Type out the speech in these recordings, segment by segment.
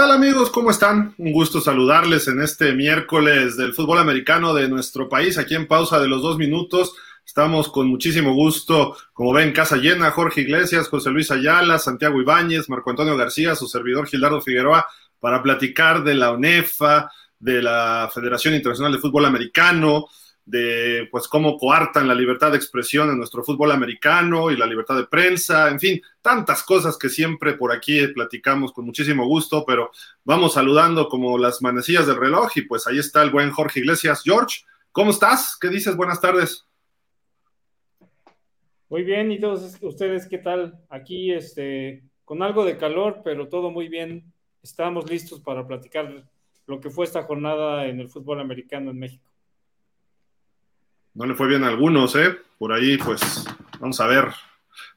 tal amigos? ¿Cómo están? Un gusto saludarles en este miércoles del fútbol americano de nuestro país, aquí en pausa de los dos minutos. Estamos con muchísimo gusto, como ven, casa llena, Jorge Iglesias, José Luis Ayala, Santiago Ibáñez, Marco Antonio García, su servidor Gildardo Figueroa, para platicar de la UNEFA, de la Federación Internacional de Fútbol Americano, de pues cómo coartan la libertad de expresión en nuestro fútbol americano y la libertad de prensa, en fin, tantas cosas que siempre por aquí platicamos con muchísimo gusto, pero vamos saludando como las manecillas del reloj y pues ahí está el buen Jorge Iglesias. George, ¿cómo estás? ¿Qué dices? Buenas tardes. Muy bien, y todos ustedes, ¿qué tal? Aquí, este, con algo de calor, pero todo muy bien. Estamos listos para platicar lo que fue esta jornada en el fútbol americano en México. No le fue bien a algunos, ¿eh? Por ahí, pues, vamos a ver.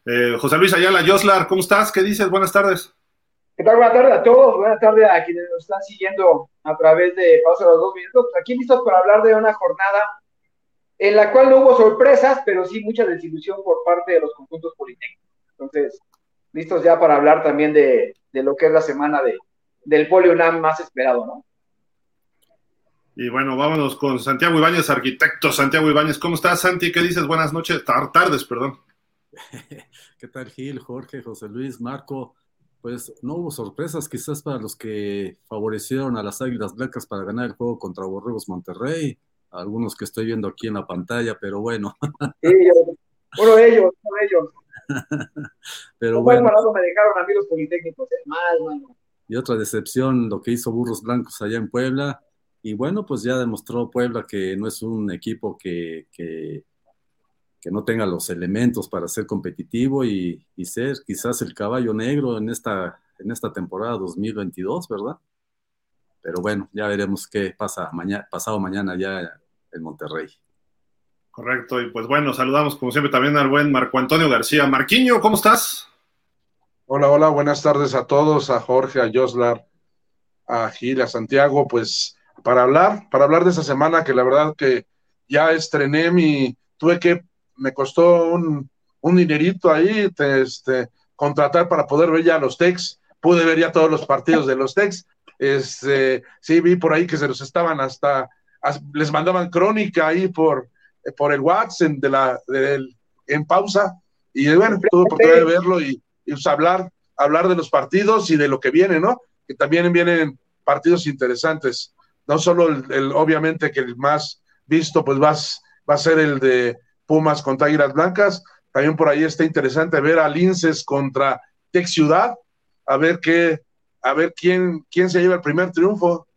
Eh, José Luis Ayala, Joslar, ¿cómo estás? ¿Qué dices? Buenas tardes. ¿Qué tal? Buenas tardes a todos. Buenas tardes a quienes nos están siguiendo a través de Pausa de los Dos Minutos. Aquí listos para hablar de una jornada en la cual no hubo sorpresas, pero sí mucha desilusión por parte de los conjuntos politécnicos. Entonces, listos ya para hablar también de, lo que es la semana de, del Polio más esperado, ¿no? Y bueno, vámonos con Santiago Ibáñez, arquitecto. Santiago Ibáñez, ¿cómo estás, Santi? ¿Qué dices? Buenas noches, tardes, perdón. ¿Qué tal, Gil, Jorge, José Luis, Marco? Pues no hubo sorpresas, quizás para los que favorecieron a las Águilas Blancas para ganar el juego contra Borregos Monterrey, algunos que estoy viendo aquí en la pantalla, pero bueno. Sí, uno de ellos, uno de ellos. pero bueno. me dejaron amigos politécnicos, ¿eh? mal, mal. Y otra decepción, lo que hizo Burros Blancos allá en Puebla y bueno, pues ya demostró Puebla que no es un equipo que, que, no tenga los elementos para ser competitivo y, ser quizás el caballo negro en esta, en esta temporada 2022, ¿verdad? Pero bueno, ya veremos qué pasa mañana, pasado mañana ya en Monterrey. Correcto, y pues bueno, saludamos como siempre también al buen Marco Antonio García. Marquiño, ¿cómo estás? Hola, hola, buenas tardes a todos, a Jorge, a Joslar, a Gil, a Santiago, pues para hablar, para hablar de esa semana que la verdad que ya estrené mi, tuve que, me costó un, un dinerito ahí, este, contratar para poder ver ya los Tex, pude ver ya todos los partidos de los Tex, este, sí vi por ahí que se los estaban hasta, les mandaban crónica ahí por, por el WhatsApp de la, en pausa, y bueno, tuve oportunidad de verlo y, y pues, hablar, hablar de los partidos y de lo que viene, ¿no? Que también vienen partidos interesantes no solo el, obviamente que el más visto pues va, a ser el de Pumas contra Águilas Blancas, también por ahí está interesante ver a Linces contra Tech Ciudad, a ver qué, a ver quién, quién se lleva el primer triunfo.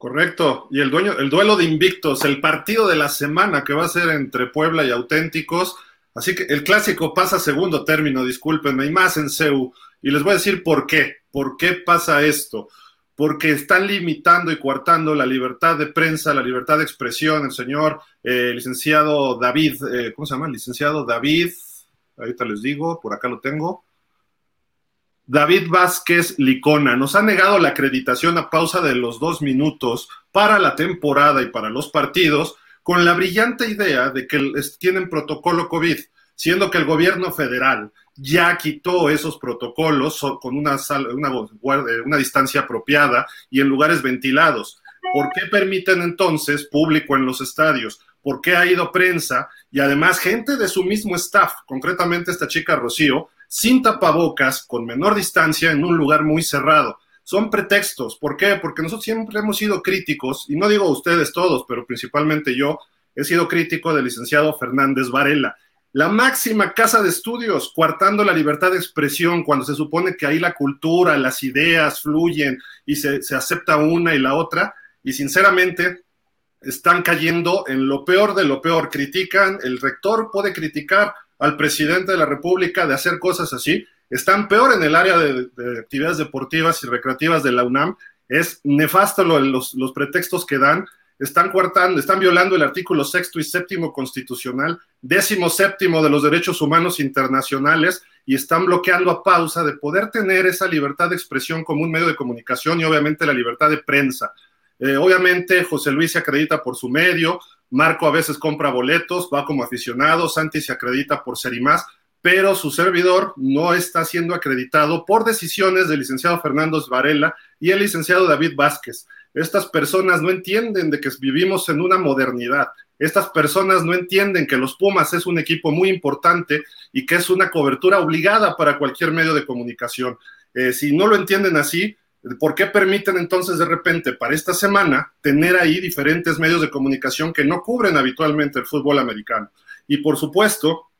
Correcto. Y el dueño, el duelo de invictos, el partido de la semana que va a ser entre Puebla y Auténticos. Así que el clásico pasa a segundo término, discúlpenme, y más en CEU. Y les voy a decir por qué. ¿Por qué pasa esto? Porque están limitando y coartando la libertad de prensa, la libertad de expresión. El señor eh, licenciado David, eh, ¿cómo se llama? Licenciado David, ahorita les digo, por acá lo tengo. David Vázquez Licona nos ha negado la acreditación a pausa de los dos minutos para la temporada y para los partidos con la brillante idea de que tienen protocolo COVID, siendo que el gobierno federal ya quitó esos protocolos con una, una, distancia apropiada y en lugares ventilados. ¿Por qué permiten entonces público en los estadios? ¿Por qué ha ido prensa y además gente de su mismo staff, concretamente esta chica Rocío, sin tapabocas, con menor distancia, en un lugar muy cerrado? Son pretextos. ¿Por qué? Porque nosotros siempre hemos sido críticos, y no digo ustedes todos, pero principalmente yo, he sido crítico del licenciado Fernández Varela la máxima casa de estudios, coartando la libertad de expresión, cuando se supone que ahí la cultura, las ideas fluyen y se, acepta una y la otra, y sinceramente están cayendo en lo peor de lo peor. Critican, el rector puede criticar al presidente de la República de hacer cosas así, están peor en el área de, actividades deportivas y recreativas de la UNAM, es nefasto los, los pretextos que dan, están coartando, están violando el artículo sexto y séptimo constitucional, décimo séptimo de los derechos humanos internacionales y están bloqueando a pausa de poder tener esa libertad de expresión como un medio de comunicación y obviamente la libertad de prensa. Eh, obviamente José Luis se acredita por su medio, Marco a veces compra boletos, va como aficionado, Santi se acredita por ser y más, pero su servidor no está siendo acreditado por decisiones del licenciado Fernando Varela y el licenciado David Vázquez. Estas personas no entienden de que vivimos en una modernidad. Estas personas no entienden que los Pumas es un equipo muy importante y que es una cobertura obligada para cualquier medio de comunicación. Eh, si no lo entienden así, ¿por qué permiten entonces de repente para esta semana tener ahí diferentes medios de comunicación que no cubren habitualmente el fútbol americano? Y por supuesto,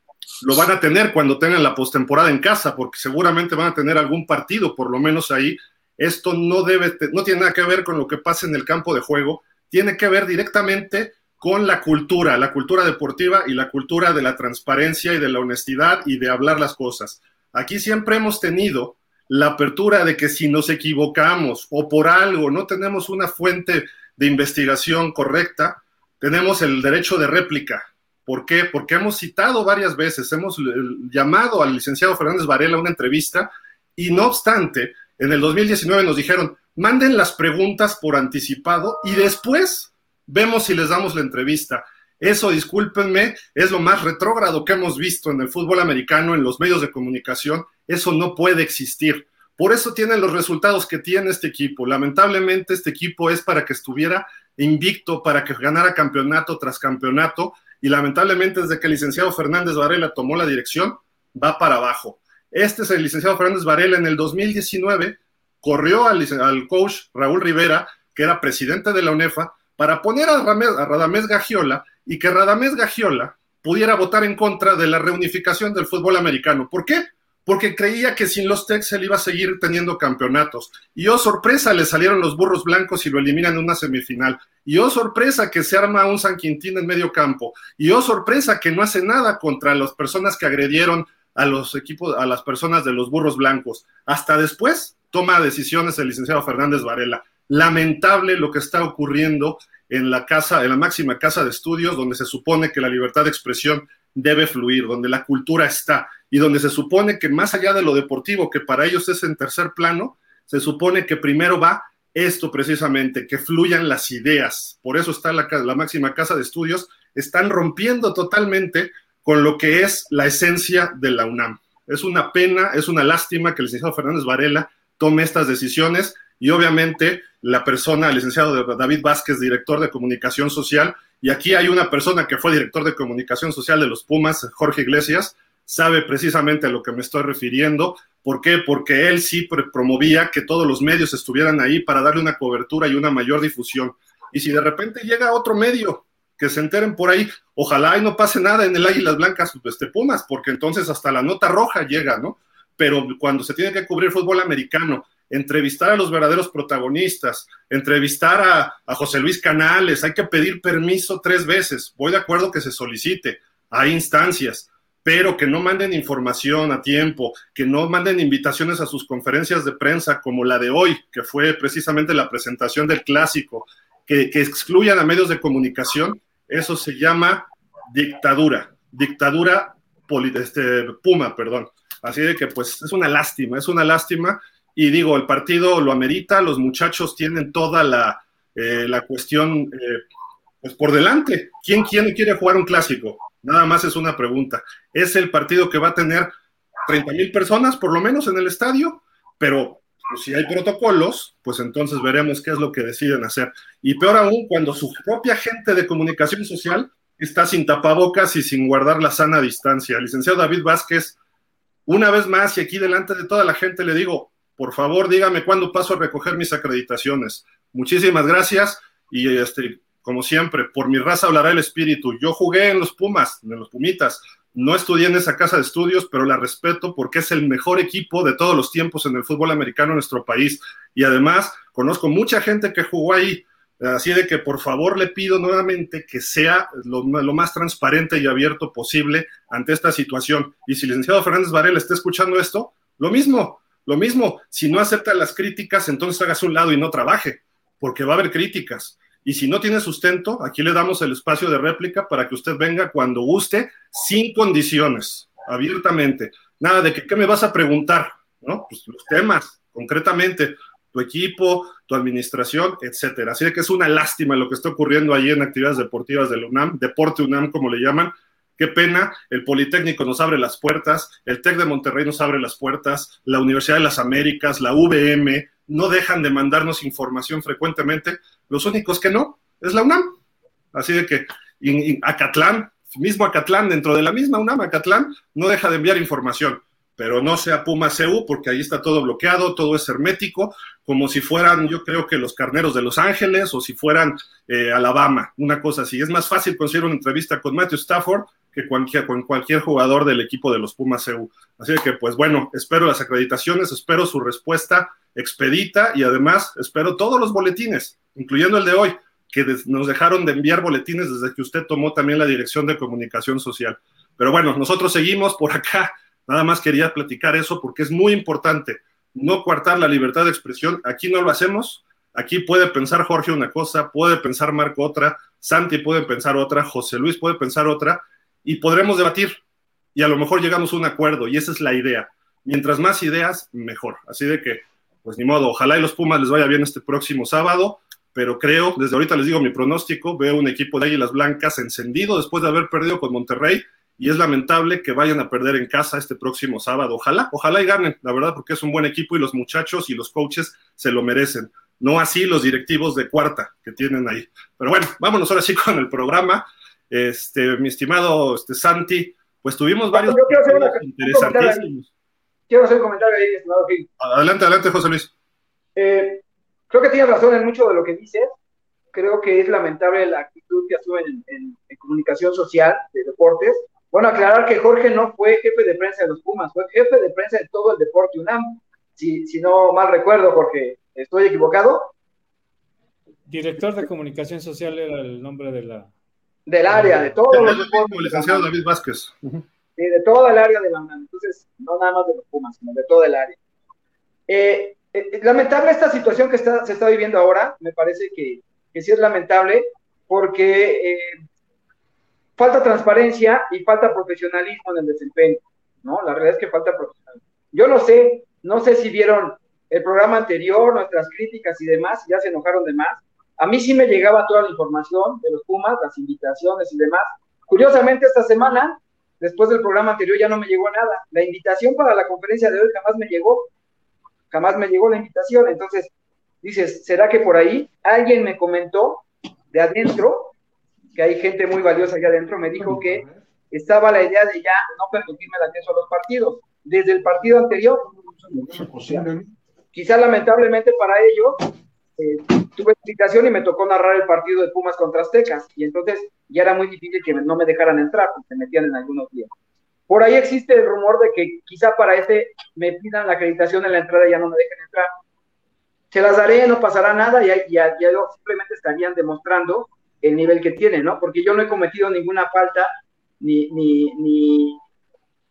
lo van a tener cuando tengan la postemporada en casa, porque seguramente van a tener algún partido, por lo menos ahí. Esto no debe, no tiene nada que ver con lo que pasa en el campo de juego, tiene que ver directamente con la cultura, la cultura deportiva y la cultura de la transparencia y de la honestidad y de hablar las cosas. Aquí siempre hemos tenido la apertura de que si nos equivocamos o por algo no tenemos una fuente de investigación correcta, tenemos el derecho de réplica. ¿Por qué? Porque hemos citado varias veces, hemos eh, llamado al licenciado Fernández Varela a una entrevista y no obstante, en el 2019 nos dijeron, manden las preguntas por anticipado y después vemos si les damos la entrevista. Eso, discúlpenme, es lo más retrógrado que hemos visto en el fútbol americano, en los medios de comunicación. Eso no puede existir. Por eso tienen los resultados que tiene este equipo. Lamentablemente, este equipo es para que estuviera invicto, para que ganara campeonato tras campeonato, y lamentablemente desde que el licenciado Fernández Varela tomó la dirección, va para abajo. Este es el licenciado Fernández Varela en el 2019, corrió al, coach Raúl Rivera, que era presidente de la UNEFA, para poner a, a Radamés Gagiola y que Radamés Gagiola pudiera votar en contra de la reunificación del fútbol americano. ¿Por qué? Porque creía que sin los Tex él iba a seguir teniendo campeonatos. Y oh sorpresa, le salieron los burros blancos y lo eliminan en una semifinal. Y oh sorpresa que se arma un San Quintín en medio campo. Y oh sorpresa que no hace nada contra las personas que agredieron a los equipos, a las personas de los burros blancos. Hasta después toma decisiones el licenciado Fernández Varela lamentable lo que está ocurriendo en la casa, en la máxima casa de estudios, donde se supone que la libertad de expresión debe fluir, donde la cultura está y donde se supone que más allá de lo deportivo, que para ellos es en tercer plano, se supone que primero va esto precisamente, que fluyan las ideas. Por eso está la, la máxima casa de estudios, están rompiendo totalmente con lo que es la esencia de la UNAM. Es una pena, es una lástima que el licenciado Fernández Varela tome estas decisiones y obviamente la persona, el licenciado David Vázquez, director de comunicación social, y aquí hay una persona que fue director de comunicación social de los Pumas, Jorge Iglesias, sabe precisamente a lo que me estoy refiriendo. ¿Por qué? Porque él sí promovía que todos los medios estuvieran ahí para darle una cobertura y una mayor difusión. Y si de repente llega otro medio que se enteren por ahí, ojalá y no pase nada en el Águilas Blancas este Pumas, porque entonces hasta la nota roja llega, ¿no? Pero cuando se tiene que cubrir fútbol americano entrevistar a los verdaderos protagonistas, entrevistar a, José Luis Canales, hay que pedir permiso tres veces. Voy de acuerdo que se solicite, hay instancias, pero que no manden información a tiempo, que no manden invitaciones a sus conferencias de prensa como la de hoy, que fue precisamente la presentación del clásico, que, excluyan a medios de comunicación, eso se llama dictadura, dictadura este, Puma, perdón. Así de que pues es una lástima, es una lástima y digo, el partido lo amerita, los muchachos tienen toda la, eh, la cuestión eh, pues por delante. ¿Quién, ¿Quién quiere jugar un clásico? Nada más es una pregunta. Es el partido que va a tener 30 mil personas por lo menos en el estadio, pero pues, si hay protocolos, pues entonces veremos qué es lo que deciden hacer. Y peor aún, cuando su propia gente de comunicación social está sin tapabocas y sin guardar la sana distancia. licenciado David Vázquez, una vez más, y aquí delante de toda la gente le digo, por favor dígame cuándo paso a recoger mis acreditaciones. Muchísimas gracias y este, como siempre, por mi raza hablará el espíritu. Yo jugué en los Pumas, en los Pumitas. No estudié en esa casa de estudios, pero la respeto porque es el mejor equipo de todos los tiempos en el fútbol americano en nuestro país. Y además, conozco mucha gente que jugó ahí. Así de que por favor le pido nuevamente que sea lo, más transparente y abierto posible ante esta situación. Y si el licenciado Fernández Varela está escuchando esto, lo mismo, lo mismo, si no acepta las críticas, entonces hágase un lado y no trabaje, porque va a haber críticas. Y si no tiene sustento, aquí le damos el espacio de réplica para que usted venga cuando guste, sin condiciones, abiertamente. Nada de que, ¿qué me vas a preguntar? ¿No? Pues los temas, concretamente, tu equipo, tu administración, etcétera. Así que es una lástima lo que está ocurriendo allí en actividades deportivas del UNAM, Deporte UNAM, como le llaman, qué pena, el Politécnico nos abre las puertas, el TEC de Monterrey nos abre las puertas, la Universidad de las Américas, la VM, no dejan de mandarnos información frecuentemente, los únicos que no es la UNAM. Así de que Acatlán, mismo Acatlán, dentro de la misma UNAM, Acatlán, no deja de enviar información pero no sea Puma CEU, porque ahí está todo bloqueado, todo es hermético, como si fueran, yo creo que los carneros de Los Ángeles o si fueran eh, Alabama, una cosa así. Es más fácil conseguir una entrevista con Matthew Stafford que cualquier, con cualquier jugador del equipo de los Pumas CEU. Así que, pues bueno, espero las acreditaciones, espero su respuesta expedita y además espero todos los boletines, incluyendo el de hoy, que nos dejaron de enviar boletines desde que usted tomó también la dirección de comunicación social. Pero bueno, nosotros seguimos por acá Nada más quería platicar eso porque es muy importante no coartar la libertad de expresión. Aquí no lo hacemos. Aquí puede pensar Jorge una cosa, puede pensar Marco otra, Santi puede pensar otra, José Luis puede pensar otra y podremos debatir y a lo mejor llegamos a un acuerdo y esa es la idea. Mientras más ideas, mejor. Así de que, pues ni modo, ojalá y los Pumas les vaya bien este próximo sábado, pero creo, desde ahorita les digo mi pronóstico, veo un equipo de Águilas Blancas encendido después de haber perdido con Monterrey y es lamentable que vayan a perder en casa este próximo sábado. Ojalá, ojalá y ganen, la verdad, porque es un buen equipo y los muchachos y los coaches se lo merecen. No así los directivos de cuarta que tienen ahí. Pero bueno, vámonos ahora sí con el programa. Este, mi estimado este, Santi, pues tuvimos varios Yo quiero hacer una, interesantísimos. quiero hacer un comentario ahí, estimado Gil. Adelante, adelante, José Luis. Eh, creo que tienes razón en mucho de lo que dices. Creo que es lamentable la actitud que asumen en, en comunicación social de deportes bueno, aclarar que Jorge no fue jefe de prensa de los Pumas, fue jefe de prensa de todo el deporte UNAM. Si, si no mal recuerdo, Jorge, ¿estoy equivocado? Director de comunicación social era el nombre de la. Del área, de todos los deportes. licenciado David Vázquez. De toda el área de la UNAM. Entonces, no nada más de los Pumas, sino de todo el área. Eh, eh, lamentable esta situación que está, se está viviendo ahora, me parece que, que sí es lamentable, porque eh, falta transparencia y falta profesionalismo en el desempeño, ¿no? La realidad es que falta profesionalismo. Yo no sé, no sé si vieron el programa anterior, nuestras críticas y demás, ya se enojaron de más. A mí sí me llegaba toda la información de los Pumas, las invitaciones y demás. Curiosamente, esta semana, después del programa anterior, ya no me llegó nada. La invitación para la conferencia de hoy jamás me llegó. Jamás me llegó la invitación. Entonces, dices, ¿será que por ahí alguien me comentó de adentro que hay gente muy valiosa allá adentro, me dijo que estaba la idea de ya no permitirme el acceso a los partidos. Desde el partido anterior, quizá lamentablemente para ellos, eh, tuve explicación y me tocó narrar el partido de Pumas contra Aztecas, y entonces ya era muy difícil que no me dejaran entrar, porque se metían en algunos días. Por ahí existe el rumor de que quizá para este me pidan la acreditación en la entrada y ya no me dejen entrar. Se las daré, no pasará nada, y ya, ya simplemente estarían demostrando el nivel que tiene, ¿no? Porque yo no he cometido ninguna falta, ni, ni, ni,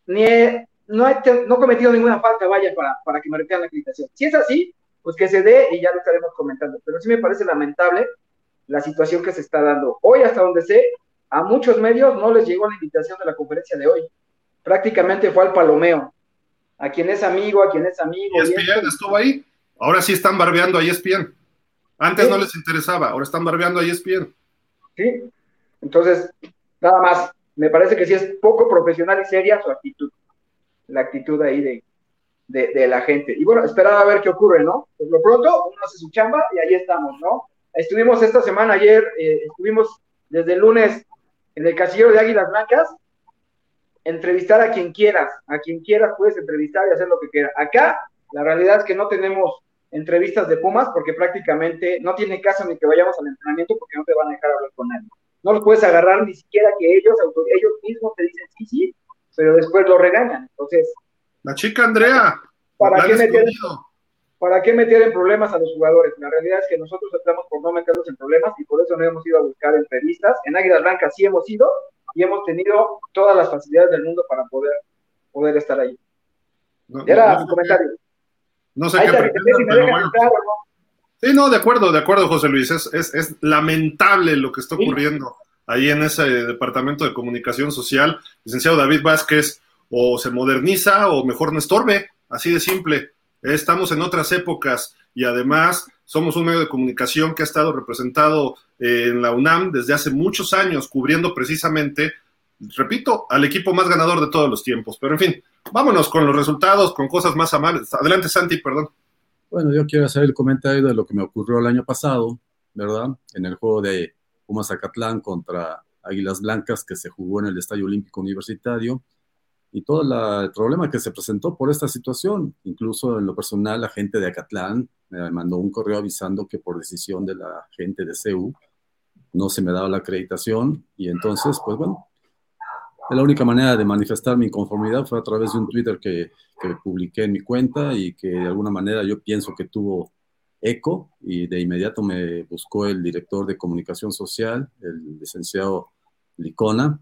ni he, no, he, no cometido ninguna falta, vaya, para, para que me retiren la acreditación. Si es así, pues que se dé y ya lo estaremos comentando. Pero sí me parece lamentable la situación que se está dando. Hoy, hasta donde sé, a muchos medios no les llegó la invitación de la conferencia de hoy. Prácticamente fue al palomeo. A quien es amigo, a quien es amigo. ¿Y ESPN estuvo ahí? Ahora sí están barbeando a ESPN. Antes no les interesaba, ahora están barbeando a ESPN. ¿sí? Entonces, nada más, me parece que sí es poco profesional y seria su actitud, la actitud ahí de, de, la gente. Y bueno, esperar a ver qué ocurre, ¿no? Por lo pronto, uno hace su chamba y ahí estamos, ¿no? Estuvimos esta semana, ayer, eh, estuvimos desde el lunes en el casillero de Águilas Blancas, entrevistar a quien quieras, a quien quieras puedes entrevistar y hacer lo que quieras. Acá, la realidad es que no tenemos entrevistas de Pumas porque prácticamente no tiene caso ni que vayamos al entrenamiento porque no te van a dejar hablar con nadie. No los puedes agarrar ni siquiera que ellos, ellos mismos te dicen sí, sí, pero después lo regañan. Entonces. La chica Andrea. ¿Para qué, meter, ¿Para qué meter en problemas a los jugadores? La realidad es que nosotros estamos por no meterlos en problemas y por eso no hemos ido a buscar entrevistas. En Águilas Blancas sí hemos ido y hemos tenido todas las facilidades del mundo para poder, poder estar ahí. Era su comentario. No sé qué. Sí, no, de acuerdo, de acuerdo, José Luis. Es, es, lamentable lo que está ocurriendo ahí en ese departamento de comunicación social. Licenciado David Vázquez, o se moderniza o mejor no estorbe, así de simple. Estamos en otras épocas y además somos un medio de comunicación que ha estado representado en la UNAM desde hace muchos años, cubriendo precisamente repito, al equipo más ganador de todos los tiempos. Pero en fin, vámonos con los resultados, con cosas más amables. Adelante, Santi, perdón. Bueno, yo quiero hacer el comentario de lo que me ocurrió el año pasado, ¿verdad? En el juego de Pumas Zacatlán contra Águilas Blancas que se jugó en el Estadio Olímpico Universitario y todo el problema que se presentó por esta situación. Incluso en lo personal, la gente de Acatlán me mandó un correo avisando que por decisión de la gente de CEU no se me daba la acreditación y entonces, pues bueno, la única manera de manifestar mi inconformidad fue a través de un Twitter que, que publiqué en mi cuenta y que de alguna manera yo pienso que tuvo eco y de inmediato me buscó el director de comunicación social, el licenciado Licona,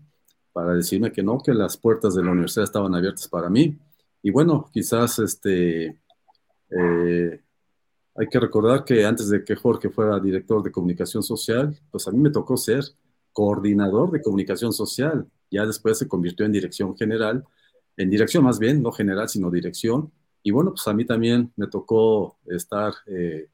para decirme que no, que las puertas de la universidad estaban abiertas para mí. Y bueno, quizás este, eh, hay que recordar que antes de que Jorge fuera director de comunicación social, pues a mí me tocó ser coordinador de comunicación social. Ya después se convirtió en dirección general, en dirección más bien, no general, sino dirección. Y bueno, pues a mí también me tocó estar eh,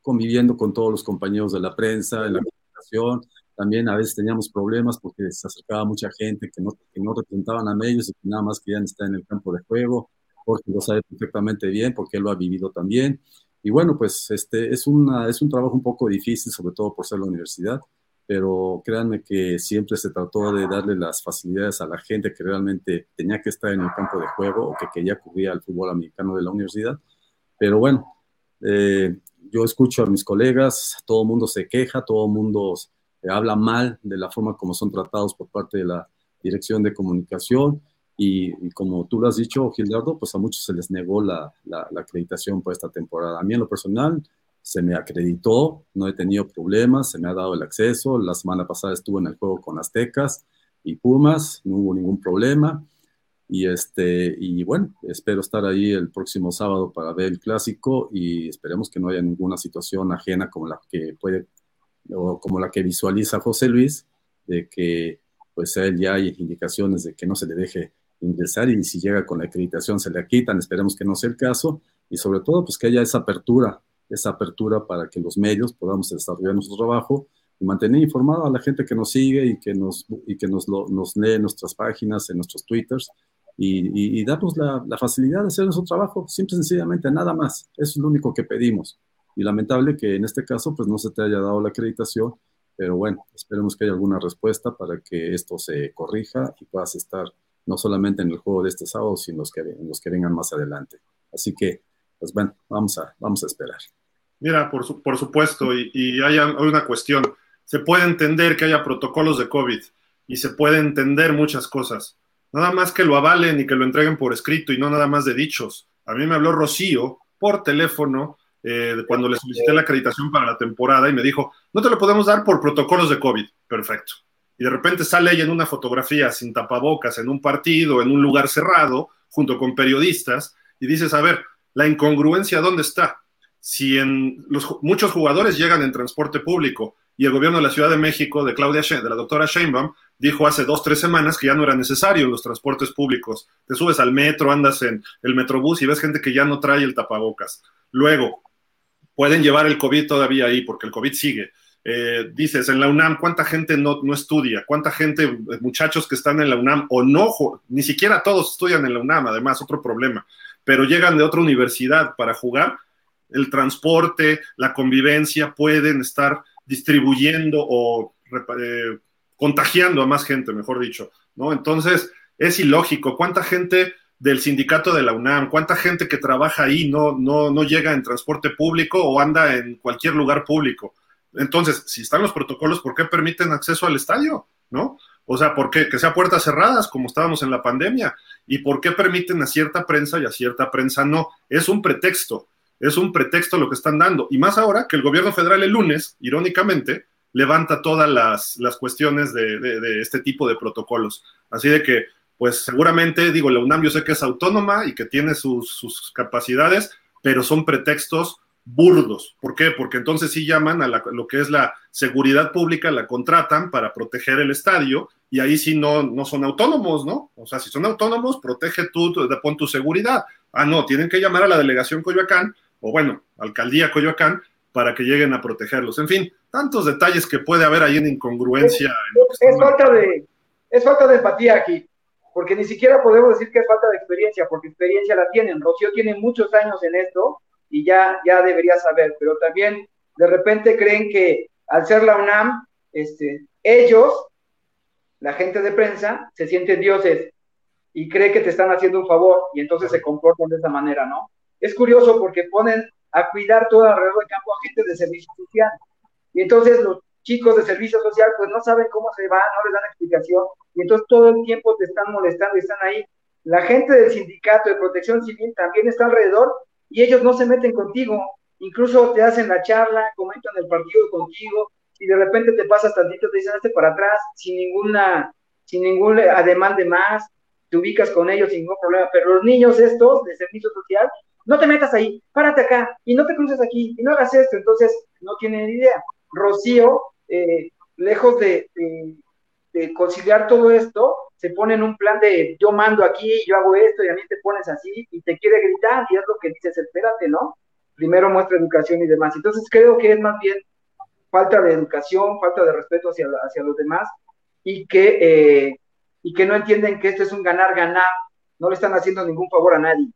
conviviendo con todos los compañeros de la prensa, en la comunicación, también a veces teníamos problemas porque se acercaba mucha gente que no, que no representaban a medios y que nada más querían estar en el campo de juego, porque lo sabe perfectamente bien, porque él lo ha vivido también. Y bueno, pues este, es, una, es un trabajo un poco difícil, sobre todo por ser la universidad, pero créanme que siempre se trató de darle las facilidades a la gente que realmente tenía que estar en el campo de juego o que quería cubrir al fútbol americano de la universidad. Pero bueno, eh, yo escucho a mis colegas, todo el mundo se queja, todo el mundo habla mal de la forma como son tratados por parte de la Dirección de Comunicación y, como tú lo has dicho, Gildardo, pues a muchos se les negó la, la, acreditación por esta temporada. A mí en lo personal se me acreditó, no he tenido problemas, se me ha dado el acceso. La semana pasada estuve en el juego con Aztecas y Pumas, no hubo ningún problema. Y, este, y bueno, espero estar ahí el próximo sábado para ver el clásico y esperemos que no haya ninguna situación ajena como la que puede o como la que visualiza José Luis, de que pues él ya hay indicaciones de que no se le deje ingresar y si llega con la acreditación se le quitan, esperemos que no sea el caso y sobre todo pues que haya esa apertura, esa apertura para que los medios podamos desarrollar nuestro trabajo y mantener informado a la gente que nos sigue y que nos, y que nos, nos lee en nuestras páginas, en nuestros twitters y, y, darnos la, la, facilidad de hacer nuestro trabajo, simple sencillamente, nada más. Eso es lo único que pedimos y lamentable que en este caso pues no se te haya dado la acreditación, pero bueno, esperemos que haya alguna respuesta para que esto se corrija y puedas estar no solamente en el juego de este sábado, sino en los que, en los que vengan más adelante. Así que, pues bueno, vamos a, vamos a esperar. Mira, por, por supuesto, y, y hay una cuestión. Se puede entender que haya protocolos de COVID y se puede entender muchas cosas. Nada más que lo avalen y que lo entreguen por escrito y no nada más de dichos. A mí me habló Rocío por teléfono eh, cuando le solicité la acreditación para la temporada y me dijo, no te lo podemos dar por protocolos de COVID. Perfecto. Y de repente sale ella en una fotografía sin tapabocas, en un partido, en un lugar cerrado, junto con periodistas, y dices, a ver, la incongruencia, ¿dónde está? Si en los, muchos jugadores llegan en transporte público y el gobierno de la Ciudad de México, de Claudia de la doctora Sheinbaum, dijo hace dos, tres semanas que ya no era necesario los transportes públicos. Te subes al metro, andas en el metrobús y ves gente que ya no trae el tapabocas. Luego, pueden llevar el COVID todavía ahí, porque el COVID sigue. Eh, dices, en la UNAM, ¿cuánta gente no, no, estudia? ¿Cuánta gente, eh, muchachos que están en la UNAM o no, ni siquiera todos estudian en la UNAM, además, otro problema, pero llegan de otra universidad para jugar? El transporte, la convivencia pueden estar distribuyendo o eh, contagiando a más gente, mejor dicho, ¿no? Entonces, es ilógico. ¿Cuánta gente del sindicato de la UNAM, cuánta gente que trabaja ahí no, no, no llega en transporte público o anda en cualquier lugar público. Entonces, si están los protocolos, ¿por qué permiten acceso al estadio? ¿No? O sea, ¿por qué? Que sea puertas cerradas, como estábamos en la pandemia. ¿Y por qué permiten a cierta prensa y a cierta prensa no? Es un pretexto, es un pretexto lo que están dando. Y más ahora que el gobierno federal el lunes, irónicamente, levanta todas las, las cuestiones de, de este tipo de protocolos. Así de que pues seguramente, digo, la UNAM yo sé que es autónoma y que tiene sus, capacidades, pero son pretextos burdos. ¿Por qué? Porque entonces sí llaman a lo que es la seguridad pública, la contratan para proteger el estadio y ahí sí no, no son autónomos, ¿no? O sea, si son autónomos, protege tú, pon tu seguridad. Ah, no, tienen que llamar a la delegación Coyoacán o bueno, alcaldía Coyoacán para que lleguen a protegerlos. En fin, tantos detalles que puede haber ahí en incongruencia. Es, falta de, es falta de empatía aquí, porque ni siquiera podemos decir que es falta de experiencia, porque experiencia la tienen. Rocío tiene muchos años en esto y ya, ya debería saber, pero también de repente creen que al ser la UNAM, este, ellos, la gente de prensa, se sienten dioses y cree que te están haciendo un favor y entonces se comportan de esa manera, ¿no? Es curioso porque ponen a cuidar todo alrededor del campo a gente de servicio social. Y entonces los chicos de servicio social pues no saben cómo se va, no les dan explicación, y entonces todo el tiempo te están molestando y están ahí. La gente del sindicato de protección civil también está alrededor y ellos no se meten contigo, incluso te hacen la charla, comentan el partido contigo, y de repente te pasas tantito, te dicen este para atrás, sin ninguna, sin ningún ademán de más, te ubicas con ellos sin ningún problema, pero los niños estos de servicio social, no te metas ahí, párate acá, y no te cruces aquí, y no hagas esto, entonces no tienen idea. Rocío, eh, lejos de, conciliar todo esto, se pone en un plan de yo mando aquí, yo hago esto, y a mí te pones así, y te quiere gritar, y es lo que dices, espérate, ¿no? Primero muestra educación y demás. Entonces creo que es más bien falta de educación, falta de respeto hacia, hacia los demás, y que eh, y que no entienden que esto es un ganar-ganar, no le están haciendo ningún favor a nadie,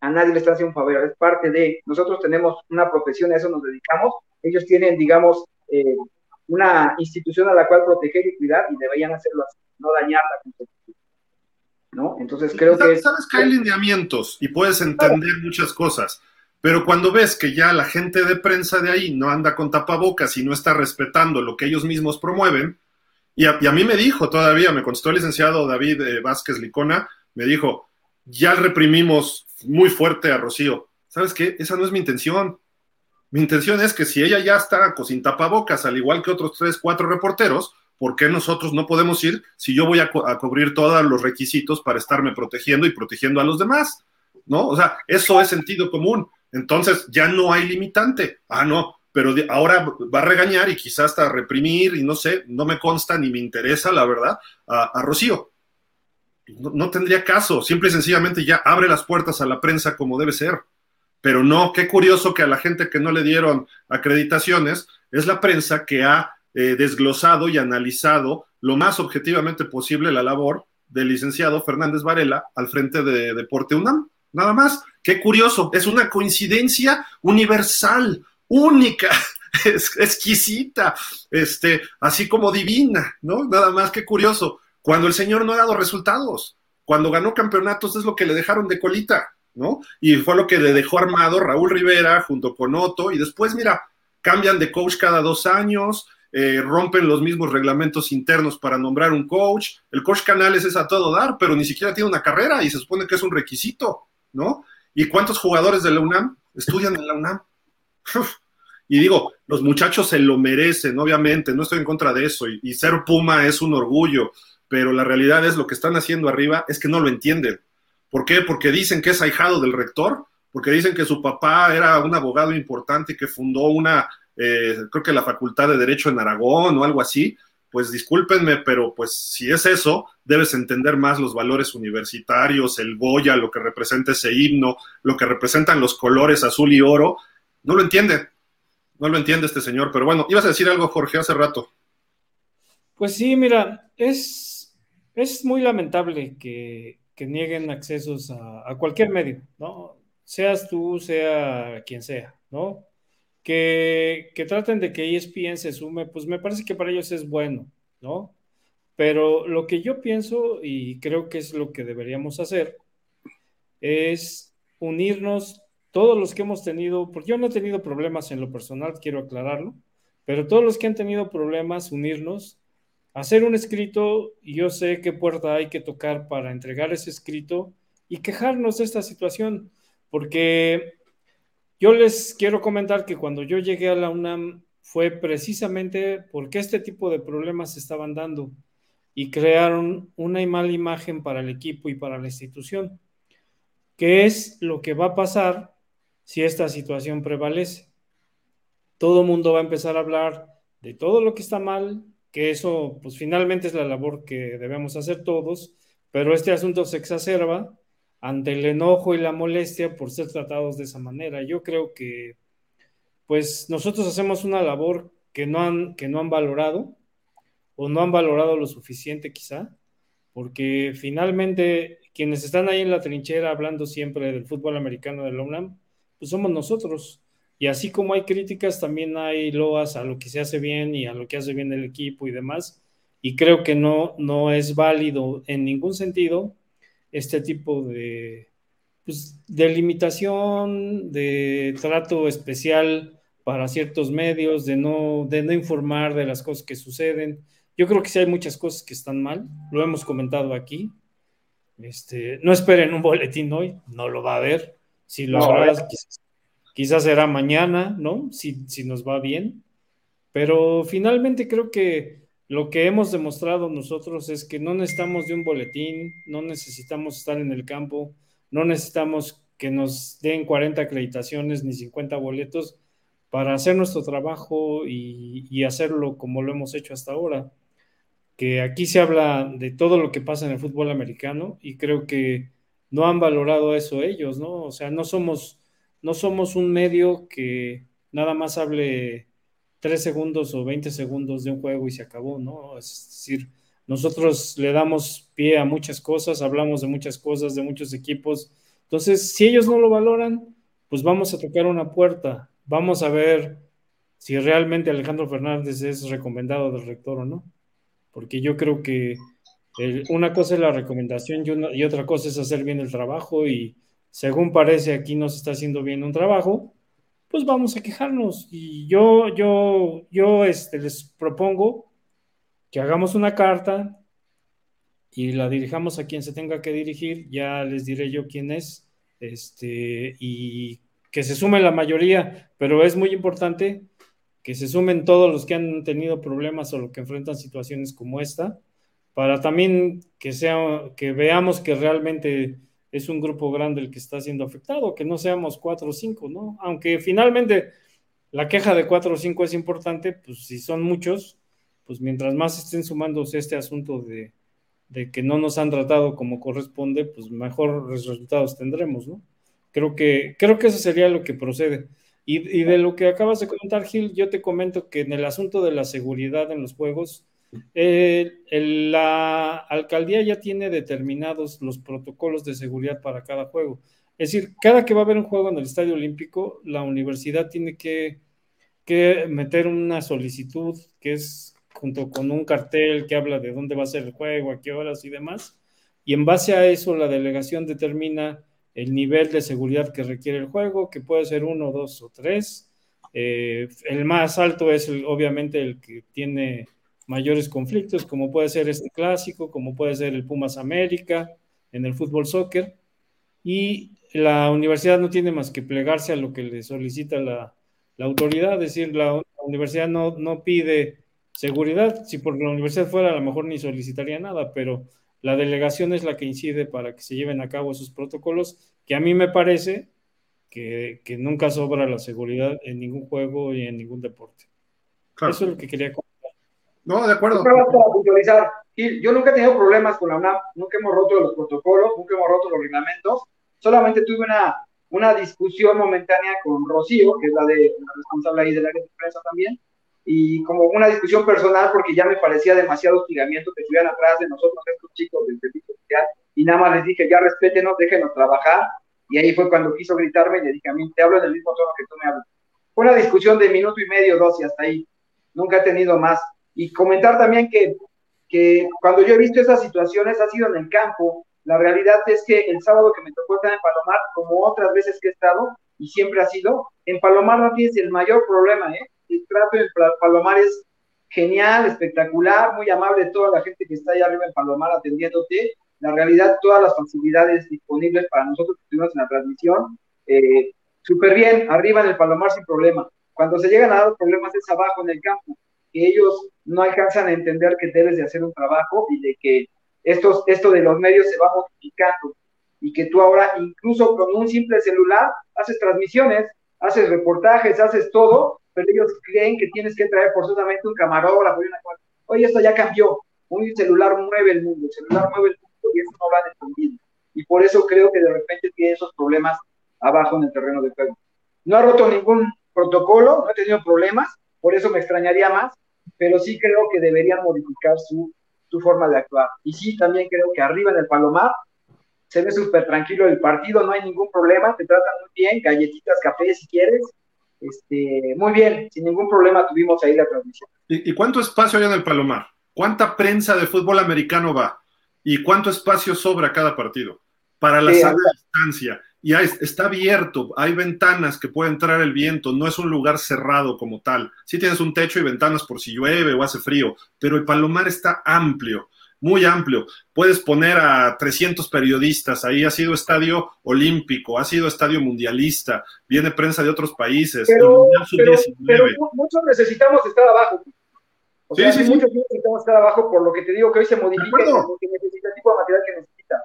a nadie le están haciendo un favor, es parte de, nosotros tenemos una profesión, a eso nos dedicamos, ellos tienen, digamos, eh, una institución a la cual proteger y cuidar y deberían hacerlo así, no dañarla. ¿No? Entonces creo que... Sabes que hay lineamientos y puedes entender muchas cosas, pero cuando ves que ya la gente de prensa de ahí no anda con tapabocas y no está respetando lo que ellos mismos promueven, y a, mí me dijo todavía, me contestó el licenciado David eh, Vázquez Licona, me dijo, ya reprimimos muy fuerte a Rocío. ¿Sabes qué? Esa no es mi intención. Mi intención es que si ella ya está sin tapabocas, al igual que otros tres, cuatro reporteros, ¿por qué nosotros no podemos ir si yo voy a, a, cubrir todos los requisitos para estarme protegiendo y protegiendo a los demás? ¿No? O sea, eso es sentido común. Entonces ya no hay limitante. Ah, no, pero ahora va a regañar y quizás hasta reprimir y no sé, no me consta ni me interesa, la verdad, a, Rocío. No, tendría caso, simple y sencillamente ya abre las puertas a la prensa como debe ser. Pero no, qué curioso que a la gente que no le dieron acreditaciones es la prensa que ha eh, desglosado y analizado lo más objetivamente posible la labor del licenciado Fernández Varela al frente de Deporte UNAM. Nada más, qué curioso, es una coincidencia universal, única, exquisita, este, así como divina, ¿no? Nada más que curioso. Cuando el señor no ha dado resultados, cuando ganó campeonatos es lo que le dejaron de colita, ¿no? Y fue lo que le dejó armado Raúl Rivera junto con Otto, y después, mira, cambian de coach cada dos años, eh, rompen los mismos reglamentos internos para nombrar un coach. El coach Canales es a todo dar, pero ni siquiera tiene una carrera y se supone que es un requisito, ¿no? ¿Y cuántos jugadores de la UNAM estudian en la UNAM? Y digo, los muchachos se lo merecen, obviamente, no estoy en contra de eso, y, ser Puma es un orgullo, pero la realidad es lo que están haciendo arriba es que no lo entienden. ¿Por qué? Porque dicen que es ahijado del rector, porque dicen que su papá era un abogado importante que fundó una, eh, creo que la Facultad de Derecho en Aragón o algo así. Pues discúlpenme, pero pues si es eso, debes entender más los valores universitarios, el Goya, lo que representa ese himno, lo que representan los colores azul y oro, no lo entiende. No lo entiende este señor, pero bueno, ibas a decir algo, Jorge, hace rato. Pues sí, mira, es, es muy lamentable que, nieguen accesos a, cualquier medio, ¿no? Seas tú, sea quien sea, ¿no? Que, que, traten de que ESPN se sume, pues me parece que para ellos es bueno, ¿no? Pero lo que yo pienso, y creo que es lo que deberíamos hacer, es unirnos todos los que hemos tenido, porque yo no he tenido problemas en lo personal, quiero aclararlo, pero todos los que han tenido problemas, unirnos, hacer un escrito, y yo sé qué puerta hay que tocar para entregar ese escrito y quejarnos de esta situación, porque yo les quiero comentar que cuando yo llegué a la UNAM fue precisamente porque este tipo de problemas se estaban dando y crearon una mala imagen para el equipo y para la institución. ¿Qué es lo que va a pasar si esta situación prevalece. Todo el mundo va a empezar a hablar de todo lo que está mal, que eso pues finalmente es la labor que debemos hacer todos, pero este asunto se exacerba ante el enojo y la molestia por ser tratados de esa manera. Yo creo que pues nosotros hacemos una labor que no han, que no han valorado o no han valorado lo suficiente quizá, porque finalmente quienes están ahí en la trinchera hablando siempre del fútbol americano de la UNAM, pues somos nosotros. Y así como hay críticas, también hay loas a lo que se hace bien y a lo que hace bien el equipo y demás. Y creo que no, no es válido en ningún sentido este tipo de, pues, de limitación, de trato especial para ciertos medios, de no, de no informar de las cosas que suceden. Yo creo que sí hay muchas cosas que están mal, lo hemos comentado aquí. Este, no esperen un boletín hoy, no lo va a haber. Si lo habrá, quizás, será mañana, ¿no? Si, si nos va bien. Pero finalmente creo que lo que hemos demostrado nosotros es que no necesitamos de un boletín, no necesitamos estar en el campo, no necesitamos que nos den 40 acreditaciones ni 50 boletos para hacer nuestro trabajo y, y, hacerlo como lo hemos hecho hasta ahora. Que aquí se habla de todo lo que pasa en el fútbol americano y creo que no han valorado eso ellos, ¿no? O sea, no somos, no somos un medio que nada más hable tres segundos o 20 segundos de un juego y se acabó, ¿no? Es decir, nosotros le damos pie a muchas cosas, hablamos de muchas cosas, de muchos equipos. Entonces, si ellos no lo valoran, pues vamos a tocar una puerta, vamos a ver si realmente Alejandro Fernández es recomendado del rector o no. Porque yo creo que una cosa es la recomendación y, y otra cosa es hacer bien el trabajo y según parece aquí no se está haciendo bien un trabajo, pues vamos a quejarnos. Y yo, yo, yo este, les propongo que hagamos una carta y la dirijamos a quien se tenga que dirigir, ya les diré yo quién es, este, y que se sume la mayoría, pero es muy importante que se sumen todos los que han tenido problemas o los que enfrentan situaciones como esta, para también que sea, que veamos que realmente es un grupo grande el que está siendo afectado, que no seamos cuatro o cinco, ¿no? Aunque finalmente la queja de cuatro o cinco es importante, pues si son muchos, pues mientras más estén sumándose este asunto de, que no nos han tratado como corresponde, pues mejores resultados tendremos, ¿no? Creo que, creo que eso sería lo que procede. Y, y de lo que acabas de comentar, Gil, yo te comento que en el asunto de la seguridad en los juegos, eh, la alcaldía ya tiene determinados los protocolos de seguridad para cada juego. Es decir, cada que va a haber un juego en el Estadio Olímpico, la universidad tiene que, que meter una solicitud que es junto con un cartel que habla de dónde va a ser el juego, a qué horas y demás. Y en base a eso, la delegación determina el nivel de seguridad que requiere el juego, que puede ser uno, dos o tres. Eh, el más alto es obviamente el que tiene mayores conflictos, como puede ser este clásico, como puede ser el Pumas América en el fútbol soccer. Y la universidad no tiene más que plegarse a lo que le solicita la, autoridad, es decir, la, universidad no, no pide seguridad, si por la universidad fuera a lo mejor ni solicitaría nada, pero la delegación es la que incide para que se lleven a cabo esos protocolos, que a mí me parece que, que nunca sobra la seguridad en ningún juego y en ningún deporte. Eso es lo que quería comentar. No, de acuerdo. Yo nunca he tenido problemas con la UNAM, nunca hemos roto los protocolos, nunca hemos roto los reglamentos. Solamente tuve una, una discusión momentánea con Rocío, que es la, de, la responsable ahí del área de prensa también, y como una discusión personal porque ya me parecía demasiado hostigamiento que estuvieran atrás de nosotros estos chicos del servicio social y nada más les dije ya respétenos, déjenos trabajar y ahí fue cuando quiso gritarme y le dije a mí te hablo en el mismo tono que tú me hablas. Fue una discusión de minuto y medio, dos y hasta ahí. Nunca he tenido más. Y comentar también que, que cuando yo he visto esas situaciones ha sido en el campo. La realidad es que el sábado que me tocó estar en Palomar, como otras veces que he estado, y siempre ha sido, en Palomar no tienes el mayor problema, ¿eh? El trato en Palomar es genial, espectacular, muy amable toda la gente que está allá arriba en Palomar atendiéndote. La realidad, todas las facilidades disponibles para nosotros que estuvimos en la transmisión, eh, súper bien, arriba en el Palomar sin problema. Cuando se llegan a dar problemas es abajo en el campo que ellos no alcanzan a entender que debes de hacer un trabajo y de que estos, esto de los medios se va modificando y que tú ahora incluso con un simple celular haces transmisiones, haces reportajes, haces todo, pero ellos creen que tienes que traer forzosamente un camarógrafo y una cosa. Oye, esto ya cambió. Un celular mueve el mundo, el celular mueve el mundo y eso no lo han entendido. Y por eso creo que de repente tiene esos problemas abajo en el terreno de juego. No ha roto ningún protocolo, no he tenido problemas, por eso me extrañaría más, pero sí creo que deberían modificar su tu forma de actuar. Y sí, también creo que arriba en el Palomar se ve súper tranquilo el partido, no hay ningún problema, te tratan muy bien, galletitas, café si quieres. Este, muy bien, sin ningún problema tuvimos ahí la transmisión. ¿Y, y cuánto espacio hay en el Palomar? ¿Cuánta prensa de fútbol americano va? ¿Y cuánto espacio sobra cada partido? Para la Sí, sana distancia. Y hay- está abierto, hay ventanas que puede entrar el viento, no es un lugar cerrado como tal. Sí tienes un techo y ventanas por si llueve o hace frío, pero el Palomar está amplio, muy amplio. Puedes poner a 300 periodistas, ahí ha sido estadio olímpico, ha sido estadio mundialista, viene prensa de otros países, Pero, Mundial pero, Sub-19. pero mu- muchos necesitamos estar abajo. O Sí, sea, sí, sí. muchos necesitamos estar abajo por lo que te digo que hoy se modifica porque necesita el tipo de material que necesita.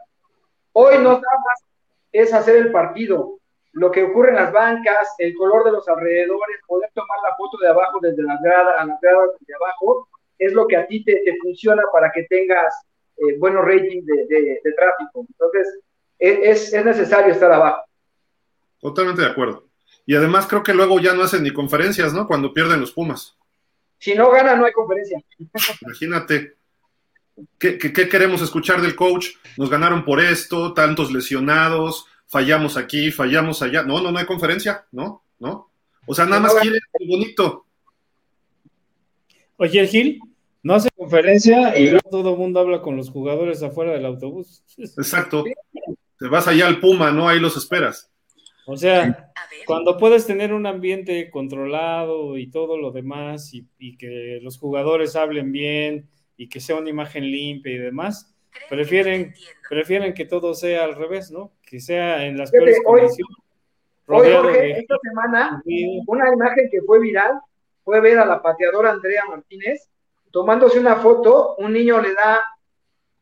Hoy no nada más es hacer el partido, lo que ocurre en las bancas, el color de los alrededores, poder tomar la foto de abajo desde las gradas, a las gradas de abajo, es lo que a ti te, te funciona para que tengas eh, buenos ratings de, de- de tráfico. Entonces, es, es- es necesario estar abajo. Totalmente de acuerdo. Y además creo que luego ya no hacen ni conferencias, ¿no? Cuando pierden los Pumas. Si no gana, no hay conferencia. Imagínate. ¿Qué, qué, qué queremos escuchar del coach? Nos ganaron por esto, tantos lesionados, fallamos aquí, fallamos allá. No, no, no hay conferencia, ¿no? ¿No? O sea, nada más quiere el bonito. Oye, el Gil no hace conferencia y luego todo el mundo habla con los jugadores afuera del autobús. Exacto. Te vas allá al Puma, ¿no? Ahí los esperas. O sea, cuando puedes tener un ambiente controlado y todo lo demás y, y que los jugadores hablen bien y que sea una imagen limpia y demás, prefieren, prefieren que todo sea al revés, ¿no? Que sea en las peores hoy- condiciones. Hoy, Jorge, de esta semana, una imagen que fue viral fue ver a la pateadora Andrea Martínez tomándose una foto, un niño le da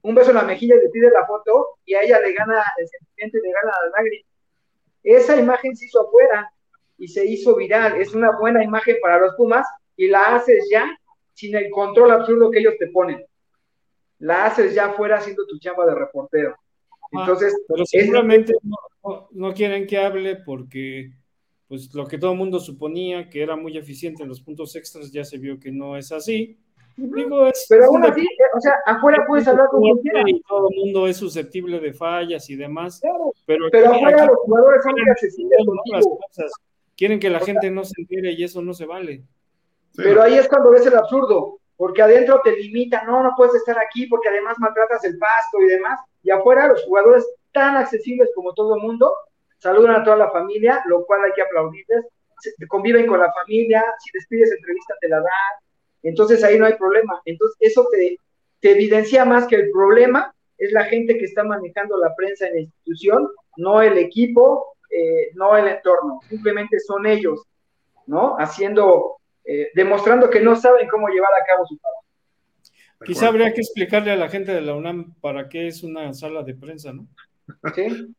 un beso en la mejilla y le pide la foto y a ella le gana el sentimiento y le gana la lágrima. Esa imagen se hizo afuera y se hizo viral. Es una buena imagen para los Pumas y la haces ya sin el control absurdo que ellos te ponen. La haces ya afuera haciendo tu chamba de reportero. Entonces, Pero es- seguramente no, no- no quieren que hable porque pues lo que todo el mundo suponía que era muy eficiente en los puntos extras ya se vio que no es así. Digo, es, pero es aún así, eh, o sea, afuera puedes hablar con quien y todo el mundo es susceptible de fallas y demás. Claro, Pero, Pero aquí- afuera aquí los jugadores son muy quieren accesibles ¿no? las contigo. cosas. Quieren que la O sea- gente no se entere y eso no se vale. Pero ahí es cuando ves el absurdo, porque adentro te limitan, no, no puedes estar aquí porque además maltratas el pasto y demás. Y afuera los jugadores tan accesibles como todo el mundo, saludan a toda la familia, lo cual hay que aplaudirles, conviven con la familia, si les pides entrevista te la dan, entonces ahí no hay problema. Entonces eso te, te evidencia más que el problema es la gente que está manejando la prensa en la institución, no el equipo, eh, no el entorno, simplemente son ellos, ¿no? Haciendo, eh, demostrando que no saben cómo llevar a cabo su trabajo. Quizá habría que explicarle a la gente de la UNAM para qué es una sala de prensa, ¿no? ¿sí?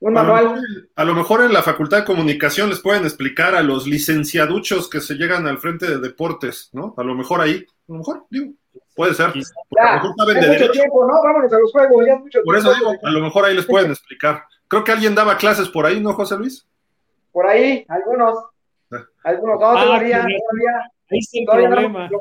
Un A lo, manual. a lo mejor en la Facultad de Comunicación les pueden explicar a los licenciaduchos que se llegan al frente de deportes, ¿no? A lo mejor ahí, a lo mejor, digo, puede ser. Porque a lo Ya, mejor saben de mucho derecho. tiempo, ¿no? Vámonos a los juegos, ya es mucho Por eso digo, a lo mejor ahí les pueden explicar. Creo que alguien daba clases por ahí, ¿no, José Luis? Por ahí, algunos. Algunos, no, Ah, todavía, todavía, Ahí está el todavía no problema. en la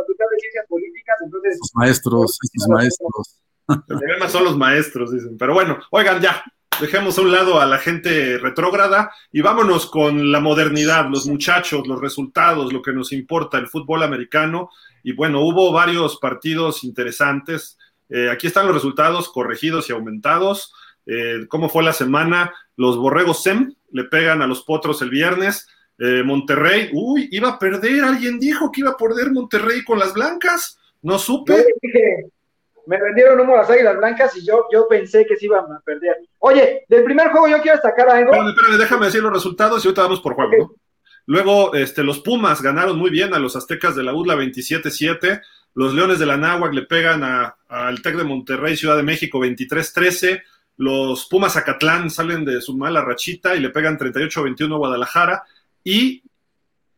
Facultad de Ciencias Políticas, entonces, Estos maestros, estos maestros. El problema son los maestros, dicen. Pero bueno, oigan, ya, dejemos a un lado a la gente retrógrada y vámonos con la modernidad, los muchachos, los resultados, lo que nos importa, el fútbol americano. Y bueno, hubo varios partidos interesantes. Eh, aquí están los resultados corregidos y aumentados. Eh, ¿Cómo fue la semana? Los borregos SEM le pegan a los potros el viernes. Eh, Monterrey, uy, iba a perder. Alguien dijo que iba a perder Monterrey con las blancas. No supe. me vendieron humo las águilas blancas y yo, yo pensé que se iban a perder. Oye, del primer juego yo quiero destacar algo. Espérame, espérame, déjame decir los resultados y ahorita vamos por juego, ¿no? Luego, este, los Pumas ganaron muy bien a los Aztecas de la UDLA 27-7. Los Leones de la Náhuac le pegan a- al Tec de Monterrey, Ciudad de México 23-13. Los Pumas Acatlán salen de su mala rachita y le pegan 38-21 a Guadalajara. Y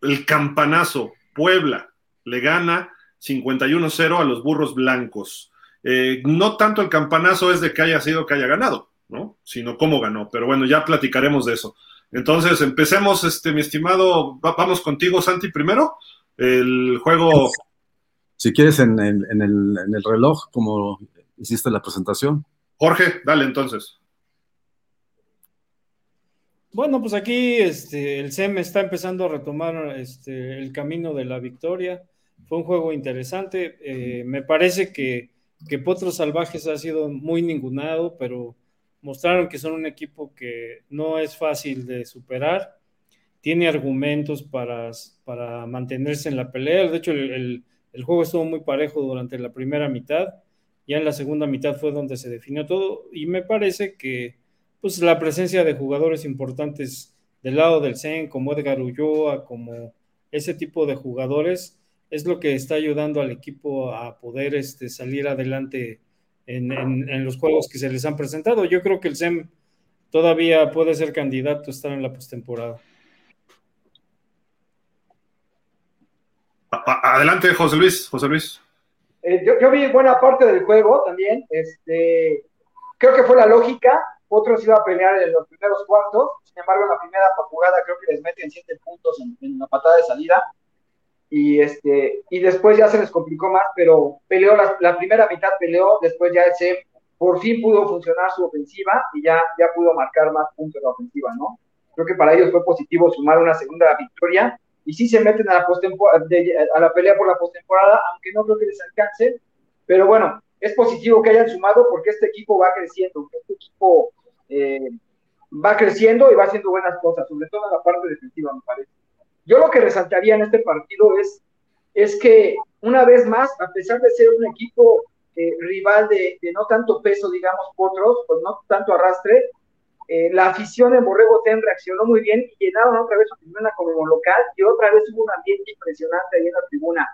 el campanazo, Puebla, le gana 51-0 a los Burros Blancos. Eh, no tanto el campanazo es de que haya sido que haya ganado, ¿no? Sino cómo ganó. Pero bueno, ya platicaremos de eso. Entonces, empecemos, este, mi estimado, va- vamos contigo, Santi, primero. El juego Si quieres, en el, en el, en el reloj, como hiciste la presentación. Jorge, dale entonces. Bueno, pues aquí este, el SEM está empezando a retomar este, el camino de la victoria. Fue un juego interesante. Eh, me parece que, que, Potros Salvajes ha sido muy ningunado, pero mostraron que son un equipo que no es fácil de superar. Tiene argumentos para, para mantenerse en la pelea. De hecho, el, el, el juego estuvo muy parejo durante la primera mitad. Ya en la segunda mitad fue donde se definió todo. Y me parece que pues la presencia de jugadores importantes del lado del CEN, como Edgar Ulloa, como ese tipo de jugadores, es lo que está ayudando al equipo a poder este, salir adelante en, en, en, los juegos que se les han presentado. Yo creo que el SEM todavía puede ser candidato a estar en la postemporada. Adelante, José Luis. José Luis. Eh, yo, yo, vi buena parte del juego también. Este, creo que fue la lógica. Otros iba a pelear en los primeros cuartos. Sin embargo, en la primera jugada creo que les meten siete puntos en, en la patada de salida. Y, este, y después ya se les complicó más, pero peleó la, la primera mitad, peleó. Después ya ese por fin pudo funcionar su ofensiva y ya, ya pudo marcar más puntos la ofensiva, ¿no? Creo que para ellos fue positivo sumar una segunda victoria y sí se meten a la, a la pelea por la postemporada, aunque no creo que les alcance, pero bueno, es positivo que hayan sumado porque este equipo va creciendo, este equipo eh, va creciendo y va haciendo buenas cosas, sobre todo en la parte defensiva, me parece. Yo lo que resaltaría en este partido es, es que una vez más, a pesar de ser un equipo eh, rival de, de, no tanto peso, digamos, otros, pues no tanto arrastre, eh, la afición en Borrego Ten reaccionó muy bien y llenaron otra vez su tribuna como local y otra vez hubo un ambiente impresionante ahí en la tribuna.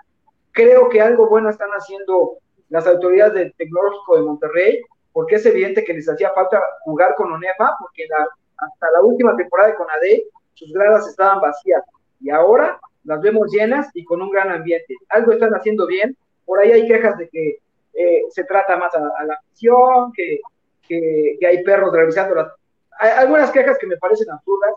Creo que algo bueno están haciendo las autoridades del Tecnológico de Monterrey, porque es evidente que les hacía falta jugar con ONEFA, porque la, hasta la última temporada de CONADE sus gradas estaban vacías y ahora las vemos llenas y con un gran ambiente. Algo están haciendo bien, por ahí hay quejas de que eh, se trata más a, a la afición, que, que, que hay perros realizando las hay algunas quejas que me parecen absurdas,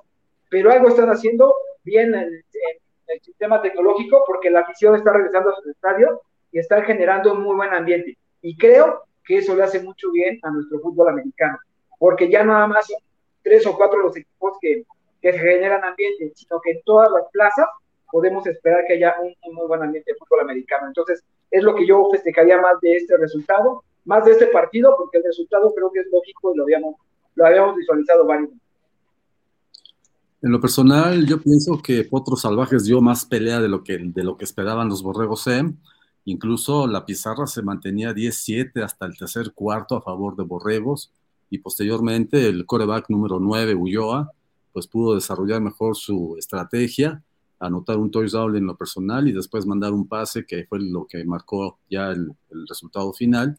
pero algo están haciendo bien en, en, el sistema tecnológico porque la afición está regresando a sus estadios y están generando un muy buen ambiente. Y creo que eso le hace mucho bien a nuestro fútbol americano, porque ya nada más son tres o cuatro los equipos que, que generan ambiente, sino que en todas las plazas podemos esperar que haya un, un muy buen ambiente de fútbol americano. Entonces, es lo que yo festejaría más de este resultado, más de este partido, porque el resultado creo que es lógico y lo habíamos lo habíamos visualizado varios. En lo personal, yo pienso que Potros Salvajes dio más pelea de lo que, de lo que esperaban los Borregos SEM. Incluso la pizarra se mantenía 10-7 hasta el tercer cuarto a favor de Borregos y posteriormente el coreback número 9, Ulloa, pues pudo desarrollar mejor su estrategia, anotar un touchdown en lo personal y después mandar un pase que fue lo que marcó ya el, resultado final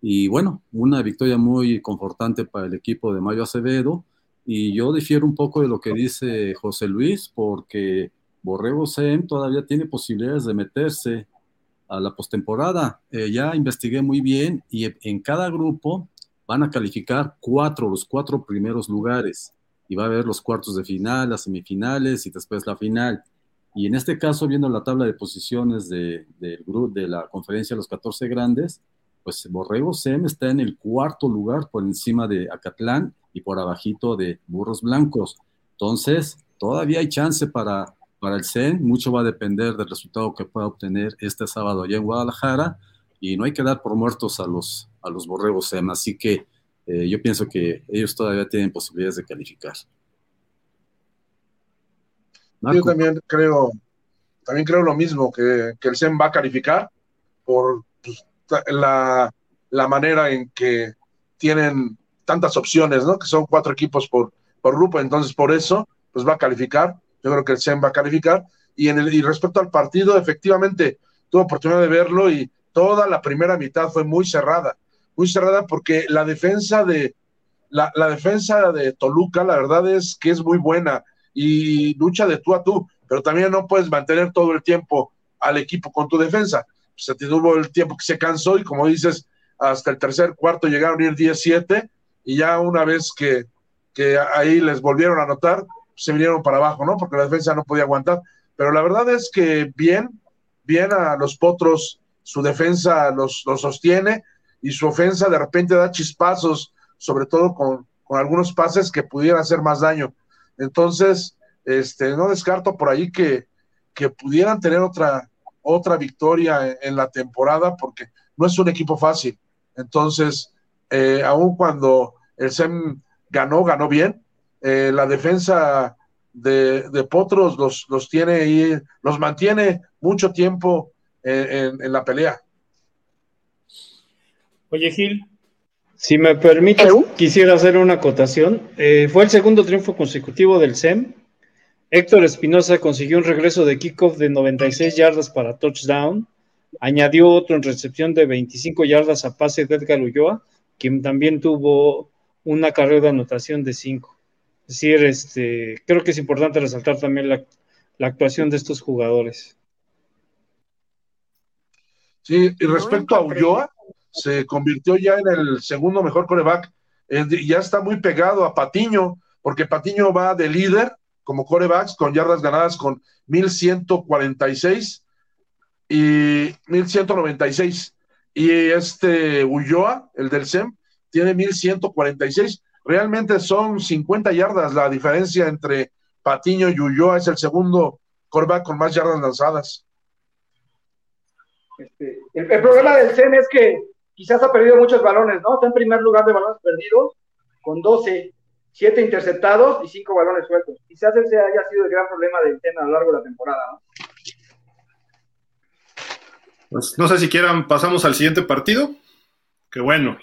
y bueno, una victoria muy confortante para el equipo de Mayo Acevedo. Y yo difiero un poco de lo que dice José Luis, porque Borrego SEM todavía tiene posibilidades de meterse a la postemporada. Eh, ya investigué muy bien y en cada grupo van a calificar cuatro, los cuatro primeros lugares. Y va a haber los cuartos de final, las semifinales y después la final. Y en este caso, viendo la tabla de posiciones de, de, de la conferencia de los 14 grandes, pues Borrego SEM está en el cuarto lugar por encima de Acatlán y por abajito de Burros Blancos. Entonces, todavía hay chance para, para el SEM, mucho va a depender del resultado que pueda obtener este sábado allá en Guadalajara y no hay que dar por muertos a los, a los Borregos SEM, así que eh, yo pienso que ellos todavía tienen posibilidades de calificar. Marco. Yo también creo, también creo lo mismo, que, que el SEM va a calificar por pues, la, la, manera en que tienen tantas opciones, ¿no? Que son cuatro equipos por, por grupo, entonces por eso, pues va a calificar. Yo creo que el SEM va a calificar. Y, en el, y respecto al partido, efectivamente, tuve oportunidad de verlo y toda la primera mitad fue muy cerrada, muy cerrada porque la defensa de, la, la, defensa de Toluca, la verdad es que es muy buena y lucha de tú a tú, pero también no puedes mantener todo el tiempo al equipo con tu defensa se tuvo el tiempo que se cansó y como dices, hasta el tercer cuarto llegaron a ir 17 y ya una vez que, que ahí les volvieron a anotar, se vinieron para abajo, ¿no? Porque la defensa no podía aguantar. Pero la verdad es que bien, bien a los potros su defensa los, los sostiene y su ofensa de repente da chispazos, sobre todo con, con algunos pases que pudieran hacer más daño. Entonces, este, no descarto por ahí que, que pudieran tener otra, otra victoria en, la temporada, porque no es un equipo fácil. Entonces, eh, aun cuando el SEM ganó, ganó bien, eh, la defensa de, de Potros los, los, tiene ahí, los mantiene mucho tiempo en, en, la pelea. Oye, Gil, si me permites, quisiera hacer una acotación. Eh, fue el segundo triunfo consecutivo del SEM Héctor Espinosa consiguió un regreso de kickoff de 96 yardas para touchdown. Añadió otro en recepción de 25 yardas a pase de Edgar Ulloa, quien también tuvo una carrera de anotación de 5. Es decir, este, creo que es importante resaltar también la, actuación de estos jugadores. Sí, y respecto a Ulloa, se convirtió ya en el segundo mejor coreback. ya está muy pegado a Patiño, porque Patiño va de líder como corebacks con yardas ganadas con 1146 y 1196. Y este Ulloa, el del SEM, tiene 1146. Realmente son 50 yardas la diferencia entre Patiño y Ulloa. Es el segundo coreback con más yardas lanzadas. Este, el, el, problema del SEM es que quizás ha perdido muchos balones, ¿no? Está en primer lugar de balones perdidos con 12 siete interceptados y cinco balones sueltos. Quizás ese haya sido el gran problema del tema a lo largo de la temporada. ¿no? Pues, no sé si quieran, pasamos al siguiente partido. Que bueno,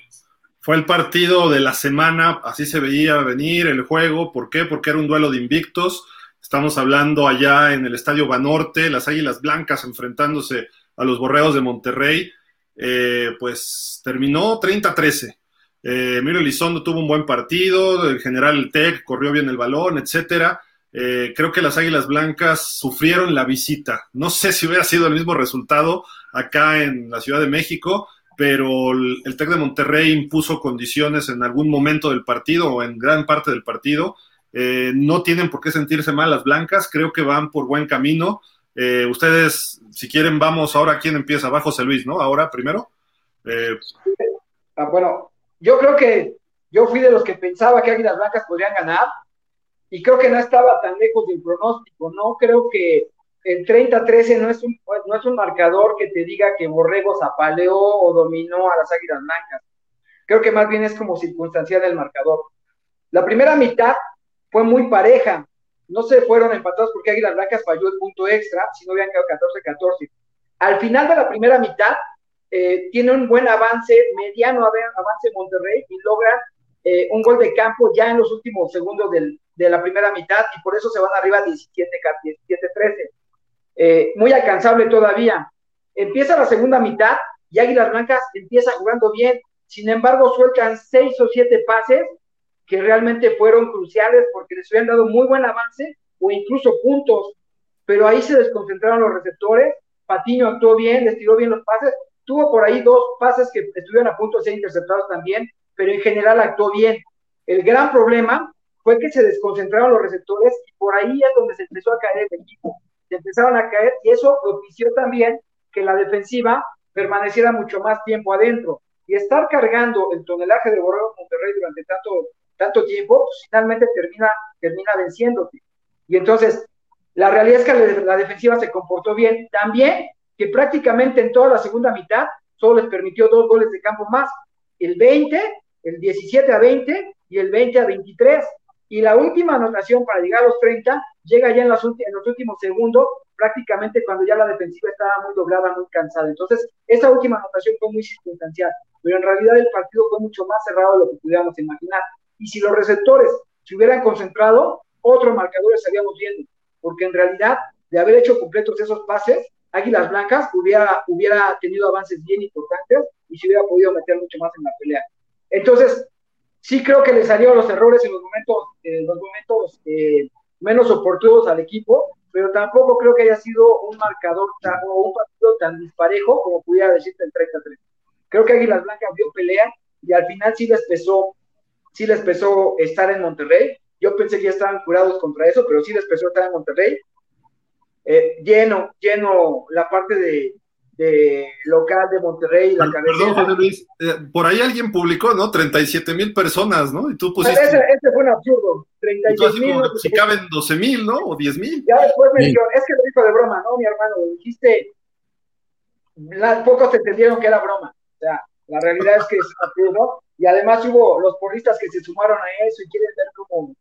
fue el partido de la semana, así se veía venir el juego. ¿Por qué? Porque era un duelo de invictos. Estamos hablando allá en el Estadio Banorte, las Águilas Blancas enfrentándose a los Borreos de Monterrey. Eh, pues terminó 30-13. Eh, Emilio Elizondo tuvo un buen partido, el general Tech corrió bien el balón, etcétera. Eh, creo que las Águilas Blancas sufrieron la visita. No sé si hubiera sido el mismo resultado acá en la Ciudad de México, pero el, Tec de Monterrey impuso condiciones en algún momento del partido o en gran parte del partido. Eh, no tienen por qué sentirse mal las blancas, creo que van por buen camino. Eh, ustedes, si quieren, vamos ahora, ¿quién empieza? Abajo José Luis, ¿no? Ahora primero. Eh, ah, bueno, yo creo que yo fui de los que pensaba que Águilas Blancas podrían ganar y creo que no estaba tan lejos del pronóstico, ¿no? Creo que el 30-13 no, es un, no es un marcador que te diga que Borregos apaleó o dominó a las Águilas Blancas. Creo que más bien es como circunstancial el marcador. La primera mitad fue muy pareja. No se fueron empatados porque Águilas Blancas falló el punto extra, si no hubieran quedado 14-14. Al final de la primera mitad, eh, tiene un buen avance, mediano avance Monterrey y logra eh, un gol de campo ya en los últimos segundos del, de la primera mitad y por eso se van arriba 17-13. Eh, muy alcanzable todavía. Empieza la segunda mitad y Águilas Blancas empieza jugando bien. Sin embargo, sueltan seis o siete pases que realmente fueron cruciales porque les habían dado muy buen avance o incluso puntos, pero ahí se desconcentraron los receptores. Patiño actuó bien, les tiró bien los pases Tuvo por ahí dos pases que estuvieron a punto de ser interceptados también, pero en general actuó bien. El gran problema fue que se desconcentraron los receptores y por ahí es donde se empezó a caer el equipo. Se empezaron a caer y eso propició también que la defensiva permaneciera mucho más tiempo adentro. Y estar cargando el tonelaje de Borrego Monterrey durante tanto, tanto tiempo, pues, finalmente termina, termina venciéndote. Y entonces, la realidad es que la, defensiva se comportó bien. También que prácticamente en toda la segunda mitad solo les permitió dos goles de campo más, el 20, el 17 a 20 y el 20 a 23. Y la última anotación para llegar a los 30 llega ya en los, últimos segundos, prácticamente cuando ya la defensiva estaba muy doblada, muy cansada. Entonces, esa última anotación fue muy circunstancial, pero en realidad el partido fue mucho más cerrado de lo que pudiéramos imaginar. Y si los receptores se hubieran concentrado, otros marcadores estaríamos viendo, porque en realidad, de haber hecho completos esos pases, Águilas Blancas hubiera, hubiera tenido avances bien importantes y se hubiera podido meter mucho más en la pelea. Entonces, sí creo que le salieron los errores en los momentos, en los momentos eh, menos oportunos al equipo, pero tampoco creo que haya sido un marcador o un partido tan disparejo como pudiera decirte el 33. Creo que Águilas Blancas dio pelea y al final sí les pesó, sí les pesó estar en Monterrey. Yo pensé que ya estaban curados contra eso, pero sí les pesó estar en Monterrey eh, lleno, lleno la parte de, de local de Monterrey, la Perdón, José Luis, eh, por ahí alguien publicó, ¿no? 37 mil personas, ¿no? Y tú pusiste... Ese, ese fue un absurdo, 37 mil. Si caben 12 mil, ¿no? O 10 mil. Ya después me dijeron, es que lo dijo de broma, ¿no, mi hermano? Dijiste, la, pocos entendieron que era broma. O sea, la realidad es que es absurdo. Y además hubo los porristas que se sumaron a eso y quieren ver cómo,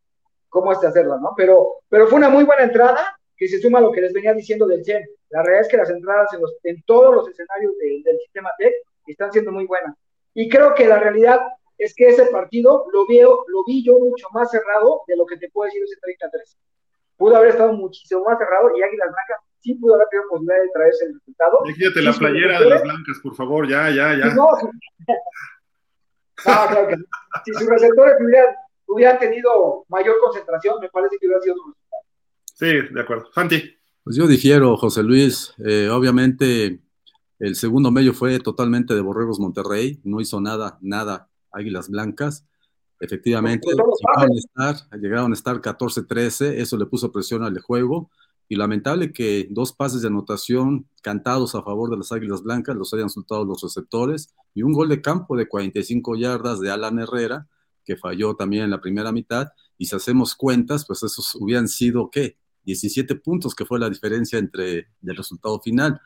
cómo este hacerlo, ¿no? Pero, pero fue una muy buena entrada que se suma a lo que les venía diciendo del CEN. La realidad es que las entradas en, los, en todos los escenarios del sistema TEC están siendo muy buenas. Y creo que la realidad es que ese partido lo, veo, lo vi yo mucho más cerrado de lo que te puedo decir ese 33. Pudo haber estado muchísimo más cerrado y Águilas Blancas sí pudo haber tenido posibilidad de traerse el resultado. Fíjate la playera de las blancas, por favor, ya, ya, ya. No, claro que Si sus receptores hubieran, hubieran, tenido mayor concentración, me parece que hubiera sido otro resultado. Sí, de acuerdo. Santi. Pues yo difiero, José Luis. Eh, obviamente, el segundo medio fue totalmente de Borregos Monterrey. No hizo nada, nada Águilas Blancas. Efectivamente, llegaron a estar, llegaron a estar 14-13. Eso le puso presión al juego. Y lamentable que dos pases de anotación cantados a favor de las Águilas Blancas los hayan soltado los receptores. Y un gol de campo de 45 yardas de Alan Herrera, que falló también en la primera mitad. Y si hacemos cuentas, pues esos hubieran sido, ¿qué? 17 puntos, que fue la diferencia entre el resultado final.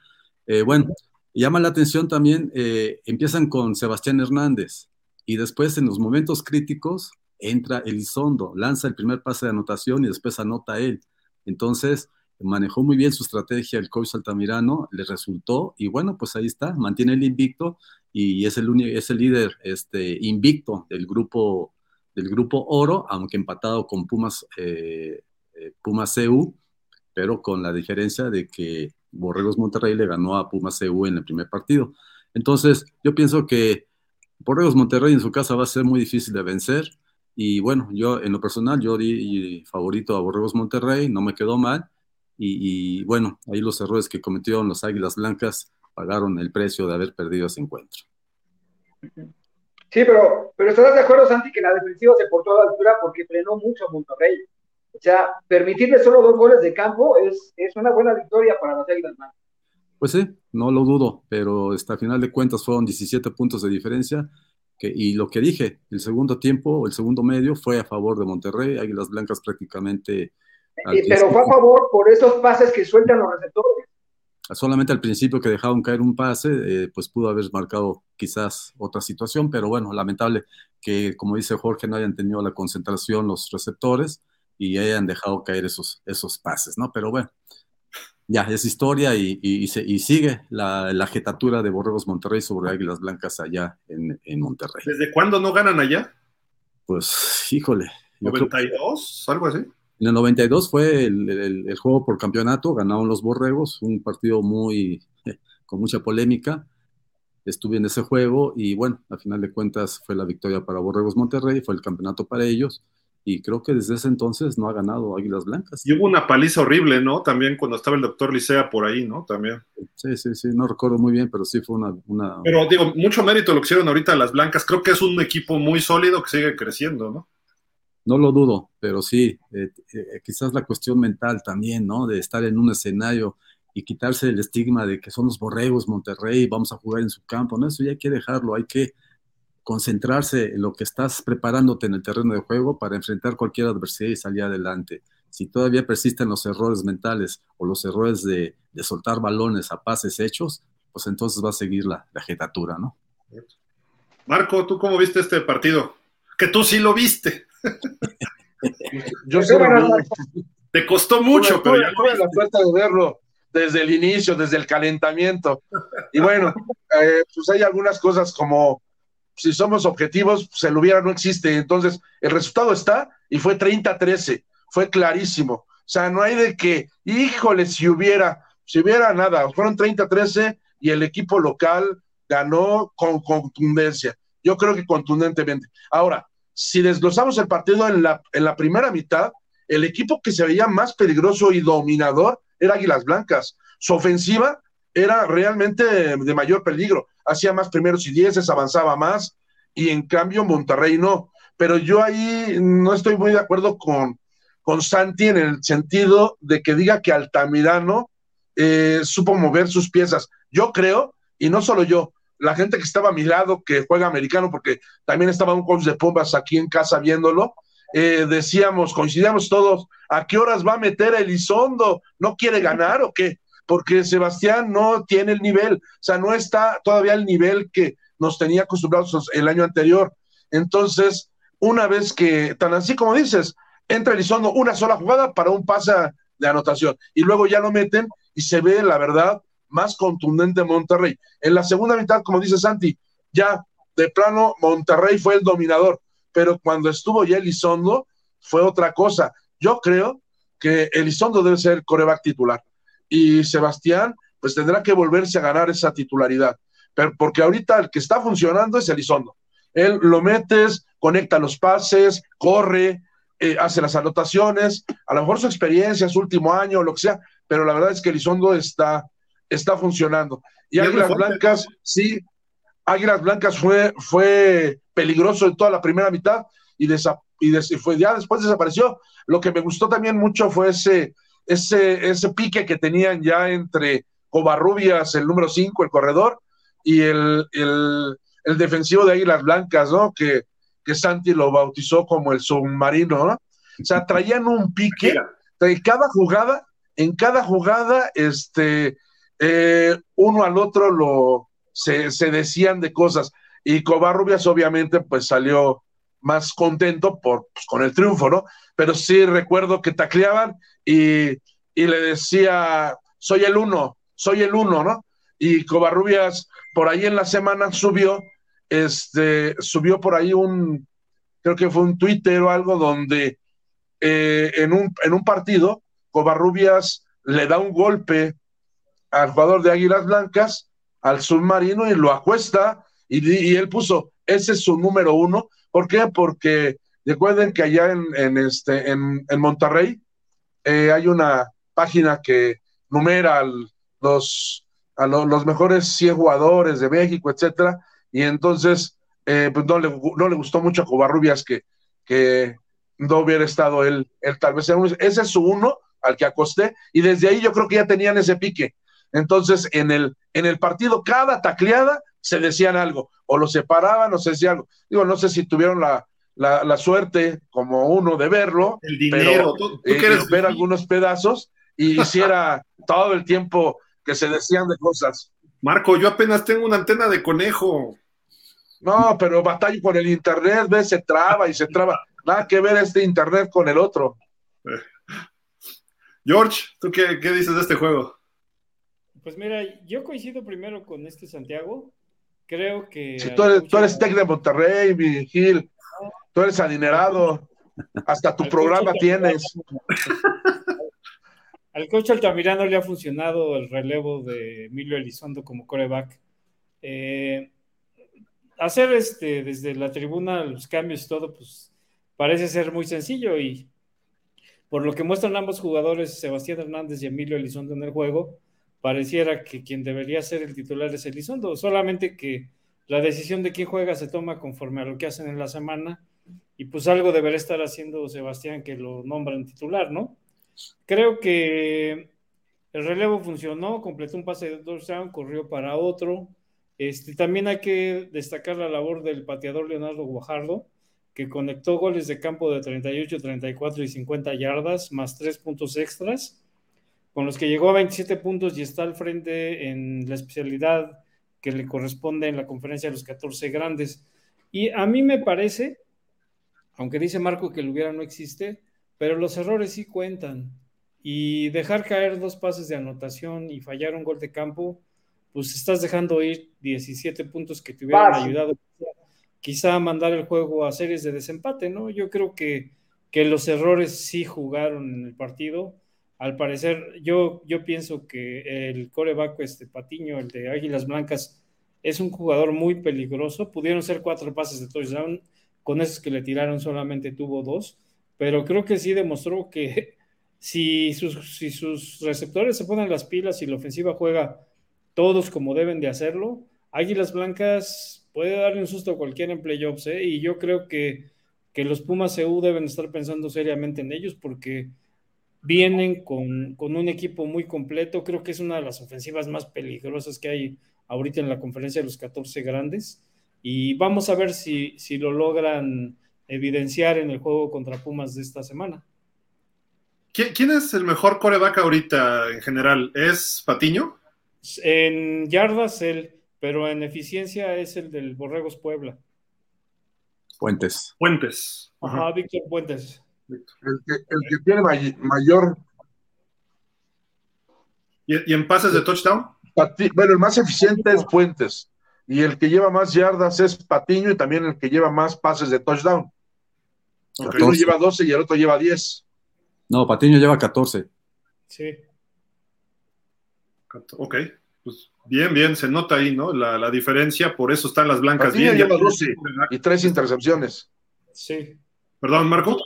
Eh, bueno, llama la atención también, eh, empiezan con Sebastián Hernández y después en los momentos críticos entra Elizondo, lanza el primer pase de anotación y después anota él. Entonces, manejó muy bien su estrategia el coach Altamirano, le resultó y bueno, pues ahí está, mantiene el invicto y es el, es el líder este, invicto del grupo, del grupo Oro, aunque empatado con Pumas eh, eh, Pumas CU, pero con la diferencia de que Borregos Monterrey le ganó a Pumas CU en el primer partido. Entonces, yo pienso que Borregos Monterrey en su casa va a ser muy difícil de vencer. Y bueno, yo en lo personal, yo di favorito a Borregos Monterrey, no me quedó mal. Y, bueno, ahí los errores que cometieron los Águilas Blancas pagaron el precio de haber perdido ese encuentro. Sí, pero, pero estarás de acuerdo, Santi, que la defensiva se portó a la altura porque frenó mucho a Monterrey. O sea, permitirle solo dos goles de campo es, es una buena victoria para las Águilas Pues sí, no lo dudo, pero hasta final de cuentas fueron 17 puntos de diferencia. Que, y lo que dije, el segundo tiempo, el segundo medio fue a favor de Monterrey, Águilas Blancas prácticamente. pero fue a favor por esos pases que sueltan los receptores. Solamente al principio que dejaron caer un pase, eh, pues pudo haber marcado quizás otra situación, pero bueno, lamentable que, como dice Jorge, no hayan tenido la concentración los receptores y hayan dejado caer esos, esos pases, ¿no? Pero bueno, ya es historia y, y, sigue la, la, jetatura de Borregos Monterrey sobre Águilas Blancas allá en, en, Monterrey. ¿Desde cuándo no ganan allá? Pues, híjole. ¿92? ¿Algo así? En el 92 fue el, el, juego por campeonato, ganaron los Borregos, un partido muy, con mucha polémica. Estuve en ese juego y bueno, al final de cuentas fue la victoria para Borregos Monterrey, fue el campeonato para ellos y creo que desde ese entonces no ha ganado Águilas Blancas. Y hubo una paliza horrible, ¿no? También cuando estaba el doctor Licea por ahí, ¿no? También. Sí, sí, sí, no recuerdo muy bien, pero sí fue una... una... Pero digo, mucho mérito lo que hicieron ahorita las Blancas, creo que es un equipo muy sólido que sigue creciendo, ¿no? No lo dudo, pero sí, eh, eh, quizás la cuestión mental también, ¿no? De estar en un escenario y quitarse el estigma de que son los borregos Monterrey, vamos a jugar en su campo, ¿no? Eso ya hay que dejarlo, hay que concentrarse en lo que estás preparándote en el terreno de juego para enfrentar cualquier adversidad y salir adelante. Si todavía persisten los errores mentales o los errores de, soltar balones a pases hechos, pues entonces va a seguir la, la jetatura, ¿no? Marco, ¿tú cómo viste este partido? Que tú sí lo viste. Yo vi. Te costó mucho, pero ya tuve la suerte de verlo desde el inicio, desde el calentamiento. Y bueno, eh, pues hay algunas cosas como si somos objetivos, pues el hubiera no existe. Entonces, el resultado está y fue 30-13, fue clarísimo. O sea, no hay de que, híjole, si hubiera, si hubiera nada, fueron 30-13 y el equipo local ganó con contundencia. Yo creo que contundentemente. Ahora, si desglosamos el partido en la, en la primera mitad, el equipo que se veía más peligroso y dominador era Águilas Blancas. Su ofensiva era realmente de mayor peligro. Hacía más primeros y dieces, avanzaba más, y en cambio Monterrey no. Pero yo ahí no estoy muy de acuerdo con, con Santi en el sentido de que diga que Altamirano eh, supo mover sus piezas. Yo creo, y no solo yo, la gente que estaba a mi lado, que juega americano, porque también estaba un coach de Pumas aquí en casa viéndolo, eh, decíamos, coincidíamos todos, ¿a qué horas va a meter Elizondo? ¿No quiere ganar o qué? Porque Sebastián no tiene el nivel, o sea, no está todavía al nivel que nos tenía acostumbrados el año anterior. Entonces, una vez que, tan así como dices, entra Elizondo una sola jugada para un pase de anotación y luego ya lo meten y se ve, la verdad, más contundente Monterrey. En la segunda mitad, como dice Santi, ya de plano Monterrey fue el dominador, pero cuando estuvo ya Elizondo fue otra cosa. Yo creo que Elizondo debe ser coreback titular y Sebastián pues tendrá que volverse a ganar esa titularidad, pero porque ahorita el que está funcionando es Elizondo. Él lo metes, conecta los pases, corre, eh, hace las anotaciones, a lo mejor su experiencia, su último año, lo que sea, pero la verdad es que Elizondo está, está funcionando. Y Águilas Blancas, sí, Águilas Blancas fue, fue peligroso en toda la primera mitad y, y fue, ya después desapareció. Lo que me gustó también mucho fue ese, ese, ese pique que tenían ya entre Covarrubias, el número 5, el corredor, y el, el, el, defensivo de Águilas Blancas, ¿no? Que, que Santi lo bautizó como el submarino, ¿no? O sea, traían un pique, de cada jugada en cada jugada, este, eh, uno al otro lo, se, decían de cosas. Y Covarrubias obviamente pues salió más contento por, pues, con el triunfo, ¿no? Pero sí recuerdo que tacleaban y, y le decía, soy el uno, soy el uno, ¿no? Y Covarrubias por ahí en la semana subió, este, subió por ahí un, creo que fue un Twitter o algo donde eh, en, un, en un partido Covarrubias le da un golpe al jugador de Águilas Blancas, al submarino, y lo acuesta, y, él puso, ese es su número uno. ¿Por qué? Porque recuerden que allá en, este, en, Monterrey eh, hay una página que numera los, a los mejores 100 jugadores de México, etcétera, y entonces eh, pues no, le, no le gustó mucho a Covarrubias que, que no hubiera estado él, él tal vez. Ese es su uno, al que acosté, y desde ahí yo creo que ya tenían ese pique. Entonces, en el, en el partido, cada tacleada se decían algo, o lo separaban o se decía algo. Digo, no sé si tuvieron la, la, suerte, como uno, de verlo, el dinero, ¿tú, eh, quieres ver algunos pedazos y hiciera todo el tiempo que se decían de cosas. Marco, yo apenas tengo una antena de conejo. No, pero batalla con el internet, ve, se traba y se traba. Nada que ver este internet con el otro. George, ¿tú qué, dices de este juego? Pues mira, yo coincido primero con este Santiago. Creo que. Si tú eres, tú eres Tec de Monterrey, mi Gil. Tú eres adinerado. Hasta tu programa tienes. Al coach Altamirano le ha funcionado el relevo de Emilio Elizondo como coreback. Eh, hacer este desde la tribuna los cambios y todo, pues parece ser muy sencillo y por lo que muestran ambos jugadores, Sebastián Hernández y Emilio Elizondo en el juego, pareciera que quien debería ser el titular es Elizondo, solamente que la decisión de quién juega se toma conforme a lo que hacen en la semana y pues algo deberá estar haciendo Sebastián que lo nombran titular, ¿no? Creo que el relevo funcionó, completó un pase de touchdown, corrió para otro. Este, también hay que destacar la labor del pateador Leonardo Guajardo, que conectó goles de campo de 38, 34 y 50 yardas, más tres puntos extras, con los que llegó a 27 puntos y está al frente en la especialidad que le corresponde en la conferencia de los 14 grandes. Y a mí me parece, aunque dice Marco que el hubiera no existe, pero los errores sí cuentan. Y dejar caer dos pases de anotación y fallar un gol de campo, pues estás dejando ir 17 puntos que te hubieran ayudado quizá mandar el juego a series de desempate, ¿no? Yo creo que, que los errores sí jugaron en el partido. Al parecer, yo, yo pienso que el coreback, este Patiño, el de Águilas Blancas, es un jugador muy peligroso. Pudieron ser cuatro pases de touchdown, con esos que le tiraron solamente tuvo dos, pero creo que sí demostró que si sus, si sus receptores se ponen las pilas y la ofensiva juega todos como deben de hacerlo, Águilas Blancas puede darle un susto a cualquiera en playoffs, ¿eh? Y yo creo que, que los Pumas EU deben estar pensando seriamente en ellos porque vienen con, un equipo muy completo. Creo que es una de las ofensivas más peligrosas que hay ahorita en la conferencia de los 14 grandes. Y vamos a ver si, si lo logran evidenciar en el juego contra Pumas de esta semana. ¿Quién, es el mejor coreback ahorita en general? ¿Es Patiño? En yardas él, pero en eficiencia es el del Borregos Puebla. Puentes. Puentes. Ajá, Víctor Puentes. El que, tiene mayor. ¿Y, en pases de touchdown? bueno, el más eficiente es Puentes. Y el que lleva más yardas es Patiño y también el que lleva más pases de touchdown. Uno lleva 12 y el otro lleva 10. No, Patiño lleva 14. Sí. Ok, pues bien, bien, se nota ahí, ¿no? La, diferencia, por eso están las blancas Patiño bien. lleva 12 y tres intercepciones. Sí. Perdón, Marco.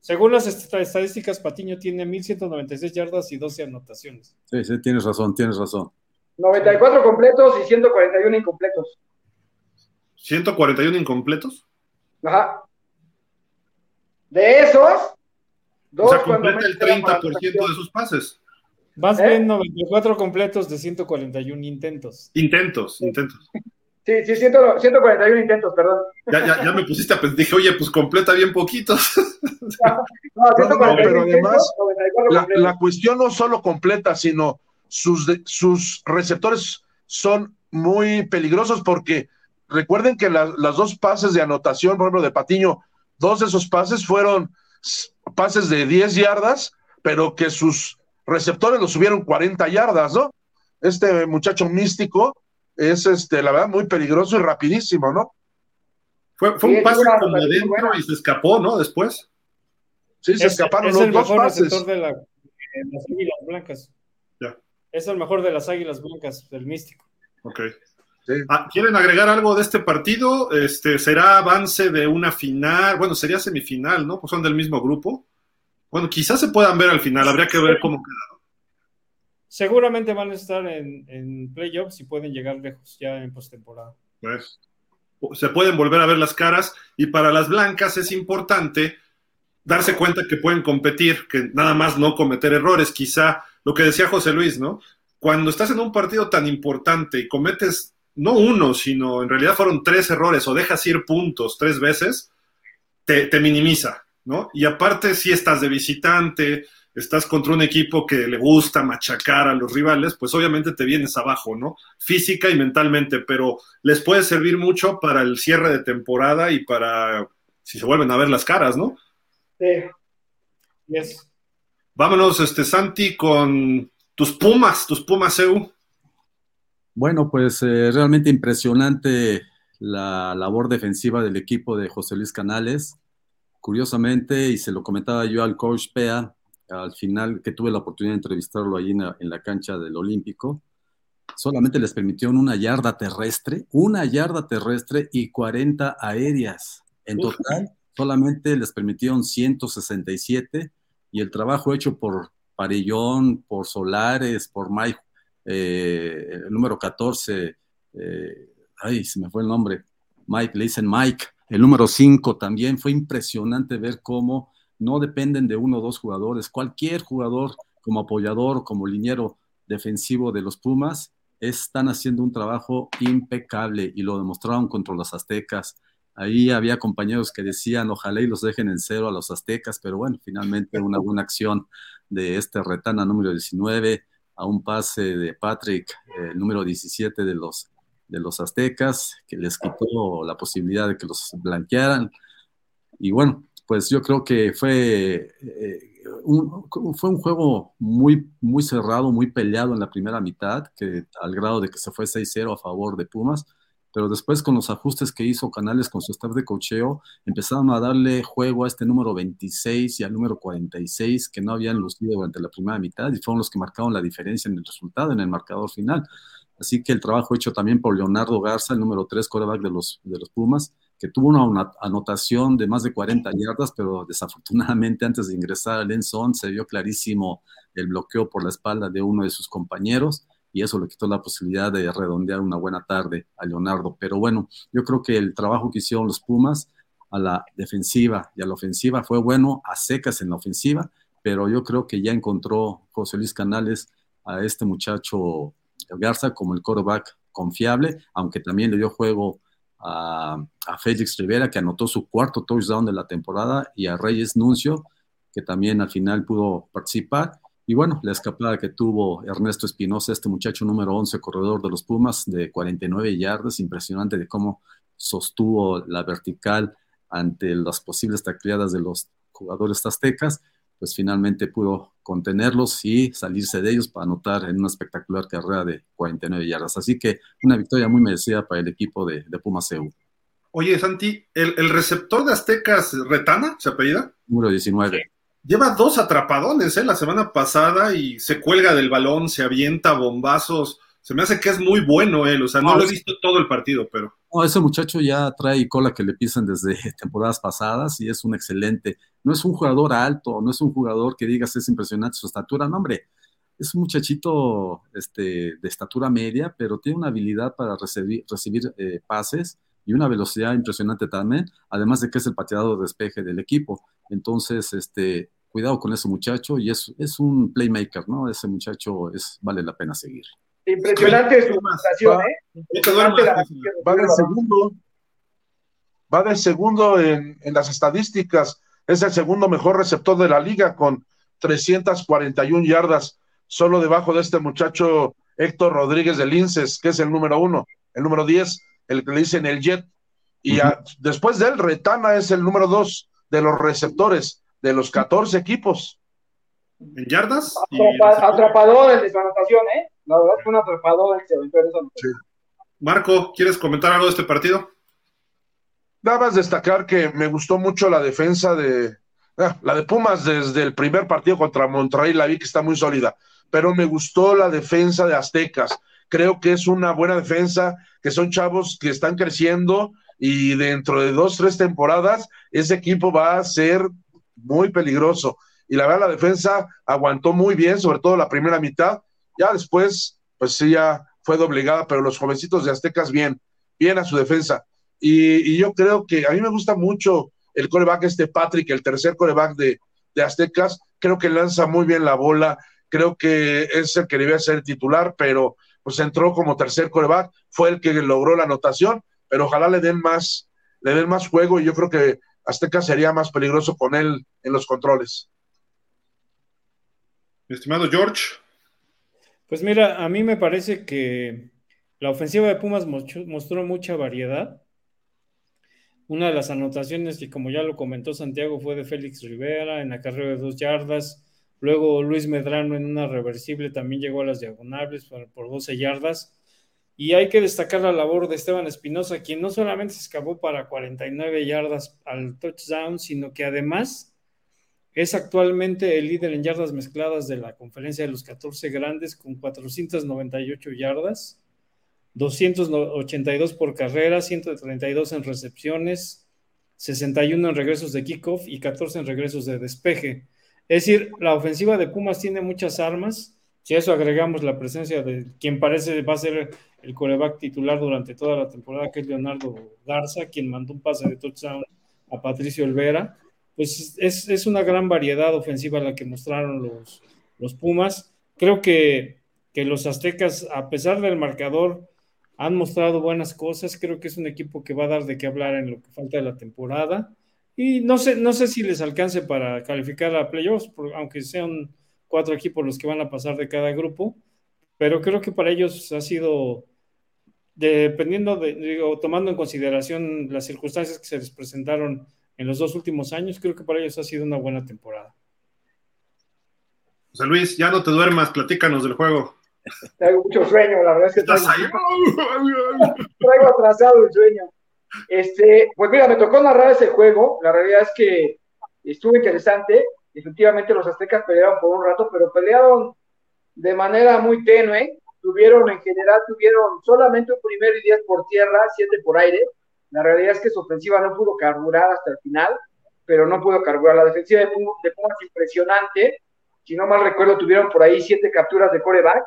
Según las estadísticas, Patiño tiene 1196 yardas y 12 anotaciones. Sí, sí, tienes razón, tienes razón. 94 completos y 141 incompletos. ¿141 incompletos? Ajá. De esos, dos o sea, completa el 30% de sus pases. Más ¿Eh? bien 94 completos de 141 intentos. Intentos, intentos. Sí, sí, 141 intentos, perdón. Ya, ya, ya me pusiste a pensar, dije, oye, pues completa bien poquitos. no, no, pero además, la, la, cuestión no solo completa, sino sus, sus receptores son muy peligrosos porque recuerden que las dos pases de anotación, por ejemplo, de Patiño, dos de esos pases fueron pases de 10 yardas, pero que sus receptores los subieron 40 yardas, ¿no? Este muchacho místico es, este, la verdad, muy peligroso y rapidísimo, ¿no? Fue, fue un pase como adentro y se escapó, ¿no? Después. Sí, se escaparon los dos pases. De, las águilas blancas. Ya. Es el mejor de las águilas blancas, del místico. Ok. Ah, ¿Quieren agregar algo de este partido? Este, ¿Será avance de una final? Bueno, sería semifinal, ¿no? Pues son del mismo grupo. Bueno, quizás se puedan ver al final, habría que ver cómo queda. Seguramente van a estar en, en playoffs y pueden llegar lejos ya en postemporada. Pues, se pueden volver a ver las caras y para las blancas es importante darse cuenta que pueden competir, que nada más no cometer errores. Quizá lo que decía José Luis, ¿no? Cuando estás en un partido tan importante y cometes no uno, sino en realidad fueron tres errores o dejas ir puntos tres veces, te, minimiza, ¿no? Y aparte, si estás de visitante, estás contra un equipo que le gusta machacar a los rivales, pues obviamente te vienes abajo, ¿no? Física y mentalmente, pero les puede servir mucho para el cierre de temporada y para si se vuelven a ver las caras, ¿no? Sí. Yes. Vámonos, este, Santi, con tus Pumas, tus Pumas EU. Bueno, pues eh, realmente impresionante la labor defensiva del equipo de José Luis Canales. Curiosamente, y se lo comentaba yo al coach Pea, al final que tuve la oportunidad de entrevistarlo ahí en la, cancha del Olímpico, solamente les permitió una yarda terrestre, una yarda terrestre y 40 aéreas. En total, solamente les permitieron 167 y el trabajo hecho por Parellón, por Solares, por Mike eh, el número 14, eh, ay, se me fue el nombre, Mike, le dicen Mike, el número 5 también, fue impresionante ver cómo no dependen de uno o dos jugadores, cualquier jugador como apoyador, como liniero defensivo de los Pumas, están haciendo un trabajo impecable y lo demostraron contra los aztecas. Ahí había compañeros que decían, ojalá y los dejen en cero a los aztecas, pero bueno, finalmente una buena acción de este retana número 19, a un pase de Patrick, el número 17 de los, de los aztecas, que les quitó la posibilidad de que los blanquearan. Y bueno, pues yo creo que fue, eh, un, fue un juego muy, muy cerrado, muy peleado en la primera mitad, que al grado de que se fue 6-0 a favor de Pumas pero después con los ajustes que hizo Canales con su staff de cocheo, empezaron a darle juego a este número 26 y al número 46 que no habían lucido durante la primera mitad y fueron los que marcaron la diferencia en el resultado, en el marcador final. Así que el trabajo hecho también por Leonardo Garza, el número 3 quarterback de los, de los Pumas, que tuvo una, anotación de más de 40 yardas, pero desafortunadamente antes de ingresar al Enzón se vio clarísimo el bloqueo por la espalda de uno de sus compañeros y eso le quitó la posibilidad de redondear una buena tarde a Leonardo. Pero bueno, yo creo que el trabajo que hicieron los Pumas a la defensiva y a la ofensiva fue bueno, a secas en la ofensiva, pero yo creo que ya encontró José Luis Canales a este muchacho Garza como el quarterback confiable, aunque también le dio juego a, Félix Rivera, que anotó su cuarto touchdown de la temporada, y a Reyes Nuncio, que también al final pudo participar. Y bueno, la escapada que tuvo Ernesto Espinosa, este muchacho número 11, corredor de los Pumas, de 49 yardas, impresionante de cómo sostuvo la vertical ante las posibles tacleadas de los jugadores aztecas pues finalmente pudo contenerlos y salirse de ellos para anotar en una espectacular carrera de 49 yardas. Así que una victoria muy merecida para el equipo de, de Pumas EU. Oye, Santi, ¿el, receptor de Aztecas, Retana, se apellida? Número 19. Lleva dos atrapadones ¿eh? la semana pasada y se cuelga del balón, se avienta bombazos se me hace que es muy bueno él, o sea, no, lo he visto todo el partido, pero... No, ese muchacho ya trae cola que le pisan desde temporadas pasadas y es un excelente, no es un jugador alto, no es un jugador que digas es impresionante su estatura, no hombre, es un muchachito este, de estatura media, pero tiene una habilidad para recibir, recibir eh, pases y una velocidad impresionante también, además de que es el pateador de despeje del equipo. Entonces, este, cuidado con ese muchacho y es, es un playmaker, ¿no? Ese muchacho es, vale la pena seguir. Impresionante su presentación, ¿eh? Va del segundo. Va del segundo en, las estadísticas. Es el segundo mejor receptor de la liga con 341 yardas, solo debajo de este muchacho Héctor Rodríguez de Linces, que es el número uno, el número 10, el que le dicen el Jet. Y después de él, Retana es el número dos de los receptores de los 14 equipos. ¿En yardas? atrapador en anotación, ¿eh? La verdad fue un atrapador sí. Marco, ¿quieres comentar algo de este partido? Nada más destacar que me gustó mucho la defensa de. Ah, la de Pumas desde el primer partido contra Monterrey, la vi que está muy sólida, pero me gustó la defensa de Aztecas. Creo que es una buena defensa, que son chavos que están creciendo y dentro de dos, tres temporadas, ese equipo va a ser muy peligroso y la verdad la defensa aguantó muy bien, sobre todo la primera mitad. Ya después, pues sí, ya fue doblegada, pero los jovencitos de Aztecas bien, bien a su defensa. Y, yo creo que a mí me gusta mucho el coreback este Patrick, el tercer coreback de, de Aztecas. Creo que lanza muy bien la bola, creo que es el que debía ser titular, pero pues entró como tercer coreback, fue el que logró la anotación, pero ojalá le den más, le den más juego y yo creo que Aztecas sería más peligroso con él en los controles estimado George. Pues mira, a mí me parece que la ofensiva de Pumas mostró mucha variedad. Una de las anotaciones que, como ya lo comentó Santiago, fue de Félix Rivera en la carrera de dos yardas. Luego Luis Medrano en una reversible también llegó a las diagonales por, por 12 yardas. Y hay que destacar la labor de Esteban Espinosa, quien no solamente se escapó para 49 yardas al touchdown, sino que además es actualmente el líder en yardas mezcladas de la conferencia de los 14 grandes con 498 yardas, 282 por carrera, 132 en recepciones, 61 en regresos de kickoff y 14 en regresos de despeje. Es decir, la ofensiva de Pumas tiene muchas armas. Si a eso agregamos la presencia de quien parece va a ser el coreback titular durante toda la temporada, que es Leonardo Garza, quien mandó un pase de touchdown a Patricio Olvera pues es, una gran variedad ofensiva la que mostraron los, los Pumas. Creo que, los aztecas, a pesar del marcador, han mostrado buenas cosas. Creo que es un equipo que va a dar de qué hablar en lo que falta de la temporada. Y no sé, no sé si les alcance para calificar a playoffs, aunque sean cuatro equipos los que van a pasar de cada grupo, pero creo que para ellos ha sido, dependiendo de, digo, tomando en consideración las circunstancias que se les presentaron en los dos últimos años. Creo que para ellos ha sido una buena temporada. José Luis, ya no te duermas, platícanos del juego. Tengo mucho sueño, la verdad es que traigo, traigo atrasado el sueño. Este, pues mira, me tocó narrar ese juego. La realidad es que estuvo interesante. Efectivamente, los aztecas pelearon por un rato, pero pelearon de manera muy tenue. Tuvieron, en general, tuvieron solamente un primer y diez por tierra, siete por aire. La realidad es que su ofensiva no pudo carburar hasta el final, pero no pudo carburar. La defensiva de Pumas, es impresionante. Si no mal recuerdo, tuvieron por ahí siete capturas de coreback.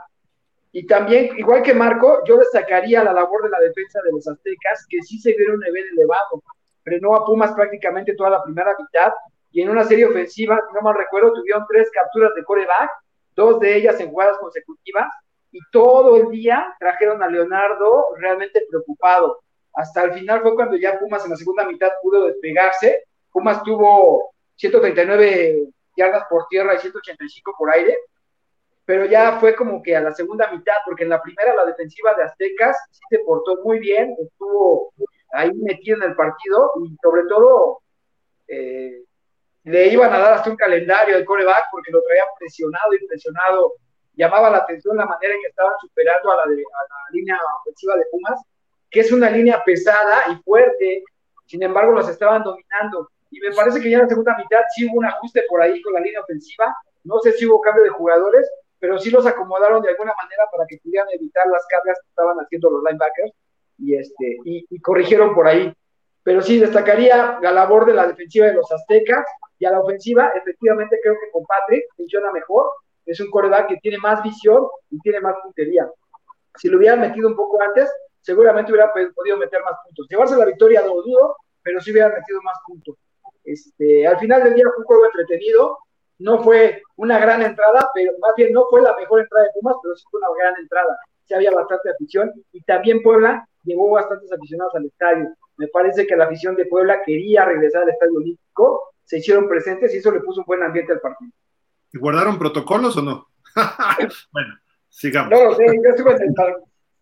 Y también, igual que Marco, yo destacaría la labor de la defensa de los aztecas, que sí se vieron un nivel elevado. Frenó a Pumas prácticamente toda la primera mitad y en una serie ofensiva, no mal recuerdo, tuvieron tres capturas de coreback, dos de ellas en jugadas consecutivas, y todo el día trajeron a Leonardo realmente preocupado. Hasta el final fue cuando ya Pumas en la segunda mitad pudo despegarse. Pumas tuvo 139 yardas por tierra y 185 por aire, pero ya fue como que a la segunda mitad, porque en la primera la defensiva de Aztecas sí se portó muy bien, estuvo ahí metido en el partido y sobre todo eh, le iban a dar hasta un calendario de coreback porque lo traían presionado y presionado. Llamaba la atención la manera en que estaban superando a la, a la línea ofensiva de Pumas, que es una línea pesada y fuerte, sin embargo los estaban dominando. Y me parece que ya en la segunda mitad sí hubo un ajuste por ahí con la línea ofensiva, no sé si hubo cambio de jugadores, pero sí los acomodaron de alguna manera para que pudieran evitar las cargas que estaban haciendo los linebackers y, este, y, corrigieron por ahí. Pero sí, destacaría la labor de la defensiva de los aztecas y a la ofensiva, efectivamente creo que con Patrick funciona mejor, es un coreback que tiene más visión y tiene más puntería. Si lo hubieran metido un poco antes, seguramente hubiera podido meter más puntos. Llevarse la victoria no lo dudo, pero sí hubieran metido más puntos. Este, al final del día fue un juego entretenido, no fue una gran entrada, pero más bien no fue la mejor entrada de Pumas, pero sí fue una gran entrada. Sí había bastante afición y también Puebla llevó bastantes aficionados al estadio. Me parece que la afición de Puebla quería regresar al estadio olímpico, se hicieron presentes y eso le puso un buen ambiente al partido. ¿Y guardaron protocolos o no? bueno, sigamos. No lo sé, yo estuve en el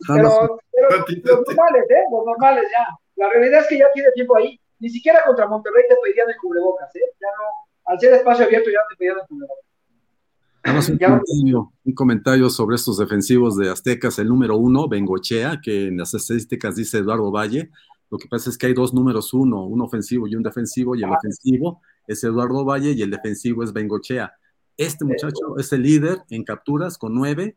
pero, pero los normales, ¿eh? Los normales ya. La realidad es que ya tiene tiempo ahí. Ni siquiera contra Monterrey te pedían el cubrebocas, ¿eh? Ya no, al ser espacio abierto ya te pedían el un, comentario, sobre estos defensivos de Aztecas. El número uno, Bengochea, que en las estadísticas dice Eduardo Valle. Lo que pasa es que hay dos números uno, un ofensivo y un defensivo, y el ofensivo es Eduardo Valle y el defensivo es Bengochea. Este muchacho es el líder en capturas con nueve,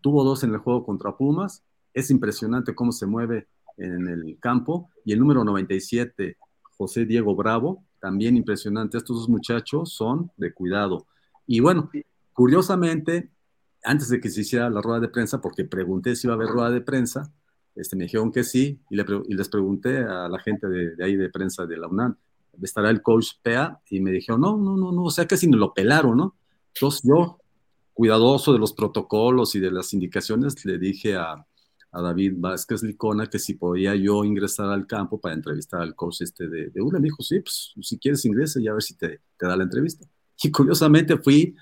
tuvo dos en el juego contra Pumas. Es impresionante cómo se mueve en el campo. Y el número 97, José Diego Bravo, también impresionante. Estos dos muchachos son de cuidado. Y bueno, curiosamente, antes de que se hiciera la rueda de prensa, porque pregunté si iba a haber rueda de prensa, este, me dijeron que sí, y, les pregunté a la gente de, ahí de prensa de la UNAM, ¿estará el coach PEA? Y me dijeron, no, no, no, no, o sea que si me lo pelaron, ¿no? Entonces yo, cuidadoso de los protocolos y de las indicaciones, le dije a, a David Vázquez Licona que si podía yo ingresar al campo para entrevistar al coach este de, de Me dijo, sí, pues si quieres ingresa y a ver si te, te, da la entrevista. Y curiosamente fui,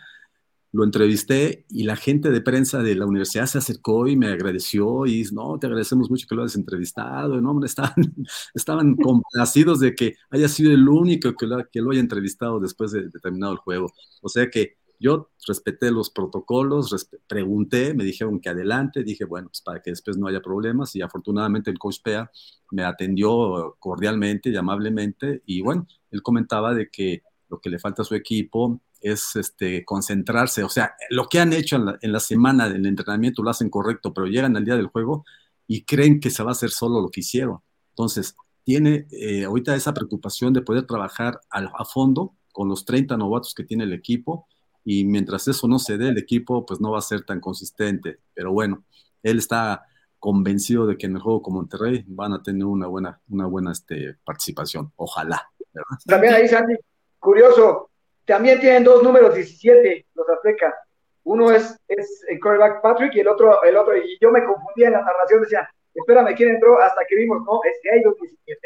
lo entrevisté y la gente de prensa de la universidad se acercó y me agradeció y no, te agradecemos mucho que lo hayas entrevistado. no, hombre, estaban, estaban complacidos de que haya sido el único que lo, que lo haya entrevistado después de, de terminado el juego. O sea que yo respeté los protocolos, pregunté, me dijeron que adelante, dije, bueno, pues para que después no haya problemas y afortunadamente el coach Pea me atendió cordialmente y amablemente y bueno, él comentaba de que lo que le falta a su equipo es este, concentrarse, o sea, lo que han hecho en la, semana del entrenamiento lo hacen correcto, pero llegan al día del juego y creen que se va a hacer solo lo que hicieron. Entonces, tiene eh, ahorita esa preocupación de poder trabajar a fondo con los 30 novatos que tiene el equipo y mientras eso no se dé, el equipo pues no va a ser tan consistente. Pero bueno, él está convencido de que en el juego con Monterrey van a tener una buena, una buena este, participación. Ojalá. También ahí, Santi, curioso, también tienen dos números 17 los aztecas. Uno es, es el quarterback Patrick y el otro, el otro, y yo me confundía en la narración, decía, espérame, ¿quién entró? Hasta que vimos, no, es que hay dos 17.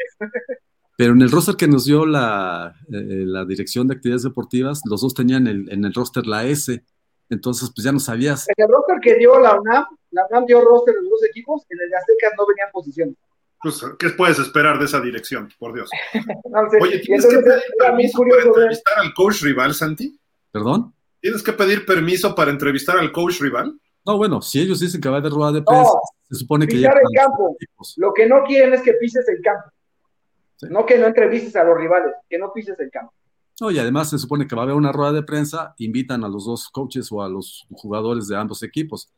Pero en el roster que nos dio la, eh, la Dirección de Actividades Deportivas, los dos tenían el, en el roster la S. Entonces, pues ya no sabías. En el roster que dio la UNAM, la UNAM dio roster de los dos equipos, en el de Aztecas no venían posiciones. Pues, ¿qué puedes esperar de esa dirección? Por Dios. Oye, ¿tienes que pedir permiso para entrevistar al coach rival, Santi? ¿Perdón? ¿Tienes que pedir permiso para entrevistar al coach rival? No, bueno, si ellos dicen que va a haber rueda de prensa, se supone que ya. el campo. Lo que no quieren es que pises el campo. No que no entrevistes a los rivales, que no pises el campo. No, y además se supone que va a haber una rueda de prensa, invitan a los dos coaches o a los jugadores de ambos equipos.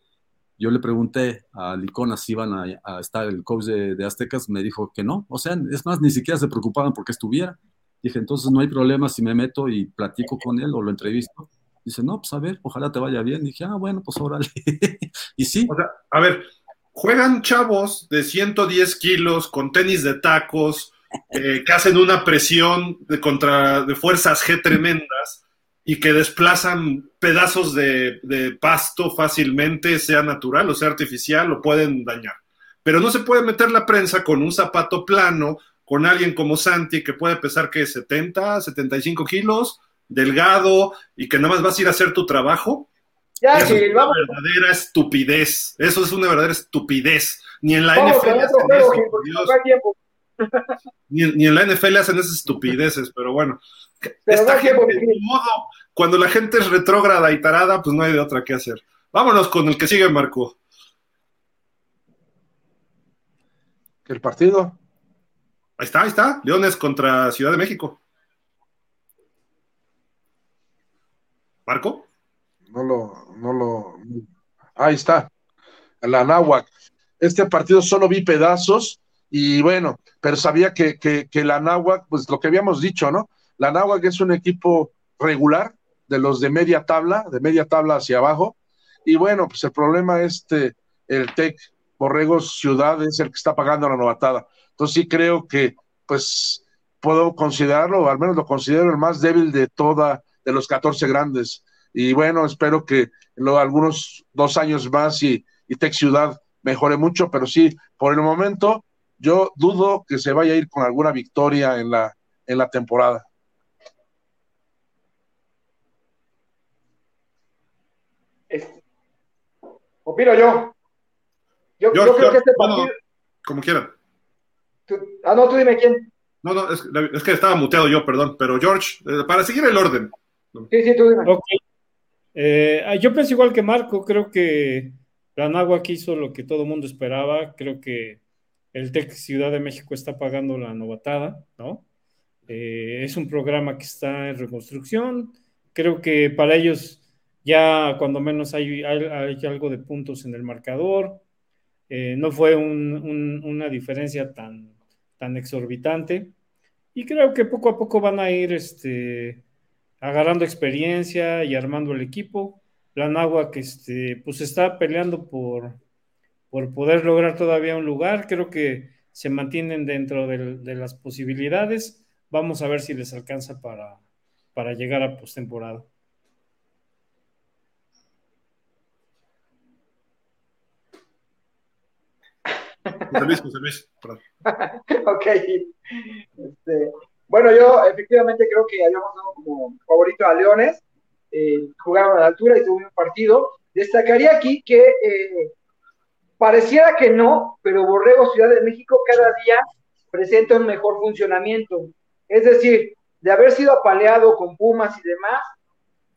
Yo le pregunté a Licona si iban a, estar el coach de, Aztecas, me dijo que no. O sea, es más, ni siquiera se preocupaban porque estuviera. Dije, entonces no hay problema si me meto y platico con él o lo entrevisto. Dice, no, pues a ver, ojalá te vaya bien. Dije, ah, bueno, pues órale. y sí. O sea, a ver, juegan chavos de 110 kilos con tenis de tacos, eh, que hacen una presión de, contra, de fuerzas G tremendas y que desplazan pedazos de, de, pasto fácilmente, sea natural o sea artificial, lo pueden dañar. Pero no se puede meter la prensa con un zapato plano, con alguien como Santi, que puede pesar que 70, 75 kilos, delgado, y que nada más vas a ir a hacer tu trabajo. Ya, Eso sí, es una verdadera estupidez. Eso es una verdadera estupidez. Ni en la Vamos NFL hacen eso, por Dios. Ni, ni en la NFL hacen esas estupideces, pero bueno. Pero Esta no tiempo, gente, modo, cuando la gente es retrógrada y tarada, pues no hay de otra que hacer. Vámonos con el que sigue, Marco. El partido. Ahí está, ahí está. Leones contra Ciudad de México. ¿Marco? No lo, no lo. Ahí está. La Náhuac. Este partido solo vi pedazos y bueno, pero sabía que, que, la Náhuac, pues lo que habíamos dicho, ¿no? La Náhuac es un equipo regular de los de media tabla, de media tabla hacia abajo. Y bueno, pues el problema este, el TEC Borregos Ciudad es el que está pagando la novatada. Entonces sí creo que, pues, puedo considerarlo, al menos lo considero el más débil de toda, de los 14 grandes. Y bueno, espero que lo, algunos dos años más y, y Tech Ciudad mejore mucho, pero sí, por el momento, yo dudo que se vaya a ir con alguna victoria en la, en la temporada. Opino yo. Yo, Yo- yo creo yo- que este bueno, partido. Como quieran. tú- ah, no, tú dime quién. No, no, es, es que estaba muteado yo, perdón. Pero George, eh, para seguir el orden. Sí, sí, tú dime. Ok. Eh, ah, yo pienso igual que Marco, creo que la Náhuac hizo lo que todo el mundo esperaba, creo que el TEC Ciudad de México está pagando la novatada, ¿no? Eh, es un programa que está en reconstrucción, creo que para ellos ya cuando menos hay, algo de puntos en el marcador, Eh, no fue un- un- una diferencia tan, tan exorbitante y creo que poco a poco van a ir este, agarrando experiencia y armando el equipo. La Náhuac este, pues está peleando por, por poder lograr todavía un lugar. Creo que se mantienen dentro del- de las posibilidades. Vamos a ver si les alcanza para, para llegar a postemporada. José Luis, José Luis, perdón. ok. Este, bueno, yo efectivamente creo que habíamos dado como favorito a Leones. Eh, jugaron a la altura y tuvo un partido. Destacaría aquí que eh, pareciera que no, pero Borrego Ciudad de México cada día presenta un mejor funcionamiento. Es decir, de haber sido apaleado con Pumas y demás,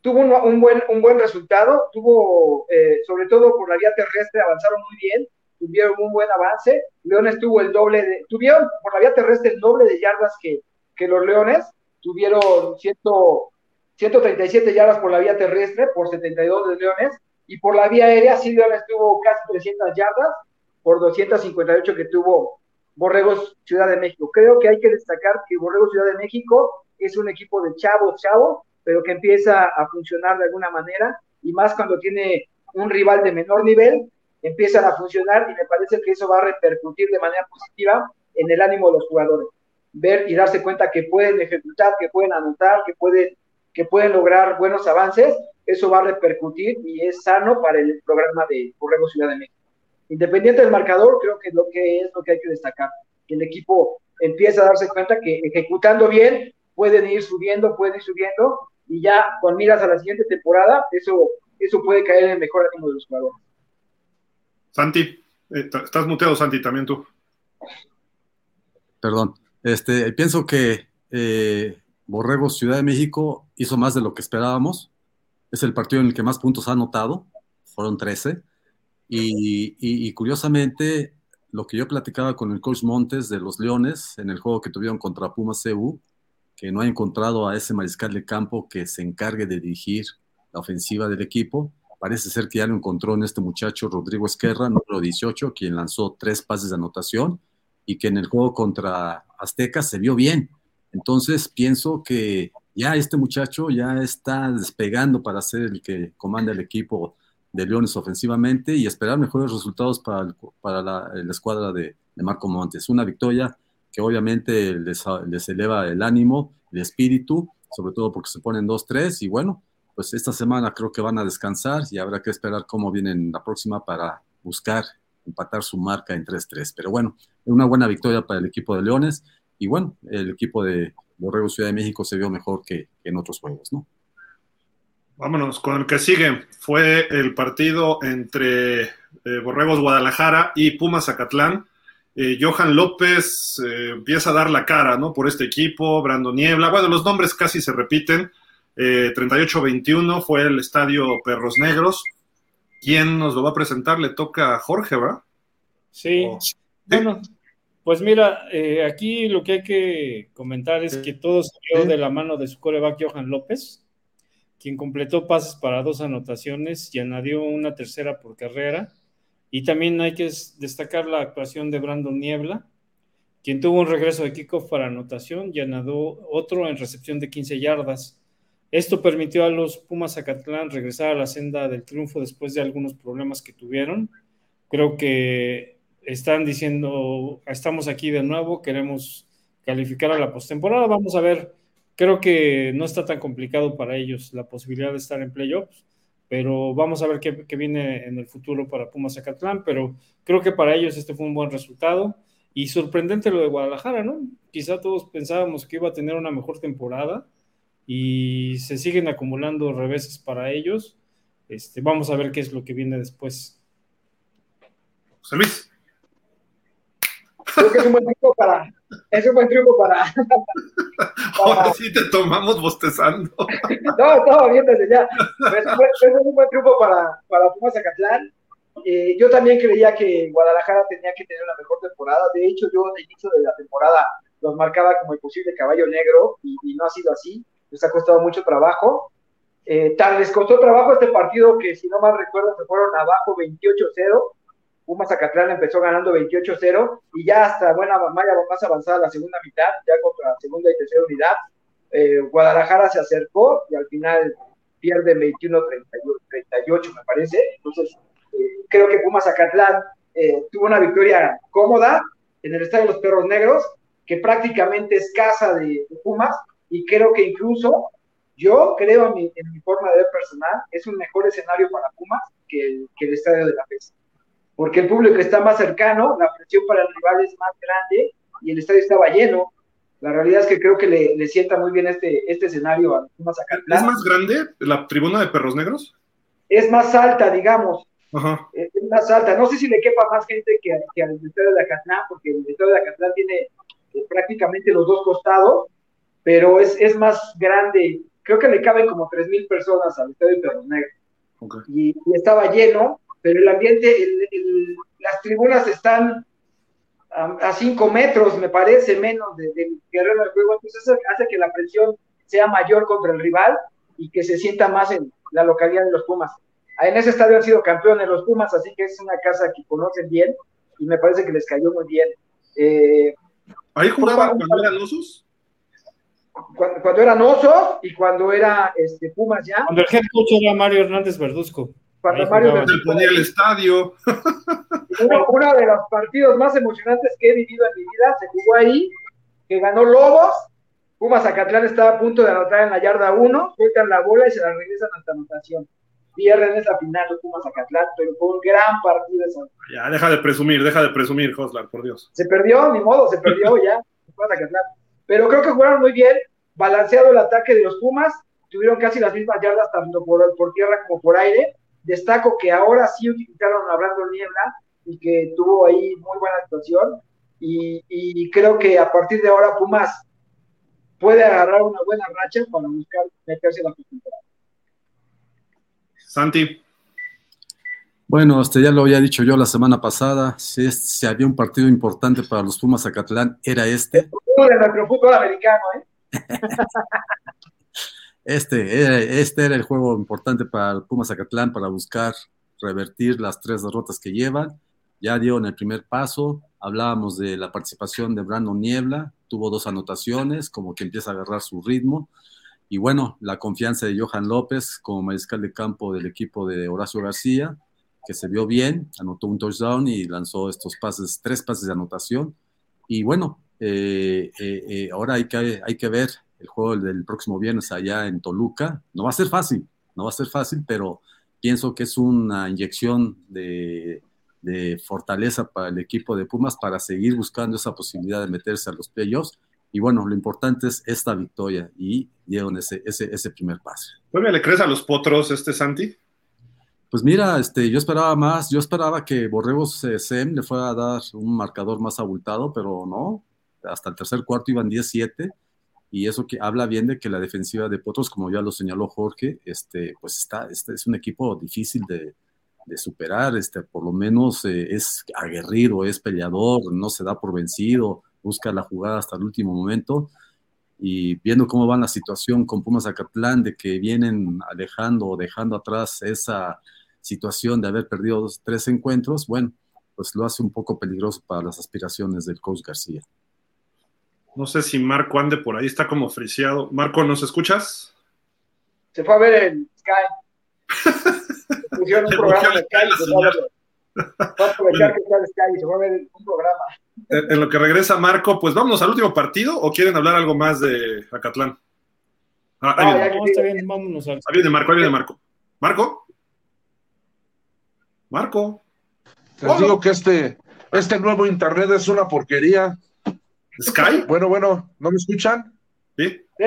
tuvo un, un buen, un buen resultado, tuvo, eh, sobre todo por la vía terrestre, avanzaron muy bien, tuvieron un buen avance. Leones tuvo el doble de, tuvieron por la vía terrestre el doble de yardas que, que los Leones, tuvieron ciento, 137 yardas por la vía terrestre, por 72 de Leones, y por la vía aérea, Leones tuvo casi 300 yardas, por 258 que tuvo Borregos Ciudad de México. Creo que hay que destacar que Borregos Ciudad de México es un equipo de chavo, chavo, pero que empieza a funcionar de alguna manera, y más cuando tiene un rival de menor nivel, empiezan a funcionar y me parece que eso va a repercutir de manera positiva en el ánimo de los jugadores. Ver y darse cuenta que pueden ejecutar, que pueden anotar, que pueden, que pueden lograr buenos avances, eso va a repercutir y es sano para el programa de Borrego Ciudad de México. Independiente del marcador, creo que es lo que es lo que hay que destacar. Que el equipo empieza a darse cuenta que ejecutando bien pueden ir subiendo, pueden ir subiendo y ya con miras a la siguiente temporada, eso, eso puede caer en el mejor ánimo de los jugadores. Santi, eh, estás muteado, Santi, también tú. Perdón. Este, pienso que eh, Borrego Ciudad de México hizo más de lo que esperábamos. Es el partido en el que más puntos ha anotado, fueron 13. Y, curiosamente, lo que yo platicaba con el coach Montes de los Leones en el juego que tuvieron contra Pumas CU, que no ha encontrado a ese mariscal de campo que se encargue de dirigir la ofensiva del equipo. Parece ser que ya lo encontró en este muchacho Rodrigo Esquerra, número 18, quien lanzó tres pases de anotación y que en el juego contra Azteca se vio bien. Entonces pienso que ya este muchacho ya está despegando para ser el que comanda el equipo de Leones ofensivamente y esperar mejores resultados para, el, para la, escuadra de, de, Marco Montes. Una victoria que obviamente les, les eleva el ánimo, el espíritu, sobre todo porque se ponen 2-3 y bueno, pues esta semana creo que van a descansar y habrá que esperar cómo vienen la próxima para buscar empatar su marca en 3-3. Pero bueno, una buena victoria para el equipo de Leones y bueno, el equipo de Borrego Ciudad de México se vio mejor que, en otros juegos, ¿no? Vámonos con el que sigue. Fue el partido entre eh, Borregos Guadalajara y Pumas Zacatlán. Eh, Johan López eh, empieza a dar la cara, ¿no? Por este equipo, Brando Niebla. Bueno, los nombres casi se repiten. 38-21 fue el estadio Perros Negros. ¿Quién nos lo va a presentar? Le toca a Jorge, ¿verdad? Sí. Bueno, pues mira, eh, aquí lo que hay que comentar es que todo salió de la mano de su coreback Johan López, quien completó pases para dos anotaciones y añadió una tercera por carrera. Y también hay que destacar la actuación de Brandon Niebla, quien tuvo un regreso de kickoff para anotación y añadió otro en recepción de 15 yardas. Esto permitió a los Pumas Zacatlán regresar a la senda del triunfo después de algunos problemas que tuvieron. Creo que están diciendo, estamos aquí de nuevo, queremos calificar a la postemporada. Vamos a ver, creo que no está tan complicado para ellos la posibilidad de estar en playoffs, pero vamos a ver qué, viene en el futuro para Pumas Zacatlán. Pero creo que para ellos este fue un buen resultado. Y sorprendente lo de Guadalajara, ¿no? Quizá todos pensábamos que iba a tener una mejor temporada y se siguen acumulando reveses para ellos. Este, vamos a ver qué es lo que viene después. José Luis. Creo que es un buen triunfo para. Es un buen triunfo para. Ahora sí te tomamos bostezando. no, estaba bien desde ya. Es, un buen triunfo para, para Pumas Zacatlán. Eh, yo también creía que Guadalajara tenía que tener una mejor temporada. De hecho, yo al inicio de la temporada los marcaba como el posible caballo negro y, y no ha sido así les ha costado mucho trabajo. Eh, tal les costó trabajo este partido que, si no mal recuerdo, se fueron abajo 28-0. Pumas Zacatlán empezó ganando 28-0 y ya hasta buena más avanzada la segunda mitad, ya contra la segunda y tercera unidad. Eh, Guadalajara se acercó y al final pierde 21-38, me parece. Entonces, eh, creo que Pumas Zacatlán tuvo una victoria cómoda en el Estadio de los Perros Negros, que prácticamente es casa de Pumas, y creo que incluso yo creo en mi, en mi, forma de ver personal, es un mejor escenario para Pumas que el, que el estadio de la FES. Porque el público está más cercano, la presión para el rival es más grande y el estadio estaba lleno. La realidad es que creo que le, le sienta muy bien este, este escenario a Pumas ¿Es más grande la tribuna de Perros Negros? Es más alta, digamos. Ajá. Es más alta. No sé si le quepa más gente que, que al estadio de Acatlán, porque el estadio de Acatlán tiene eh, prácticamente los dos costados pero es, es más grande. Creo que le caben como 3.000 personas al Estadio de Perros Negros. Y, estaba lleno, pero el ambiente, las tribunas están a 5 metros, me parece, menos del de terreno del juego, entonces eso hace que la presión sea mayor contra el rival y que se sienta más en la localidad de los Pumas. En ese estadio han sido campeones los Pumas, así que es una casa que conocen bien y me parece que les cayó muy bien. Eh, ¿Ahí jugaban cuando eran osos? cuando, cuando eran Oso y cuando era este, Pumas ya. Cuando el coach era Mario Hernández Verduzco. Cuando Mario ponía el estadio. Uno, uno, de los partidos más emocionantes que he vivido en mi vida se jugó ahí, que ganó Lobos. Pumas Zacatlán estaba a punto de anotar en la yarda 1, sueltan la bola y se la regresan hasta anotación. Pierden esa final de Pumas Zacatlán, pero fue un gran partido esa. Ya, deja de presumir, deja de presumir, Joslar, por Dios. Se perdió, ni modo, se perdió ya. Pumas Zacatlán pero creo que jugaron muy bien, balanceado el ataque de los Pumas, tuvieron casi las mismas yardas tanto por, por tierra como por aire. Destaco que ahora sí utilizaron a Brandon Niebla y que tuvo ahí muy buena actuación. Y, creo que a partir de ahora Pumas puede agarrar una buena racha para buscar meterse en la temporada. Santi. Bueno, este ya lo había dicho yo la semana pasada, si, si había un partido importante para los Pumas Acatlán, era este. De nuestro fútbol americano, ¿eh? este, este era el juego importante para Pumas Acatlán para buscar revertir las tres derrotas que llevan. Ya dio en el primer paso, hablábamos de la participación de Brandon Niebla, tuvo dos anotaciones, como que empieza a agarrar su ritmo. Y bueno, la confianza de Johan López como mariscal de campo del equipo de Horacio García, que se vio bien, anotó un touchdown y lanzó estos pases, tres pases de anotación. Y bueno, Eh, eh, eh, ahora hay que, hay que ver el juego del próximo viernes allá en Toluca. No va a ser fácil, no va a ser fácil, pero pienso que es una inyección de, de fortaleza para el equipo de Pumas para seguir buscando esa posibilidad de meterse a los playoffs. Y bueno, lo importante es esta victoria y dieron ese, ese, ese primer paso. ¿Todavía le crees a los potros este Santi? Pues mira, este, yo esperaba más, yo esperaba que Borregos eh, SEM le fuera a dar un marcador más abultado, pero no, hasta el tercer cuarto iban 10-7 y eso que habla bien de que la defensiva de Potros, como ya lo señaló Jorge, este, pues está, este es un equipo difícil de, de superar, este, por lo menos eh, es aguerrido, es peleador, no se da por vencido, busca la jugada hasta el último momento y viendo cómo va la situación con Pumas Acatlán, de que vienen alejando o dejando atrás esa situación de haber perdido tres encuentros, bueno, pues lo hace un poco peligroso para las aspiraciones del coach García. No sé si Marco ande por ahí, está como friseado. Marco, ¿nos escuchas? Se fue a ver en Sky. Pusieron un programa de Sky. Se fue a ver. Va a aprovechar que está en Sky y se fue a ver un programa. En, lo que regresa Marco, pues vámonos al último partido o quieren hablar algo más de Acatlán. Ah, ahí No, viene. No, está bien, vámonos al. Ahí viene Marco, ahí viene Marco. ¿Marco? Marco. Les Hola. digo que este, este nuevo internet es una porquería. ¿Sky? Bueno, bueno, ¿no me escuchan? Sí. Sí,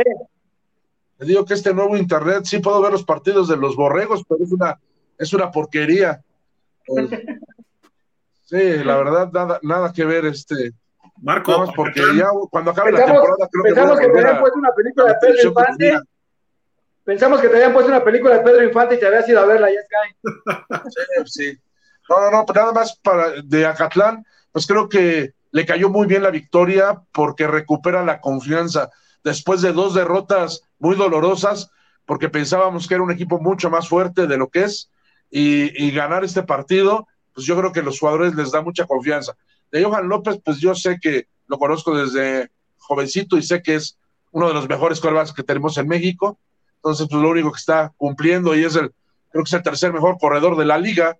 Les digo que este nuevo internet sí puedo ver los partidos de los borregos, pero es una, es una porquería. Eh, Sí, la verdad, nada, nada que ver este. Marco. Porque ya cuando acabe la Pensamos, temporada creo que pensamos que te habían puesto una película de la Pedro Infante. Pensamos que te habían puesto una película de Pedro Infante y te habías ido a verla, ya Sky. Sí, sí. No, no, no, pues nada más para de Acatlán, pues creo que le cayó muy bien la victoria porque recupera la confianza después de dos derrotas muy dolorosas, porque pensábamos que era un equipo mucho más fuerte de lo que es, y, ganar este partido, pues yo creo que los jugadores les da mucha confianza. De Johan López, pues yo sé que lo conozco desde jovencito y sé que es uno de los mejores quarterbacks que tenemos en México, entonces pues lo único que está cumpliendo y es el, creo que es el tercer mejor corredor de la liga,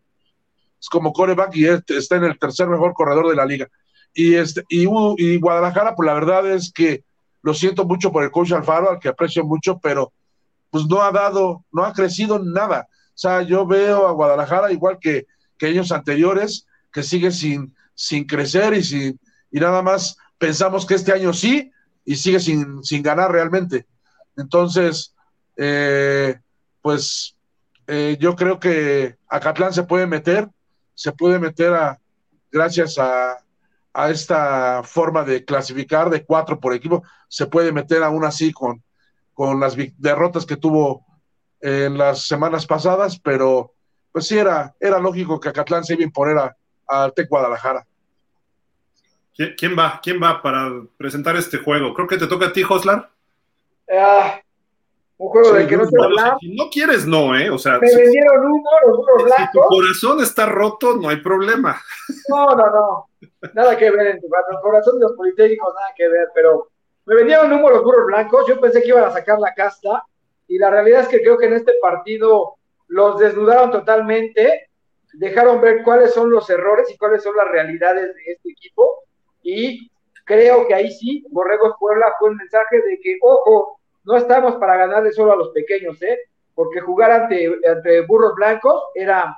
es como coreback y es- está en el tercer mejor corredor de la liga. Y, este, y, y Guadalajara, pues la verdad es que lo siento mucho por el coach Alfaro, al que aprecio mucho, pero pues no ha dado, no ha crecido nada. O sea, yo veo a Guadalajara igual que, que años anteriores, que sigue sin, sin crecer y, sin, y nada más pensamos que este año sí y sigue sin, sin ganar realmente. Entonces, eh, pues eh, yo creo que Acatlán se puede meter, se puede meter a, gracias a, a esta forma de clasificar de cuatro por equipo, se puede meter aún así con, con las derrotas que tuvo en las semanas pasadas, pero pues sí era, era lógico que Acatlán se iba a imponer a, al Tec Guadalajara. ¿Quién, quién va? ¿Quién va para presentar este juego? Creo que te toca a ti, Joslar. Ah, un juego Sí, del que no se hablar. Si no quieres, no, ¿eh? O sea, Me si, vendieron humo los burros si tu blancos. corazón está roto, no hay problema. No, no, no. Nada que ver en tu corazón de los politécnicos, nada que ver, pero me vendieron humo los burros blancos. Yo pensé que iban a sacar la casta y la realidad es que creo que en este partido los desnudaron totalmente, dejaron ver cuáles son los errores y cuáles son las realidades de este equipo y creo que ahí sí, Borregos Puebla fue un mensaje de que, ojo, no estamos para ganarle solo a los pequeños, ¿eh? Porque jugar ante, ante burros blancos era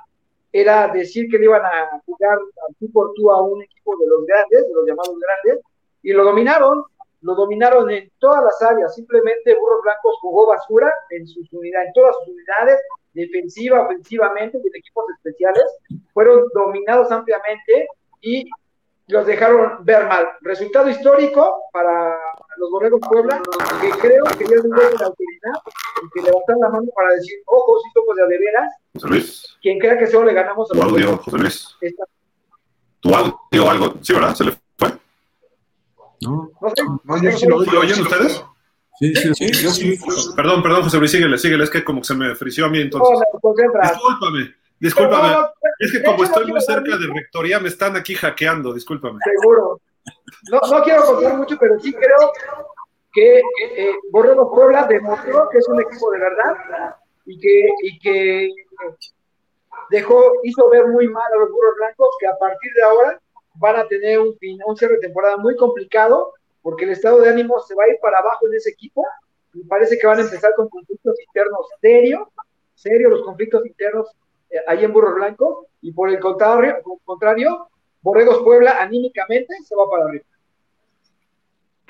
era decir que le iban a jugar a tú a un equipo de los grandes, de los llamados grandes, y lo dominaron, lo dominaron en todas las áreas, simplemente Burros Blancos jugó basura en sus unidades, en todas sus unidades, defensiva, ofensivamente, en equipos especiales, fueron dominados ampliamente y los dejaron ver mal. Resultado histórico para los Borregos Puebla, que creo que ya es un golpe de autoridad y que levantan la mano para decir, ojo, si somos de veras, José Luis, quien crea que solo le ganamos a tu los audio, José Luis. Esta- Tu audio, algo. Sí, ¿verdad? ¿Se le fue? ¿no? no sé, No, yo sí lo ¿Lo oyen ustedes? Sí, sí, sí. Yo sí. Perdón, perdón, José Luis, síguele, síguele. Es que como que se me frició a mí no, entonces. no. Discúlpame, discúlpame. No, no, Es que como estoy muy cerca de rectoría, me están aquí hackeando, discúlpame. Seguro. No, no quiero contar mucho, pero sí creo que eh, Borrego Puebla demostró que es un equipo de verdad y que, y que dejó, hizo ver muy mal a los burros blancos que a partir de ahora van a tener un, fin, un cierre de temporada muy complicado porque el estado de ánimo se va a ir para abajo en ese equipo. Me parece que van a empezar con conflictos internos serios, serios los conflictos internos eh, ahí en Burros Blancos, y por el contrario, contrario, Borregos Puebla anímicamente se va para arriba.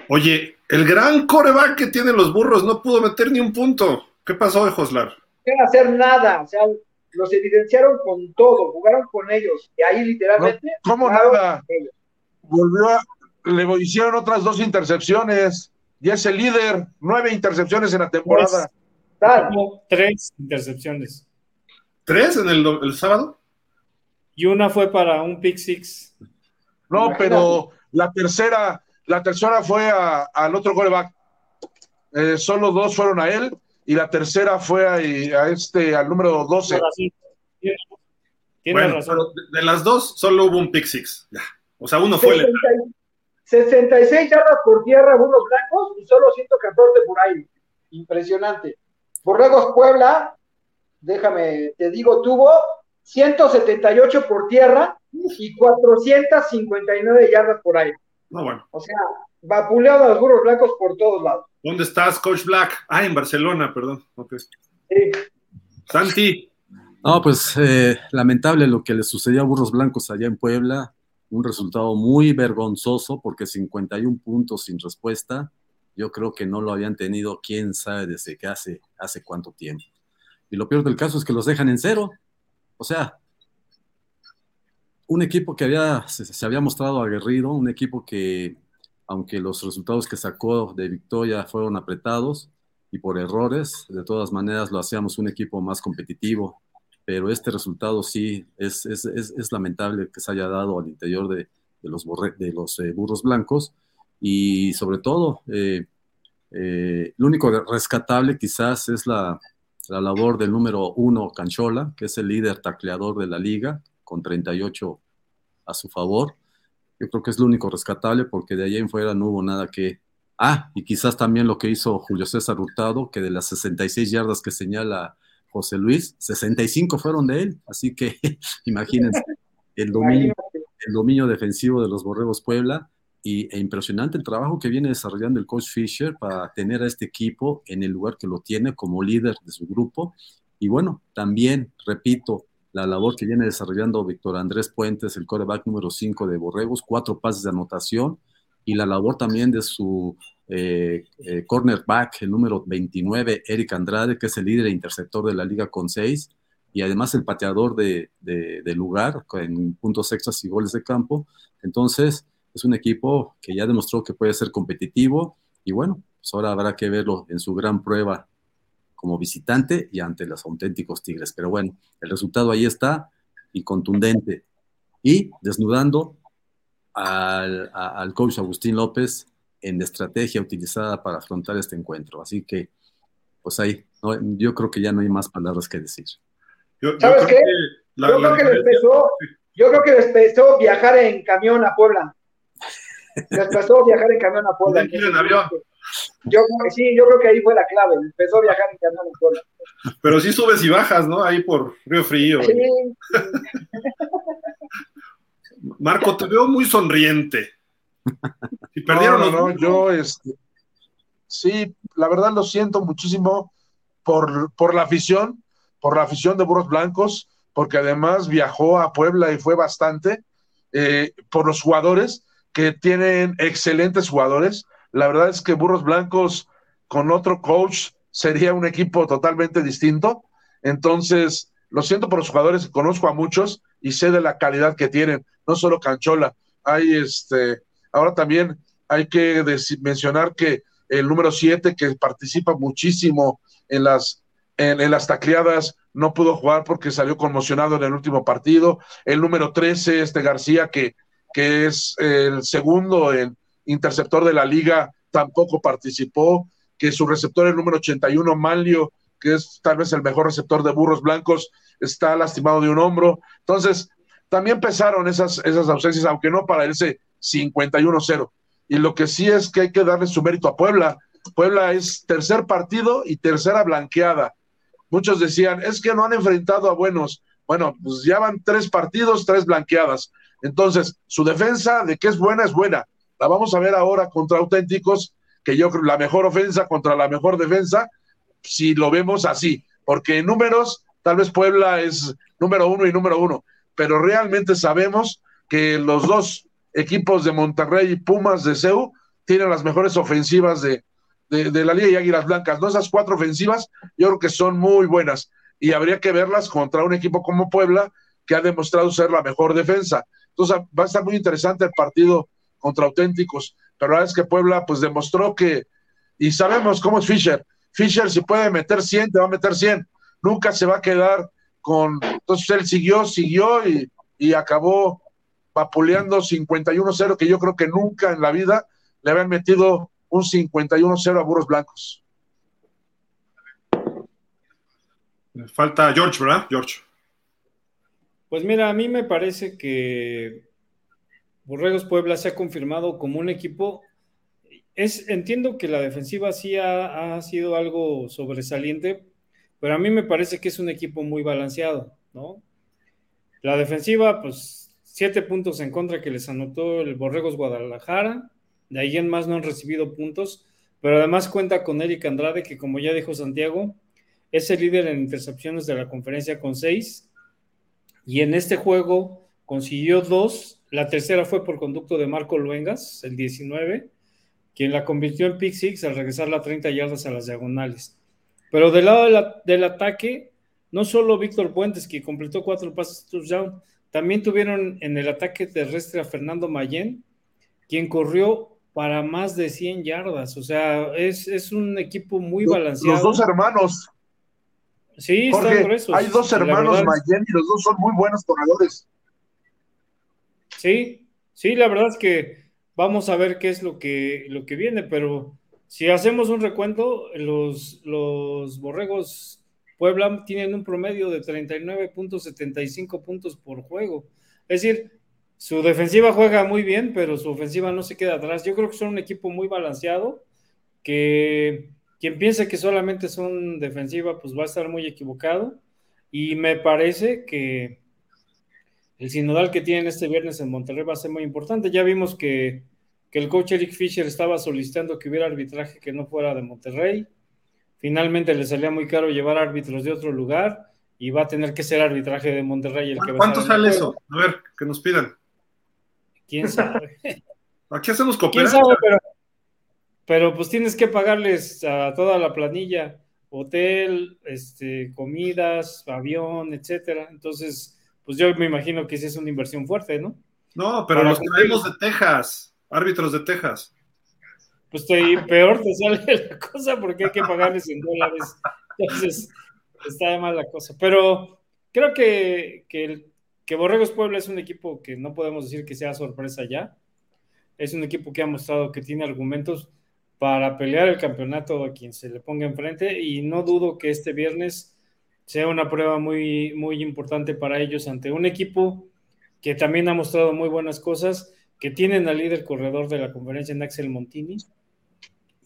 Oye, el gran coreback que tienen los burros no pudo meter ni un punto. ¿Qué pasó de Joslar? No hacer nada, o sea, los evidenciaron con todo, jugaron con ellos, y ahí literalmente. ¿Cómo nada? Volvió a, le hicieron otras dos intercepciones, y es el líder, nueve intercepciones en la temporada. Tres intercepciones. ¿Tres en el, el, sábado? Y una fue para un pick six. No, pero la tercera, la tercera fue al otro coreback. Eh, solo dos fueron a él y la tercera fue a, este, al número 12. bueno, Pero de, las dos solo hubo un pick six. O sea, uno fue 66 yardas por tierra, unos blancos y solo 114 por aire. Impresionante. Borregos Puebla, déjame, te digo, tuvo 178 por tierra y 459 yardas por aire. No, bueno. O sea, vapuleado a los burros blancos por todos lados. ¿Dónde estás, Coach Black? Ah, en Barcelona, perdón. Sí. Santi. No, pues eh, lamentable lo que le sucedió a Burros Blancos allá en Puebla. Un resultado muy vergonzoso porque 51 puntos sin respuesta. Yo creo que no lo habían tenido quién sabe desde que hace, hace cuánto tiempo. Y lo peor del caso es que los dejan en cero. O sea, un equipo que había, se había mostrado aguerrido, un equipo que aunque los resultados que sacó de victoria fueron apretados y por errores, de todas maneras lo hacíamos un equipo más competitivo, pero este resultado sí es, es, es, lamentable que se haya dado al interior de, de los, de los eh, burros blancos y sobre todo, eh, eh, lo único rescatable quizás es la, la labor del número uno, Canchola, que es el líder tacleador de la liga, con 38 a su favor yo creo que es lo único rescatable porque de allá en fuera no hubo nada que... Ah, y quizás también lo que hizo Julio César Hurtado, que de las 66 yardas que señala José Luis, 65 fueron de él. Así que imagínense el dominio, el dominio defensivo de los Borregos Puebla y, e impresionante el trabajo que viene desarrollando el coach Fisher para tener a este equipo en el lugar que lo tiene como líder de su grupo. Y bueno, también, repito, la labor que viene desarrollando Víctor Andrés Puentes, el coreback número 5 de Borregos, cuatro pases de anotación, y la labor también de su eh, eh, cornerback, el número 29, Eric Andrade, que es el líder e interceptor de la liga con seis, y además el pateador de, lugar en puntos extras y goles de campo. Entonces, es un equipo que ya demostró que puede ser competitivo, y bueno, pues ahora habrá que verlo en su gran prueba como visitante y ante los auténticos Tigres. Pero bueno, el resultado ahí está y contundente. Y desnudando al, coach Agustín López en la estrategia utilizada para afrontar este encuentro. Así que, pues ahí, yo creo que ya no hay más palabras que decir. ¿Sabes qué? yo, creo que les pesó, yo creo que les pesó viajar en camión a Puebla. Les pesó viajar en camión a Puebla. En avión. Yo, sí, yo creo que ahí fue la clave. Empezó a viajar en camión sola. Pero sí subes y bajas, ¿no? Ahí por Río Frío. Sí. Marco, te veo muy sonriente. Y perdieron no, no, yo, este, sí, la verdad lo siento muchísimo por, por la afición, por la afición de Burros Blancos, porque además viajó a Puebla y fue bastante, eh, por los jugadores, que tienen excelentes jugadores, la verdad es que Burros Blancos con otro coach sería un equipo totalmente distinto. Entonces, lo siento por los jugadores, conozco a muchos y sé de la calidad que tienen, no solo Canchola. Hay este, ahora también hay que mencionar que el número 7, que participa muchísimo en las, en, las tacleadas, no pudo jugar porque salió conmocionado en el último partido. El número 13, este García, que, que es el segundo en, interceptor de la liga, tampoco participó, que su receptor, el número 81, Manlio, que es tal vez el mejor receptor de burros blancos, está lastimado de un hombro. Entonces, también pesaron esas, esas ausencias, aunque no para ese 51-0. Y lo que sí es que hay que darle su mérito a Puebla. Puebla es tercer partido y tercera blanqueada. Muchos decían, es que no han enfrentado a buenos. Bueno, pues ya van tres partidos, tres blanqueadas. Entonces, su defensa de que es buena, es buena La vamos a ver ahora contra auténticos, que yo creo la mejor ofensa contra la mejor defensa, si lo vemos así, porque en números tal vez Puebla es número uno y número uno, pero realmente sabemos que los dos equipos de Monterrey y Pumas de CEU tienen las mejores ofensivas de, de, la Liga y Águilas Blancas. ¿no? Esas cuatro ofensivas yo creo que son muy buenas y habría que verlas contra un equipo como Puebla que ha demostrado ser la mejor defensa. Entonces va a estar muy interesante el partido contra auténticos, pero la verdad es que Puebla pues demostró que, y sabemos cómo es Fischer, Fischer si puede meter 100, te va a meter 100, nunca se va a quedar con, entonces él siguió, siguió y, y acabó vapuleando 51-0, que yo creo que nunca en la vida le habían metido un 51-0 a Burros Blancos. Falta George, ¿verdad? George. Pues mira, a mí me parece que Borregos Puebla se ha confirmado como un equipo. Es, entiendo que la defensiva sí ha, sido algo sobresaliente, pero a mí me parece que es un equipo muy balanceado, ¿no? La defensiva, pues, siete puntos en contra que les anotó el Borregos Guadalajara, de ahí en más no han recibido puntos, pero además cuenta con Eric Andrade, que como ya dijo Santiago, es el líder en intercepciones de la conferencia con seis. Y en este juego consiguió dos. La tercera fue por conducto de Marco Luengas, el 19, quien la convirtió en pick six al regresar las 30 yardas a las diagonales. Pero del lado del ataque, no solo Víctor Puentes, que completó cuatro pases touchdown, también tuvieron en el ataque terrestre a Fernando Mayen, quien corrió para más de 100 yardas. O sea, es, es un equipo muy balanceado. Los dos hermanos. Sí, Jorge, gruesos. Hay dos hermanos Mayen y los dos son muy buenos corredores. Sí, sí, la verdad es que vamos a ver qué es lo que, lo que viene, pero si hacemos un recuento, los, los borregos Puebla tienen un promedio de 39.75 puntos por juego. Es decir, su defensiva juega muy bien, pero su ofensiva no se queda atrás. Yo creo que son un equipo muy balanceado, que quien piense que solamente son defensiva, pues va a estar muy equivocado. Y me parece que el sinodal que tienen este viernes en Monterrey va a ser muy importante. Ya vimos que, que el coach Eric Fisher estaba solicitando que hubiera arbitraje que no fuera de Monterrey. Finalmente le salía muy caro llevar árbitros de otro lugar y va a tener que ser arbitraje de Monterrey el que va ¿Cuánto sale eso? A ver, que nos pidan. ¿Quién sabe? Aquí hacemos cooperación. Pero, pero pues tienes que pagarles a toda la planilla, hotel, este, comidas, avión, etcétera. Entonces, pues yo me imagino que sí es una inversión fuerte, ¿no? No, pero los traemos de Texas, árbitros de Texas. Pues te, peor te sale la cosa porque hay que pagarles en dólares. Entonces, está de mal la cosa. Pero creo que, que el que Borregos Puebla es un equipo que no podemos decir que sea sorpresa ya. Es un equipo que ha mostrado que tiene argumentos para pelear el campeonato a quien se le ponga enfrente y no dudo que este viernes sea una prueba muy, muy importante para ellos ante un equipo que también ha mostrado muy buenas cosas, que tienen al líder corredor de la conferencia en Axel Montini.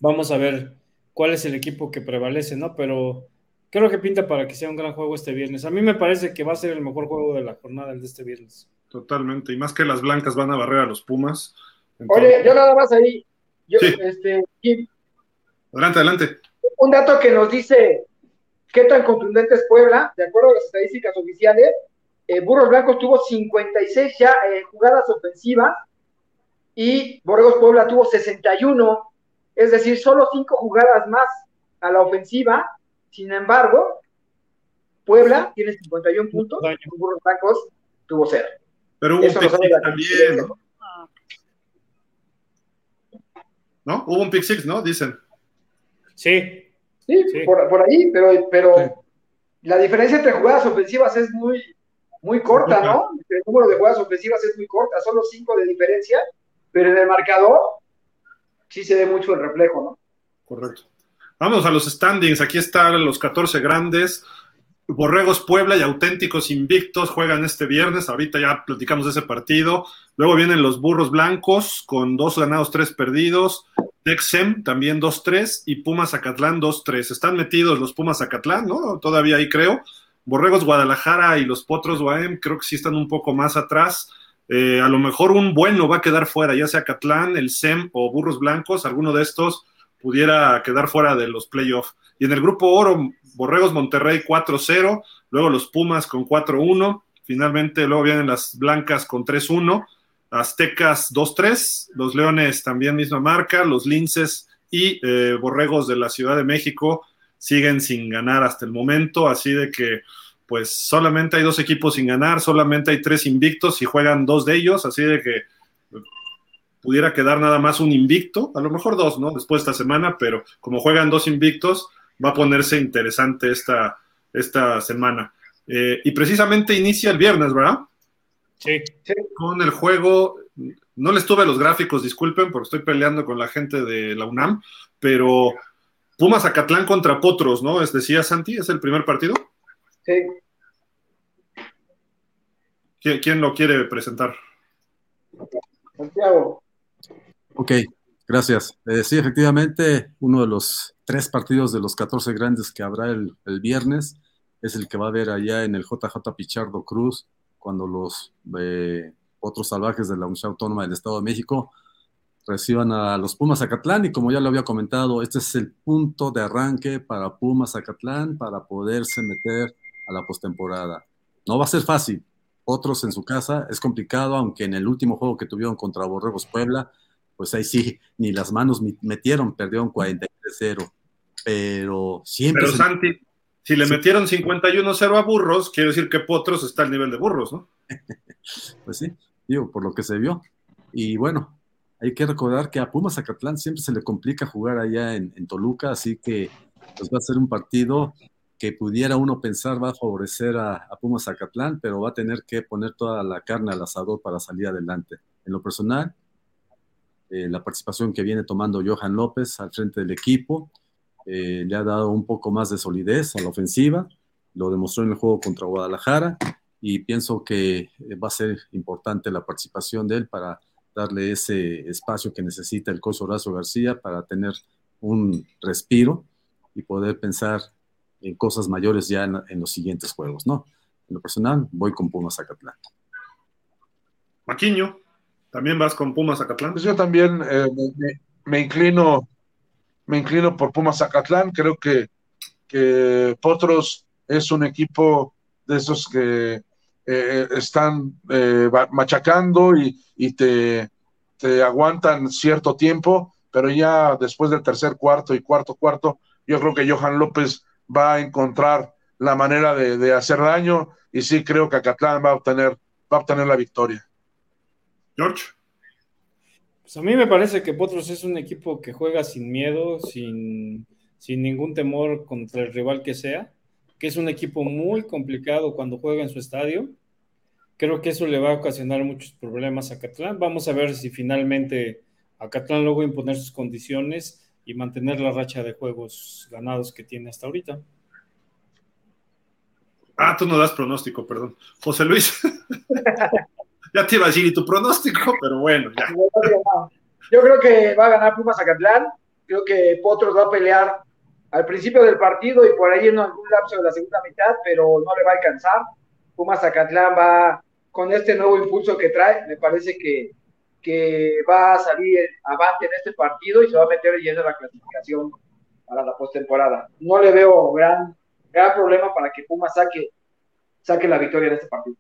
Vamos a ver cuál es el equipo que prevalece, ¿no? Pero creo que pinta para que sea un gran juego este viernes. A mí me parece que va a ser el mejor juego de la jornada el de este viernes. Totalmente, y más que las blancas van a barrer a los Pumas. Entonces... Oye, yo nada más ahí, yo, sí. este, adelante, adelante. Un dato que nos dice qué tan contundente es Puebla, de acuerdo a las estadísticas oficiales, eh, Burros Blancos tuvo 56 ya eh, jugadas ofensivas y Borregos Puebla tuvo 61, es decir, solo 5 jugadas más a la ofensiva sin embargo, Puebla tiene 51 puntos, y Burros Blancos tuvo cero. Pero hubo Eso un también, ¿no? ¿No? Hubo un pick six, ¿no? Dicen. Sí. Sí, sí. Por, por, ahí, pero, pero sí. la diferencia entre jugadas ofensivas es muy, muy corta, ¿no? El número de jugadas ofensivas es muy corta, solo cinco de diferencia, pero en el marcador sí se ve mucho el reflejo, ¿no? Correcto. Vamos a los standings. Aquí están los 14 grandes. Borregos Puebla y Auténticos Invictos juegan este viernes. Ahorita ya platicamos de ese partido. Luego vienen los Burros Blancos con dos ganados, tres perdidos. Texem también 2-3 y Pumas Acatlán 2-3. Están metidos los Pumas Acatlán, ¿no? Todavía ahí creo. Borregos Guadalajara y los Potros Guaem creo que sí están un poco más atrás. eh, a lo mejor un bueno va a quedar fuera, ya sea Catlán, el SEM o Burros Blancos, alguno de estos pudiera quedar fuera de los playoffs. Y en el grupo oro, Borregos Monterrey 4-0, luego los Pumas con 4-1, finalmente luego vienen las Blancas con 3-1, Aztecas 2-3, los Leones también misma marca, los Linces y eh, Borregos de la Ciudad de México siguen sin ganar hasta el momento, así de que pues solamente hay dos equipos sin ganar, solamente hay tres invictos y juegan dos de ellos, así de que pudiera quedar nada más un invicto, a lo mejor dos, ¿no? Después de esta semana, pero como juegan dos invictos, va a ponerse interesante esta, esta semana. Eh, y precisamente inicia el viernes, ¿verdad? Sí. Con el juego, no les tuve los gráficos, disculpen, porque estoy peleando con la gente de la UNAM, pero Pumas Acatlán contra Potros, ¿no? Es decía Santi, ¿es el primer partido? Sí. ¿Quién, lo quiere presentar? Santiago. Ok, gracias. Eh, sí, efectivamente, uno de los tres partidos de los 14 grandes que habrá el, viernes es el que va a haber allá en el JJ Pichardo Cruz, cuando los eh, otros salvajes de la Universidad Autónoma del Estado de México reciban a los Pumas Zacatlán y como ya lo había comentado, este es el punto de arranque para Pumas Zacatlán para poderse meter a la postemporada. No va a ser fácil. Otros en su casa es complicado, aunque en el último juego que tuvieron contra Borregos Puebla, pues ahí sí, ni las manos metieron, perdieron 43-0. Pero siempre. Pero Santi, si le metieron 51-0 a Burros, quiere decir que Potros está al nivel de Burros, ¿no? pues sí, digo, por lo que se vio. Y bueno, hay que recordar que a Pumas Zacatlán siempre se le complica jugar allá en, en Toluca, así que pues va a ser un partido que pudiera uno pensar va a favorecer a, Pumas Zacatlán, pero va a tener que poner toda la carne al asador para salir adelante. En lo personal, eh, la participación que viene tomando Johan López al frente del equipo eh, le ha dado un poco más de solidez a la ofensiva, lo demostró en el juego contra Guadalajara y pienso que eh, va a ser importante la participación de él para darle ese espacio que necesita el coach Horacio García para tener un respiro y poder pensar en cosas mayores ya en, los siguientes juegos, ¿no? En lo personal, voy con Pumas Zacatlán. Maquiño, ¿también vas con Pumas Zacatlán? Pues yo también eh, me, inclino, me inclino por Pumas Zacatlán. Creo que, que Potros es un equipo de esos que eh, están eh, machacando y, y te, te aguantan cierto tiempo, pero ya después del tercer cuarto y cuarto cuarto, yo creo que Johan López va a encontrar la manera de, hacer daño y sí creo que Acatlán va a obtener, va a obtener la victoria. George. Pues a mí me parece que Potros es un equipo que juega sin miedo, sin, sin ningún temor contra el rival que sea, que es un equipo muy complicado cuando juega en su estadio. Creo que eso le va a ocasionar muchos problemas a Acatlán. Vamos a ver si finalmente Acatlán luego imponer sus condiciones y mantener la racha de juegos ganados que tiene hasta ahorita. Ah, tú no das pronóstico, perdón. José Luis. ya te iba a decir, tu pronóstico, pero bueno. Yo creo que va a ganar Pumas Acatlán. Creo que Potros va a pelear al principio del partido y por ahí en algún lapso de la segunda mitad, pero no le va a alcanzar. Pumas Acatlán va con este nuevo impulso que trae. Me parece que que va a salir avante en este partido y se va a meter lleno la clasificación para la postemporada. No le veo gran, gran problema para que Puma saque, saque la victoria en este partido.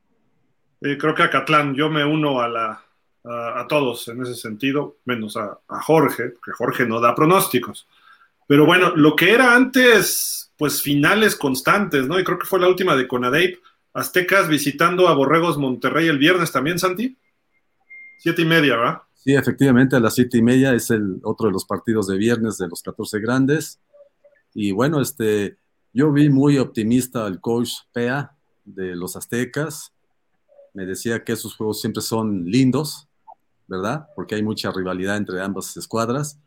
Creo que a Catlán, yo me uno a, la, a, todos en ese sentido, menos a, a, Jorge, que Jorge no da pronósticos. Pero bueno, lo que era antes, pues finales constantes, ¿no? Y creo que fue la última de Conadeip, Aztecas visitando a Borregos Monterrey el viernes también, Santi. Siete y media, ¿verdad? Sí, efectivamente, a las siete y media es el otro de los partidos de viernes de los 14 grandes. Y bueno, este, yo vi muy optimista al coach Pea de los Aztecas. Me decía que esos juegos siempre son lindos, ¿verdad? Porque hay mucha rivalidad entre ambas escuadras,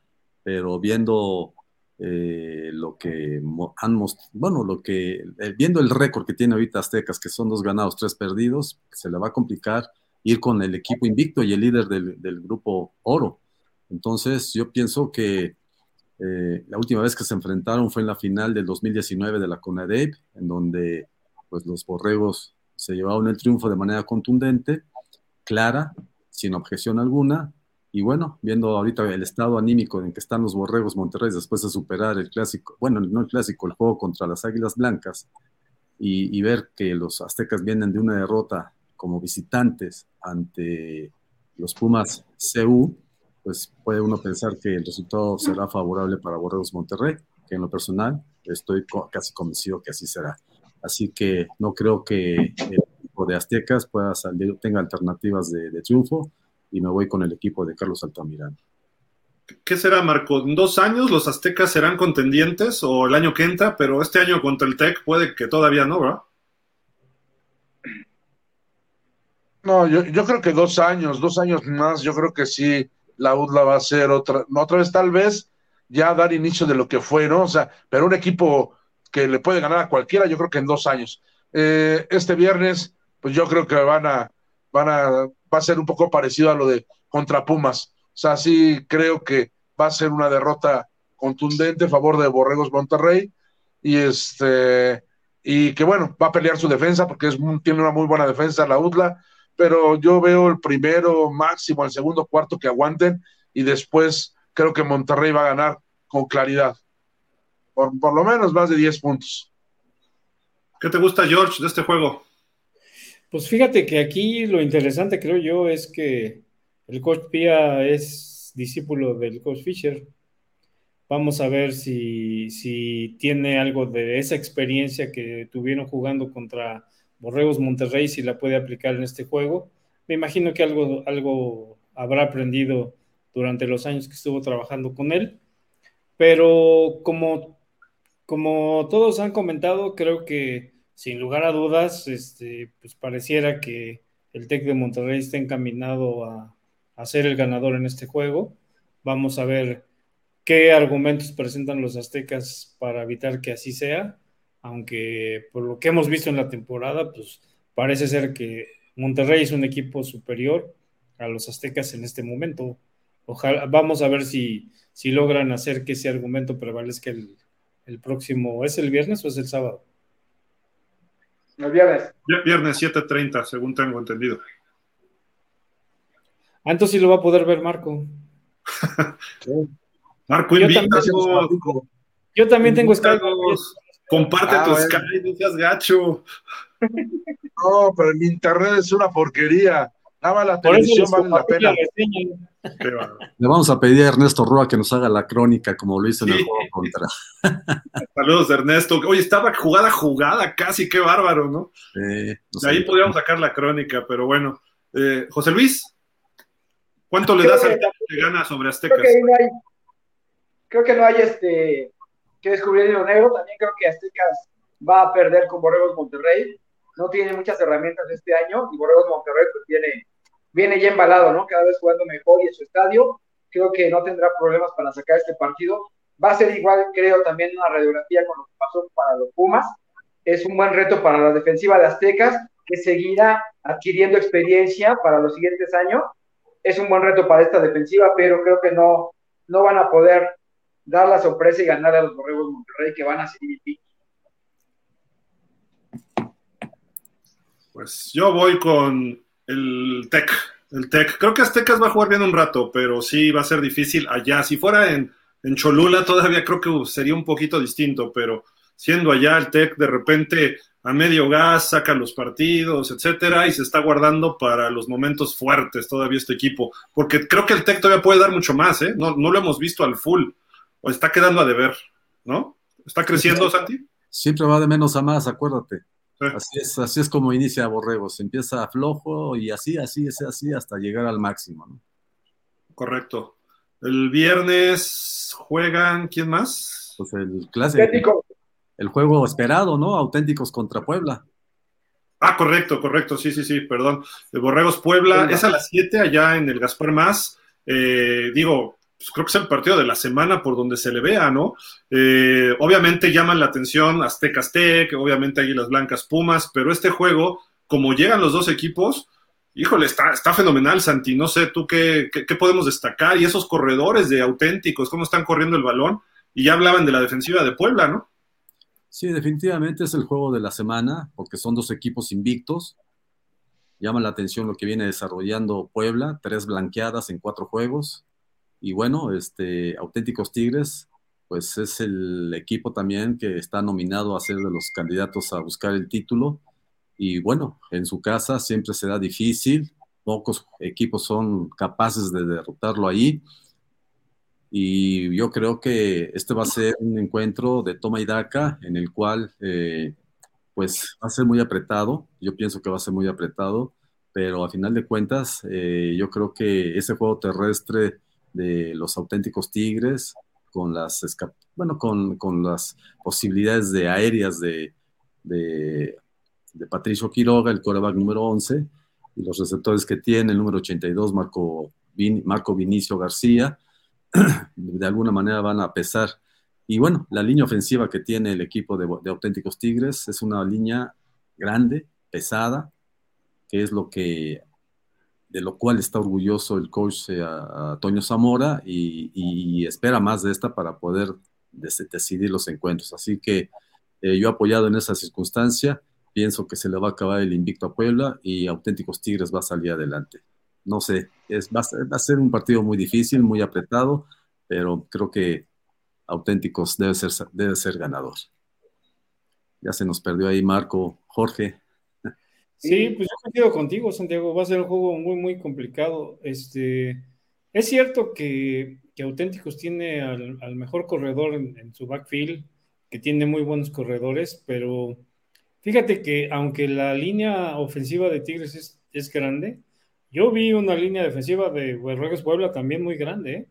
pero viendo eh, lo que han mostrado, bueno, lo que, eh, viendo el récord que tiene ahorita Aztecas, que son dos ganados, tres perdidos, se le va a complicar ir con el equipo invicto y el líder del, grupo oro. Entonces, yo pienso que eh, la última vez que se enfrentaron fue en la final del 2019 de la CONADEP, en donde pues, los borregos se llevaron el triunfo de manera contundente clara, sin objeción alguna. Y bueno, viendo ahorita el estado anímico en que están los borregos Monterrey después de superar el clásico, bueno, no el clásico, el juego contra las Águilas Blancas, y, y ver que los aztecas vienen de una derrota como visitantes ante los Pumas CU, pues puede uno pensar que el resultado será favorable para Borregos Monterrey, que en lo personal estoy casi convencido que así será. Así que no creo que el equipo de Aztecas pueda salir, tenga alternativas de, de triunfo y me voy con el equipo de Carlos Altamirano. ¿Qué será, Marco? ¿En dos años los aztecas serán contendientes o el año que entra? Pero este año contra el TEC puede que todavía no, ¿verdad? No, yo, yo creo que dos años, dos años más, yo creo que sí, la UDLA va a ser otra, otra vez tal vez ya dar inicio de lo que fue, ¿no? O sea, pero un equipo que le puede ganar a cualquiera, yo creo que en dos años. Eh, este viernes, pues yo creo que van a, van a, va a ser un poco parecido a lo de contra Pumas. O sea, sí creo que va a ser una derrota contundente a favor de Borregos Monterrey y este y que bueno, va a pelear su defensa porque es, tiene una muy buena defensa la UDLA, pero yo veo el primero máximo, el segundo cuarto que aguanten y después creo que Monterrey va a ganar con claridad. Por, por lo menos más de 10 puntos. ¿Qué te gusta, George, de este juego? Pues fíjate que aquí lo interesante, creo yo, es que el coach Pia es discípulo del coach Fisher. Vamos a ver si, si tiene algo de esa experiencia que tuvieron jugando contra Borregos Monterrey, si la puede aplicar en este juego. Me imagino que algo, algo habrá aprendido durante los años que estuvo trabajando con él. Pero como, como todos han comentado, creo que sin lugar a dudas, este, pues pareciera que el TEC de Monterrey está encaminado a, ser el ganador en este juego. Vamos a ver qué argumentos presentan los aztecas para evitar que así sea, aunque por lo que hemos visto en la temporada, pues parece ser que Monterrey es un equipo superior a los aztecas en este momento. Ojalá, vamos a ver si, si logran hacer que ese argumento prevalezca el, el próximo, ¿es el viernes o es el sábado? El viernes. Viernes 7.30, según tengo entendido. Ah, entonces sí lo va a poder ver Marco. Marco, Yo invítanos. también- Yo también tengo Skype. Comparte Ah, tu. Skype, no seas gacho. No, pero el internet es una porquería. Nada más la Por televisión vale la pena. Le vamos a pedir a Ernesto Roa que nos haga la crónica como lo hizo en el juego contra. Saludos, Ernesto. Oye, estaba jugada jugada casi, qué bárbaro, ¿no? Eh, no De ahí podríamos sacar la crónica, pero bueno. Eh, José Luis, ¿cuánto le das al que gana sobre Creo Aztecas? que ahí no hay, creo que no hay este que descubrir el negro. También creo que Aztecas va a perder con Borregos Monterrey. No tiene muchas herramientas este año y Borregos Monterrey pues viene, viene ya embalado, ¿no? Cada vez jugando mejor y en su estadio. Creo que no tendrá problemas para sacar este partido. Va a ser igual, creo, también una radiografía con lo que pasó para los Pumas. Es un buen reto para la defensiva de Aztecas, que seguirá adquiriendo experiencia para los siguientes años. Es un buen reto para esta defensiva, pero creo que no, no van a poder dar la sorpresa y ganar a los Borregos Monterrey, que van a seguir invictos. Pues yo voy con el Tec. El Tec. Creo que Aztecas va a jugar bien un rato, pero sí va a ser difícil allá. Si fuera en, en Cholula, todavía creo que sería un poquito distinto, pero siendo allá el Tec de repente a medio gas saca los partidos, etcétera, y se está guardando para los momentos fuertes todavía este equipo, porque creo que el Tec todavía puede dar mucho más, ¿eh? No, no lo hemos visto al full, o está quedando a deber, ¿no? ¿Está creciendo, Santi? Siempre va de menos a más, acuérdate. Sí. Así es, así es como inicia Borregos. Empieza flojo y así, así, así, así, hasta llegar al máximo. ¿no? Correcto. El viernes juegan, ¿quién más? Pues el clásico, el juego esperado, ¿no? Auténticos contra Puebla. Ah, correcto, correcto, sí, sí, sí, perdón. De Borregos Puebla, Puebla. es a las 7 allá en el Gaspar Más. Eh, digo, pues creo que es el partido de la semana por donde se le vea, ¿no? Eh, obviamente llaman la atención Azteca Aztec, obviamente Águilas Blancas Pumas, pero este juego, como llegan los dos equipos, híjole, está, está fenomenal, Santi. No sé tú qué, qué, qué podemos destacar y esos corredores de auténticos, cómo están corriendo el balón. Y ya hablaban de la defensiva de Puebla, ¿no? Sí, definitivamente es el juego de la semana, porque son dos equipos invictos. llama la atención lo que viene desarrollando Puebla, tres blanqueadas en cuatro juegos. Y bueno, este, Auténticos Tigres, pues es el equipo también que está nominado a ser de los candidatos a buscar el título. Y bueno, en su casa siempre será difícil, pocos equipos son capaces de derrotarlo ahí. Y yo creo que este va a ser un encuentro de toma y daca en el cual eh, pues va a ser muy apretado. Yo pienso que va a ser muy apretado, pero a final de cuentas eh, yo creo que ese juego terrestre de los auténticos Tigres con las bueno con, con las posibilidades de aéreas de, de, Patricio Quiroga, el coreback número 11, y los receptores que tiene, el número 82, Marco, Marco Vinicio García, de alguna manera van a pesar. Y bueno, la línea ofensiva que tiene el equipo de, auténticos Tigres es una línea grande, pesada, que es lo que de lo cual está orgulloso el coach eh, Toño Zamora y, espera más de esta para poder decidir los encuentros. Así que eh, yo apoyado en esa circunstancia, pienso que se le va a acabar el invicto a Puebla y Auténticos Tigres va a salir adelante. No sé, es, va, a ser, un partido muy difícil, muy apretado, pero creo que Auténticos debe ser, debe ser ganador. Ya se nos perdió ahí Marco, Jorge. Sí, pues yo coincido contigo, Santiago. Va a ser un juego muy, muy complicado. Este, es cierto que, Auténticos tiene al, mejor corredor en, en, su backfield, que tiene muy buenos corredores, pero Fíjate que aunque la línea ofensiva de Tigres es, grande, yo vi una línea defensiva de Borregos Puebla también muy grande. ¿eh?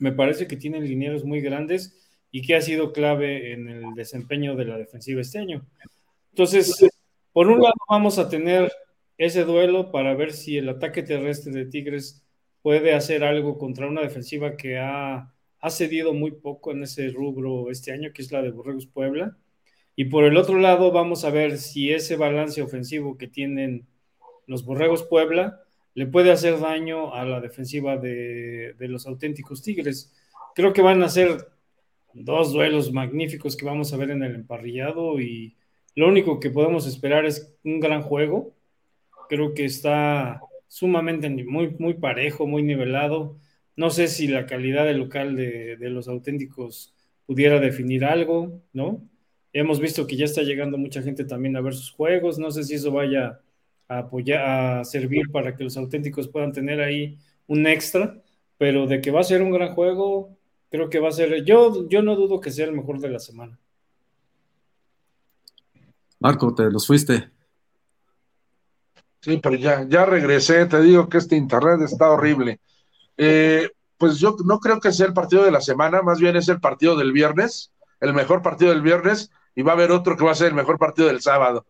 Me parece que tienen linieros muy grandes y que ha sido clave en el desempeño de la defensiva este año. Entonces, por un lado vamos a tener ese duelo para ver si el ataque terrestre de Tigres puede hacer algo contra una defensiva que ha, ha cedido muy poco en ese rubro este año, que es la de Borregos Puebla. Y por el otro lado, vamos a ver si ese balance ofensivo que tienen los Borregos Puebla le puede hacer daño a la defensiva de, los auténticos Tigres. Creo que van a ser dos duelos magníficos que vamos a ver en el emparrillado y lo único que podemos esperar es un gran juego. Creo que está sumamente muy, muy parejo, muy nivelado. No sé si la calidad del local de, los auténticos pudiera definir algo, ¿no? Hemos visto que ya está llegando mucha gente también a ver sus juegos. No sé si eso vaya a apoyar, a servir para que los auténticos puedan tener ahí un extra, pero de que va a ser un gran juego, creo que va a ser. Yo, yo no dudo que sea el mejor de la semana. Marco, te los fuiste. Sí, pero ya, ya regresé. Te digo que este internet está horrible. Eh, pues yo no creo que sea el partido de la semana, más bien es el partido del viernes, el mejor partido del viernes y va a haber otro que va a ser el mejor partido del sábado.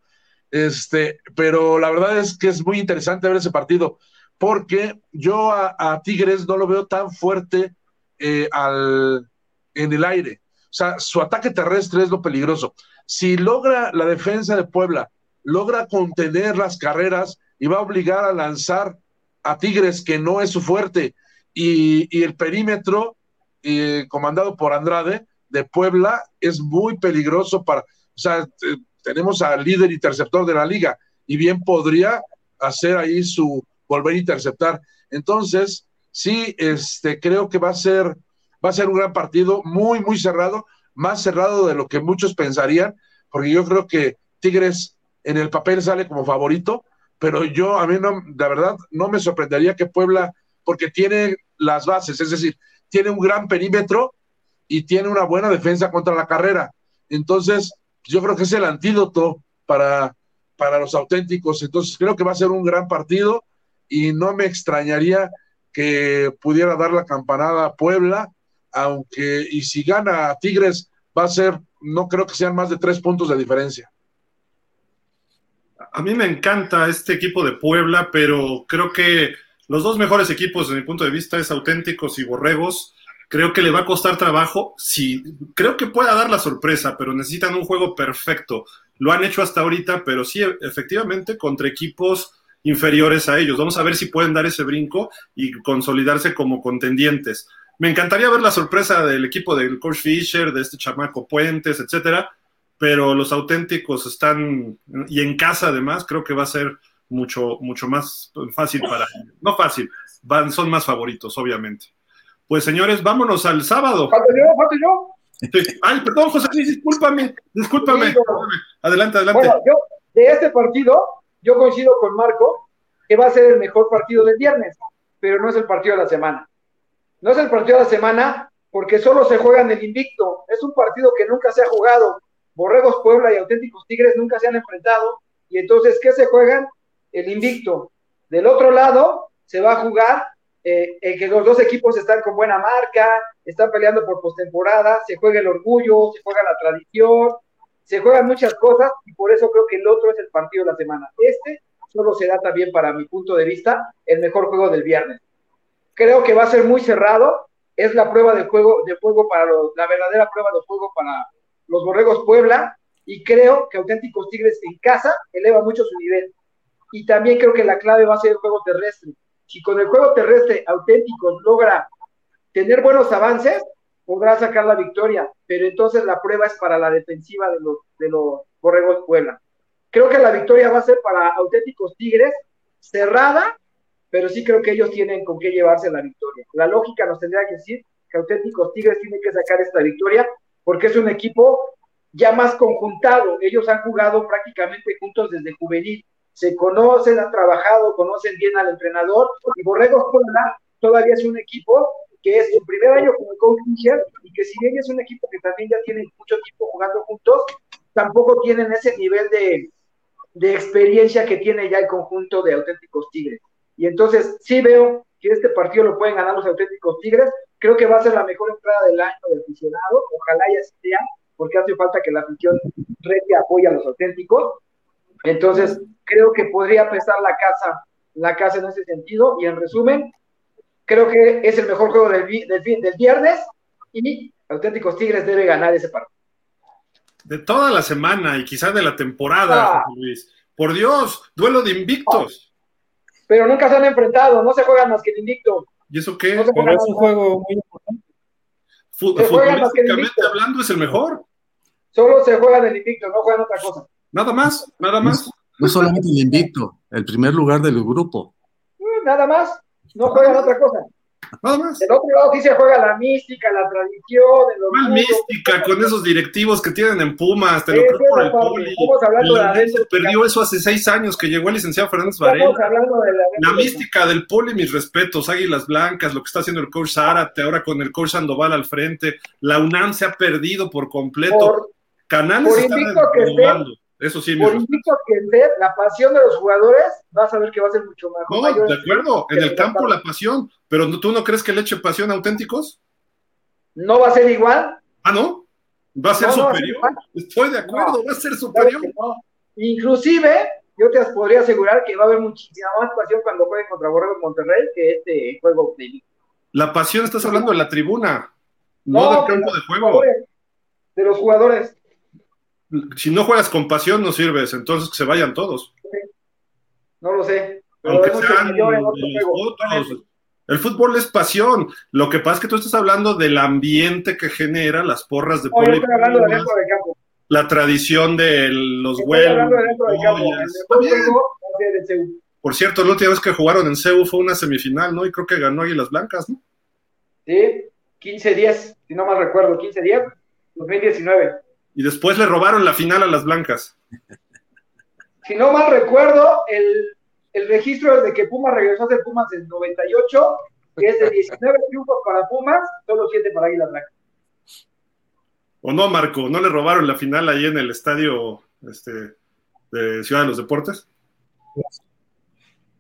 Este, pero la verdad es que es muy interesante ver ese partido, porque yo a, Tigres no lo veo tan fuerte eh, al, en el aire. O sea, su ataque terrestre es lo peligroso. Si logra la defensa de Puebla, logra contener las carreras y va a obligar a lanzar a Tigres, que no es su fuerte, y, el perímetro eh, comandado por Andrade, de Puebla es muy peligroso para, o sea, eh, tenemos al líder interceptor de la liga y bien podría hacer ahí su volver a interceptar. Entonces, sí, este, creo que va a ser, va a ser un gran partido, muy, muy cerrado, más cerrado de lo que muchos pensarían, porque yo creo que Tigres en el papel sale como favorito, pero yo a mí no, la verdad, no me sorprendería que Puebla, porque tiene las bases, es decir, tiene un gran perímetro y tiene una buena defensa contra la carrera. Entonces, yo creo que es el antídoto para, para los auténticos. Entonces, creo que va a ser un gran partido y no me extrañaría que pudiera dar la campanada a Puebla, aunque, y si gana Tigres, va a ser, no creo que sean más de tres puntos de diferencia. A mí me encanta este equipo de Puebla, pero creo que los dos mejores equipos, desde mi punto de vista, es Auténticos y Borregos. Creo que le va a costar trabajo. Sí, creo que pueda dar la sorpresa, pero necesitan un juego perfecto. Lo han hecho hasta ahorita, pero sí, efectivamente, contra equipos inferiores a ellos. Vamos a ver si pueden dar ese brinco y consolidarse como contendientes. Me encantaría ver la sorpresa del equipo del coach Fisher, de este chamaco Puentes, etcétera, pero los auténticos están, y en casa además, creo que va a ser mucho, mucho más fácil para No fácil, van, son más favoritos, obviamente. Pues señores, vámonos al sábado. ¿Falto yo? ¿Falto yo? Ay, perdón, José Luis, discúlpame, discúlpame. Adelante, adelante. Bueno, yo, de este partido, yo coincido con Marco que va a ser el mejor partido del viernes, pero no es el partido de la semana. No es el partido de la semana porque solo se juega en el invicto. Es un partido que nunca se ha jugado. Borregos Puebla y auténticos Tigres nunca se han enfrentado. Y entonces, ¿qué se juegan? El invicto. Del otro lado, se va a jugar eh, el que los dos equipos están con buena marca, están peleando por postemporada, se juega el orgullo, se juega la tradición, se juegan muchas cosas y por eso creo que el otro es el partido de la semana. Este solo será también, para mi punto de vista, el mejor juego del viernes. Creo que va a ser muy cerrado, es la prueba de juego, de juego para los, la verdadera prueba de juego para los Borregos Puebla y creo que Auténticos Tigres en casa eleva mucho su nivel. Y también creo que la clave va a ser el juego terrestre. Si con el juego terrestre Auténticos logra tener buenos avances, podrá sacar la victoria, pero entonces la prueba es para la defensiva de los, de los Borregos Puebla. Creo que la victoria va a ser para auténticos Tigres, cerrada, pero sí creo que ellos tienen con qué llevarse la victoria. La lógica nos tendría que decir que auténticos Tigres tienen que sacar esta victoria porque es un equipo ya más conjuntado. Ellos han jugado prácticamente juntos desde juvenil. Se conocen, han trabajado, conocen bien al entrenador. Y Borregos Puebla todavía es un equipo que es su primer año como coach y que si bien es un equipo que también ya tiene mucho tiempo jugando juntos, tampoco tienen ese nivel de, de experiencia que tiene ya el conjunto de auténticos Tigres. Y entonces sí veo que este partido lo pueden ganar los auténticos Tigres. Creo que va a ser la mejor entrada del año del aficionado. Ojalá ya sea, porque hace falta que la afición reque apoye a los auténticos. Entonces, creo que podría pesar la casa, la casa en ese sentido. Y en resumen, creo que es el mejor juego del, del, del viernes y Auténticos Tigres debe ganar ese partido. De toda la semana y quizás de la temporada, ah. Luis. Por Dios, duelo de invictos. Pero nunca se han enfrentado, no se juegan más que el invicto. ¿Y eso qué? No es un juego muy importante. Futbolísticamente hablando es el mejor. Solo se juega el invicto, no juegan otra cosa. Nada más, nada más. No, solamente el invicto, el primer lugar del grupo. Mm, nada más, no juegan otra cosa. Nada más. Del otro lado sí se juega la mística, la tradición. La mística con esos directivos que tienen en Pumas, te lo creo por el poli. Perdió eso hace seis años que llegó el licenciado Fernández Varela. la, mística del poli, mis respetos, Águilas Blancas, lo que está haciendo el coach Zárate, ahora con el coach Sandoval al frente. La UNAM se ha perdido por completo. Canales por está que esté, eso sí, por invicto que esté, la pasión de los jugadores, vas a ver que va a ser mucho mejor. No, de acuerdo, en el campo la pasión, pero ¿tú no crees que le eche pasión a auténticos? ¿No va a ser igual? Ah, ¿no? ¿Va a ser No, no, superior? sí, Estoy de acuerdo, No. va a ser superior. No. Inclusive, yo te podría asegurar que va a haber muchísima más pasión cuando jueguen contra Borrego Monterrey que este juego de La pasión estás hablando de la tribuna, no, No, del campo de juego. jugadores, De los jugadores. Si no juegas con pasión no sirves, entonces que se vayan todos. No lo sé. Pero Aunque sean otros. El fútbol es pasión. Lo que pasa es que tú estás hablando del ambiente que genera las porras de No, yo poli- estoy hablando de dentro del campo. la tradición de los huevos. de. Por cierto, la última vez que jugaron en CEU fue una semifinal, ¿no? Y creo que ganó Águilas Blancas, ¿no? Sí, 15-10, si no mal recuerdo, 15-10, 2019. Y después le robaron la final a las Blancas. Si no mal recuerdo, el, el registro desde que Pumas regresó a ser Pumas en 98, que es de 19 triunfos para Pumas, solo 7 para Águilas Blancas. ¿O no, Marco? ¿No le robaron la final ahí en el estadio este, de Ciudad de los Deportes?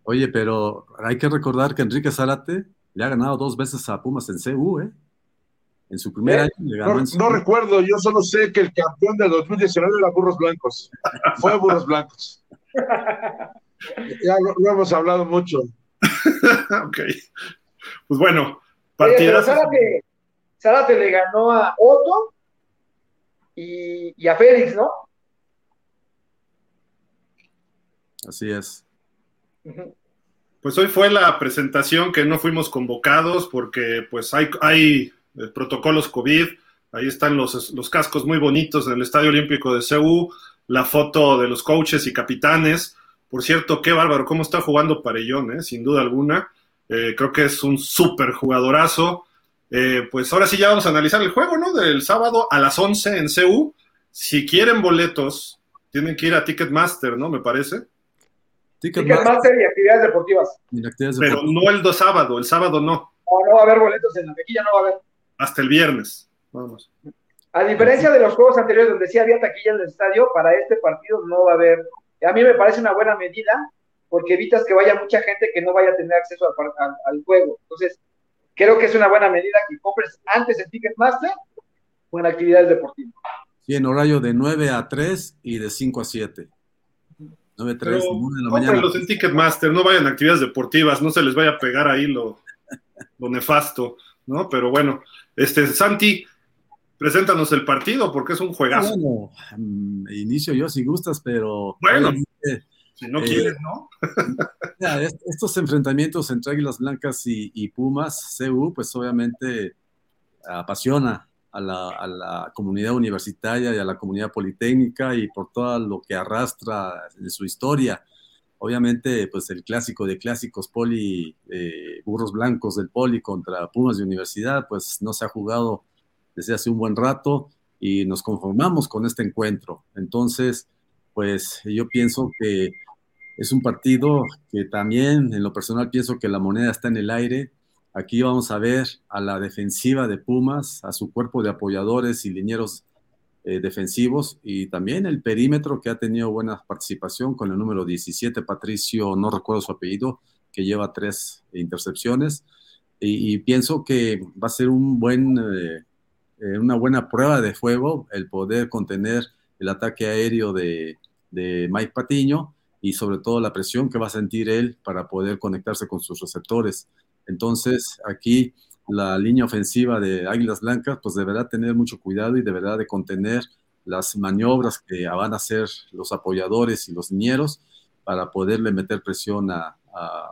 Oye, pero hay que recordar que Enrique Zárate le ha ganado dos veces a Pumas en CU, ¿eh? En su primer ¿Eh? año le ganó No, en CU. no recuerdo, yo solo sé que el campeón del 2019 era Burros Blancos. Fue Burros Blancos. Ya lo, lo hemos hablado mucho. ok. Pues bueno, partidas. Zárate, Zárate le ganó a Otto y, y a Félix, ¿no? Así es. Pues hoy fue la presentación que no fuimos convocados porque pues hay, hay eh, protocolos COVID, ahí están los, los cascos muy bonitos en el Estadio Olímpico de CEU, la foto de los coaches y capitanes, Por cierto, qué bárbaro, cómo está jugando Parellón, ¿eh? sin duda alguna. Eh, creo que es un súper jugadorazo. Eh, pues ahora sí ya vamos a analizar el juego, ¿no? Del sábado a las 11 en CU. Si quieren boletos, tienen que ir a Ticketmaster, ¿no? Me parece. Ticketmaster y actividades deportivas. Pero no el do sábado, el sábado no. No, no va a haber boletos en la taquilla, no va a haber. Hasta el viernes. Vamos. A diferencia de los juegos anteriores donde sí había taquilla en el estadio, para este partido no va a haber. A mí me parece una buena medida porque evitas que vaya mucha gente que no vaya a tener acceso al, juego. Entonces, creo que es una buena medida que compres antes el Ticketmaster o en actividades deportivas. Sí, en horario de 9 a 3 y de 5 a 7. 9 a 3, 9 de la mañana. los en Ticketmaster, no vayan a actividades deportivas, no se les vaya a pegar ahí lo, lo nefasto, ¿no? Pero bueno, este, Santi, preséntanos el partido porque es un juegazo. Bueno, mm, inicio yo si gustas, pero bueno, si no quieres, ¿no? estos enfrentamientos entre Águilas Blancas y, Pumas, CU, pues obviamente apasiona a la, comunidad universitaria y a la comunidad politécnica y por todo lo que arrastra en su historia. Obviamente, pues el clásico de clásicos poli, eh, burros blancos del poli contra Pumas de universidad, pues no se ha jugado desde hace un buen rato y nos conformamos con este encuentro. Entonces, pues yo pienso que es un partido que también, en lo personal, pienso que la moneda está en el aire. Aquí vamos a ver a la defensiva de Pumas, a su cuerpo de apoyadores y linieros eh, defensivos y también el perímetro que ha tenido buena participación con el número 17, Patricio, no recuerdo su apellido, que lleva tres intercepciones. Y, pienso que va a ser un buen, eh, eh, una buena prueba de fuego el poder contener el ataque aéreo de, de Mike Patiño y sobre todo la presión que va a sentir él para poder conectarse con sus receptores. Entonces, aquí la línea ofensiva de Águilas Blancas, pues deberá tener mucho cuidado y deberá de contener las maniobras que van a hacer los apoyadores y los niñeros para poderle meter presión a,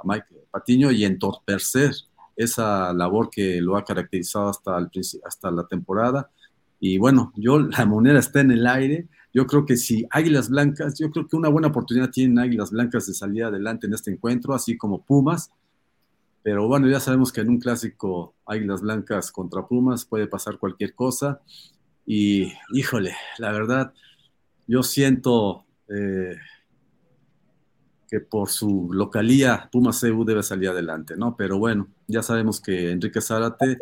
Mike Patiño y entorpecer esa labor que lo ha caracterizado hasta, hasta la temporada. Y bueno, yo la moneda está en el aire. Yo creo que si Águilas Blancas, yo creo que una buena oportunidad tienen Águilas Blancas de salir adelante en este encuentro, así como Pumas. Pero bueno, ya sabemos que en un clásico Águilas Blancas contra Pumas puede pasar cualquier cosa. Y híjole, la verdad, yo siento eh, que por su localía Pumas CU debe salir adelante, ¿no? Pero bueno, ya sabemos que Enrique Zárate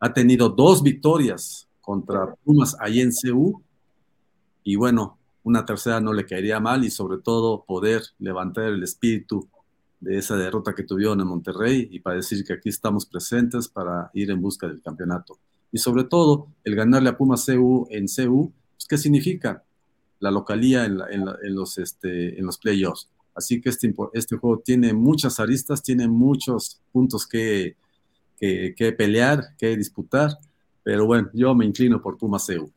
ha tenido dos victorias contra Pumas ahí en CU y bueno, una tercera no le caería mal y sobre todo poder levantar el espíritu de esa derrota que tuvieron en Monterrey y para decir que aquí estamos presentes para ir en busca del campeonato. Y sobre todo, el ganarle a Pumas CU en CU, pues, ¿qué significa? La localía en, los, este, en los playoffs. Así que este, este juego tiene muchas aristas, tiene muchos puntos que, que, que pelear, que disputar, pero bueno, yo me inclino por Pumas CU.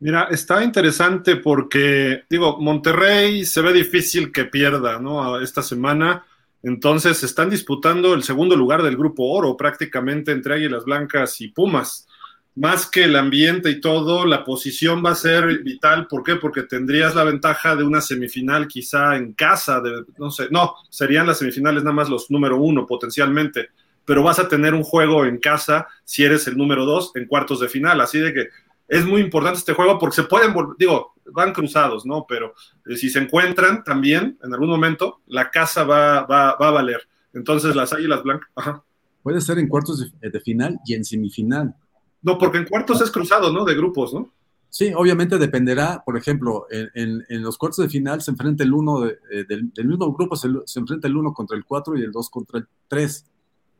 Mira, está interesante porque, digo, Monterrey se ve difícil que pierda, ¿no? Esta semana. Entonces están disputando el segundo lugar del grupo oro prácticamente entre Águilas Blancas y Pumas. Más que el ambiente y todo, la posición va a ser vital. ¿Por qué? Porque tendrías la ventaja de una semifinal quizá en casa, no sé, no, serían las semifinales nada más los número uno potencialmente, pero vas a tener un juego en casa si eres el número dos en cuartos de final. Así de que es muy importante este juego porque se pueden, digo, van cruzados, ¿no? Pero eh, si se encuentran también en algún momento, la casa va, va, a valer. Entonces las águilas blancas, ajá. Puede ser en cuartos de, final y en semifinal. No, porque en cuartos es cruzado, ¿no? De grupos, ¿no? Sí, obviamente dependerá, por ejemplo, en, los cuartos de final se enfrenta el uno eh, del, mismo grupo, se, se, enfrenta el uno contra el cuatro y el dos contra el tres.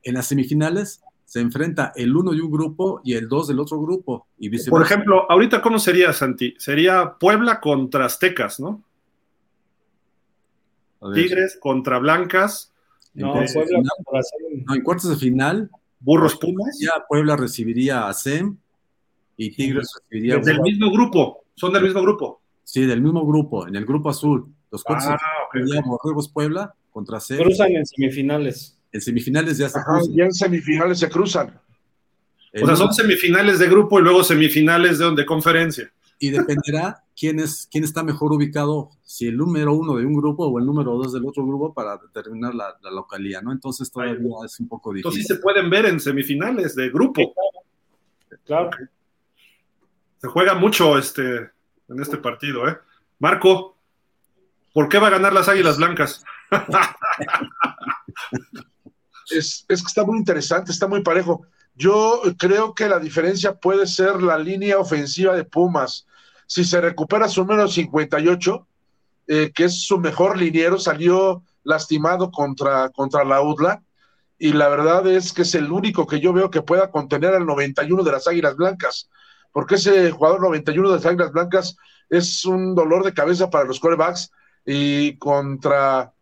En las semifinales se enfrenta el uno de un grupo y el dos del otro grupo. Y Por ejemplo, ahorita, ¿cómo sería, Santi? Sería Puebla contra Aztecas, ¿no? Tigres contra Blancas. No, Puebla no, en cuartos de final. Burros Pumas. Ya Puebla recibiría a SEM y Tigres recibiría. Del mismo grupo, son del mismo grupo. Sí, del mismo grupo, en el grupo azul. Los cuartos ah, de Puebla contra SEM. Cruzan en semifinales. En semifinales ya se cruzan. Y en semifinales se cruzan. O sea, son semifinales de grupo y luego semifinales de, de conferencia. y dependerá quién, es, quién está mejor ubicado, si el número uno de un grupo o el número dos del otro grupo para determinar la, localidad, ¿no? Entonces todavía es un poco difícil. Entonces sí se pueden ver en semifinales de grupo. Claro. Se juega mucho este, en este partido, ¿eh? Marco, ¿por qué va a ganar las Águilas Blancas? es, es que está muy interesante, está muy parejo. Yo creo que la diferencia puede ser la línea ofensiva de Pumas. Si se recupera su número 58, eh, que es su mejor liniero, salió lastimado contra, contra la UDLA, y la verdad es que es el único que yo veo que pueda contener al 91 de las Águilas Blancas, porque ese jugador 91 de las Águilas Blancas es un dolor de cabeza para los quarterbacks y contra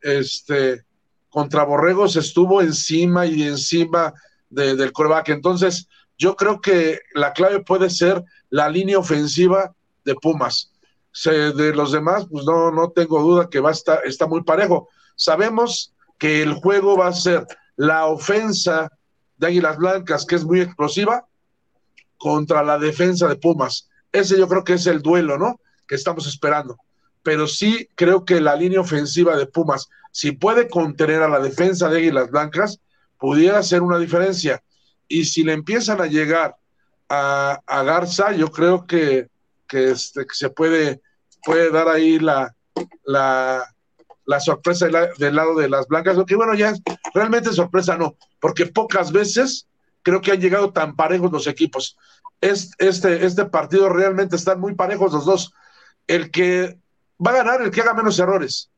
este contra Borregos estuvo encima y encima del coreback. Entonces, yo creo que la clave puede ser la línea ofensiva de Pumas. de los demás, pues no, no tengo duda que va a estar, está muy parejo. Sabemos que el juego va a ser la ofensa de Águilas Blancas, que es muy explosiva, contra la defensa de Pumas. Ese yo creo que es el duelo, ¿no? Que estamos esperando. Pero sí creo que la línea ofensiva de Pumas, si puede contener a la defensa de Águilas Blancas, pudiera ser una diferencia. Y si le empiezan a llegar a, Garza, yo creo que, este, que, se puede, puede dar ahí la, la, la sorpresa del lado de las blancas, que bueno, ya realmente sorpresa no, porque pocas veces creo que han llegado tan parejos los equipos. este, este partido realmente están muy parejos los dos. El que va a ganar, el que haga menos errores,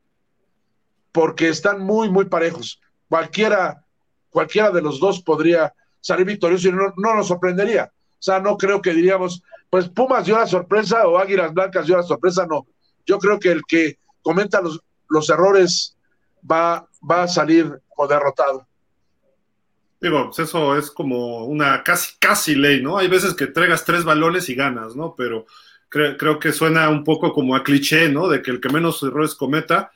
porque están muy, muy parejos. Cualquiera cualquiera de los dos podría salir victorioso y no, nos sorprendería. O sea, no creo que diríamos, pues Pumas dio la sorpresa o Águilas Blancas dio la sorpresa, no. Yo creo que el que comenta los, los errores va, va a salir o derrotado. Digo, pues eso es como una casi, casi ley, ¿no? Hay veces que entregas tres balones y ganas, ¿no? Pero creo, creo que suena un poco como a cliché, ¿no? De que el que menos errores cometa,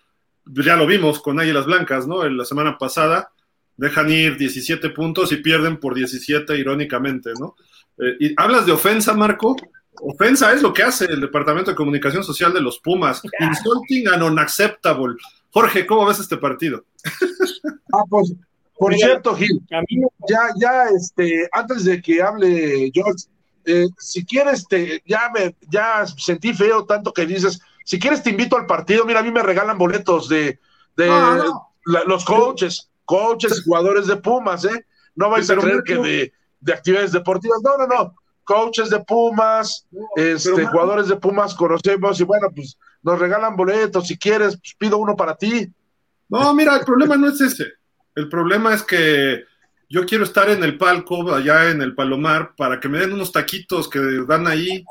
ya lo vimos con Águilas Blancas, ¿no? En la semana pasada, dejan ir 17 puntos y pierden por 17 irónicamente, ¿no? Eh, y hablas de ofensa, Marco. Ofensa es lo que hace el Departamento de Comunicación Social de los Pumas. Insulting and unacceptable. Jorge, ¿cómo ves este partido? Ah, pues, por cierto, Gil, ya, ya, este, antes de que hable George, eh, si quieres, te, ya me, ya sentí feo tanto que dices, si quieres te invito al partido, mira, a mí me regalan boletos de, de los coaches coaches, jugadores de Pumas, ¿eh? No vais a creer que de, actividades deportivas, no, no, no, coaches de Pumas, este, jugadores de Pumas conocemos y bueno, pues nos regalan boletos, si quieres, pues pido uno para ti. No, mira, el problema no es ese, el problema es que yo quiero estar en el palco, allá en el Palomar, para que me den unos taquitos que dan ahí.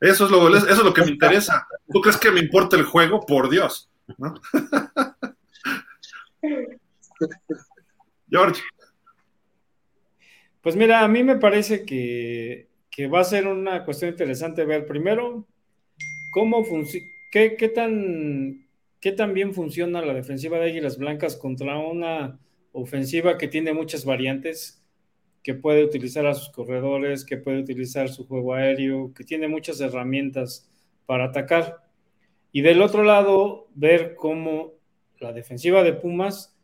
Eso es lo, eso es lo que me interesa. ¿Tú crees que me importa el juego? Por Dios. ¿no? George. Pues mira, a mí me parece que, va a ser una cuestión interesante ver primero cómo funciona, qué, tan, qué tan bien funciona la defensiva de Águilas Blancas contra una ofensiva que tiene muchas variantes, que puede utilizar a sus corredores, que puede utilizar su juego aéreo, que tiene muchas herramientas para atacar. Y del otro lado, ver cómo la defensiva de Pumas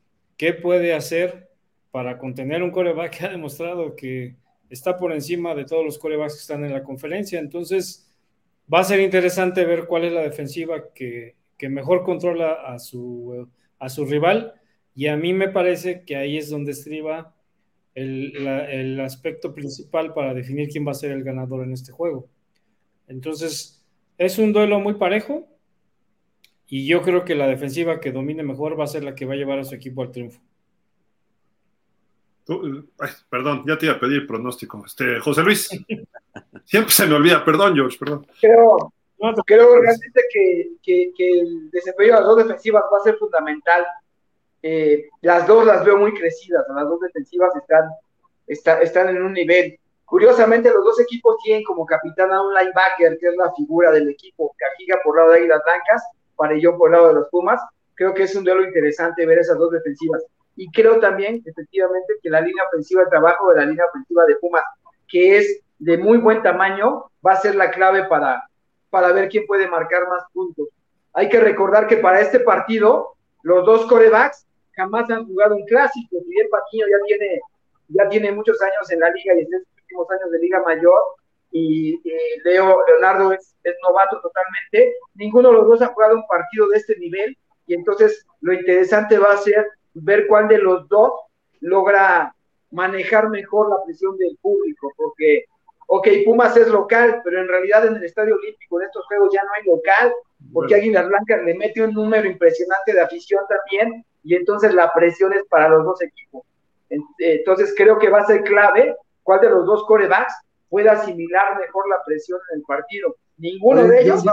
¿Qué puede hacer para contener un coreback que ha demostrado que está por encima de todos los corebacks que están en la conferencia? Entonces, va a ser interesante ver cuál es la defensiva que, mejor controla a su, a su rival. Y a mí me parece que ahí es donde estriba el, el, aspecto principal para definir quién va a ser el ganador en este juego. Entonces, es un duelo muy parejo. Y yo creo que la defensiva que domine mejor va a ser la que va a llevar a su equipo al triunfo. perdón, ya te iba a pedir pronóstico. Este, José Luis, siempre se me olvida, perdón, George, perdón. Creo, creo realmente que, el desempeño de las dos defensivas va a ser fundamental. Eh, las dos las veo muy crecidas, las dos defensivas están, están en un nivel. Curiosamente, los dos equipos tienen como capitán a un linebacker, que es la figura del equipo, Cajiga por lado de Águilas Blancas, yo por lado de los Pumas. Creo que es un duelo interesante ver esas dos defensivas. Y creo también, efectivamente, que la línea ofensiva, el trabajo de la línea ofensiva de Pumas, que es de muy buen tamaño, va a ser la clave para, para ver quién puede marcar más puntos. Hay que recordar que para este partido, los dos corebacks jamás han jugado un clásico. Miguel Patiño ya tiene, ya tiene muchos años en la liga y en los últimos años de Liga Mayor, y, Leo, Leonardo es, es, novato totalmente. Ninguno de los dos ha jugado un partido de este nivel, y entonces lo interesante va a ser ver cuál de los dos logra manejar mejor la presión del público, porque, ok, Pumas es local, pero en realidad en el Estadio Olímpico en estos juegos ya no hay local, porque Águilas Blancas le mete un número impresionante de afición también, y entonces la presión es para los dos equipos. Entonces creo que va a ser clave cuál de los dos corebacks puede asimilar mejor la presión en el partido. Ninguno de ellos.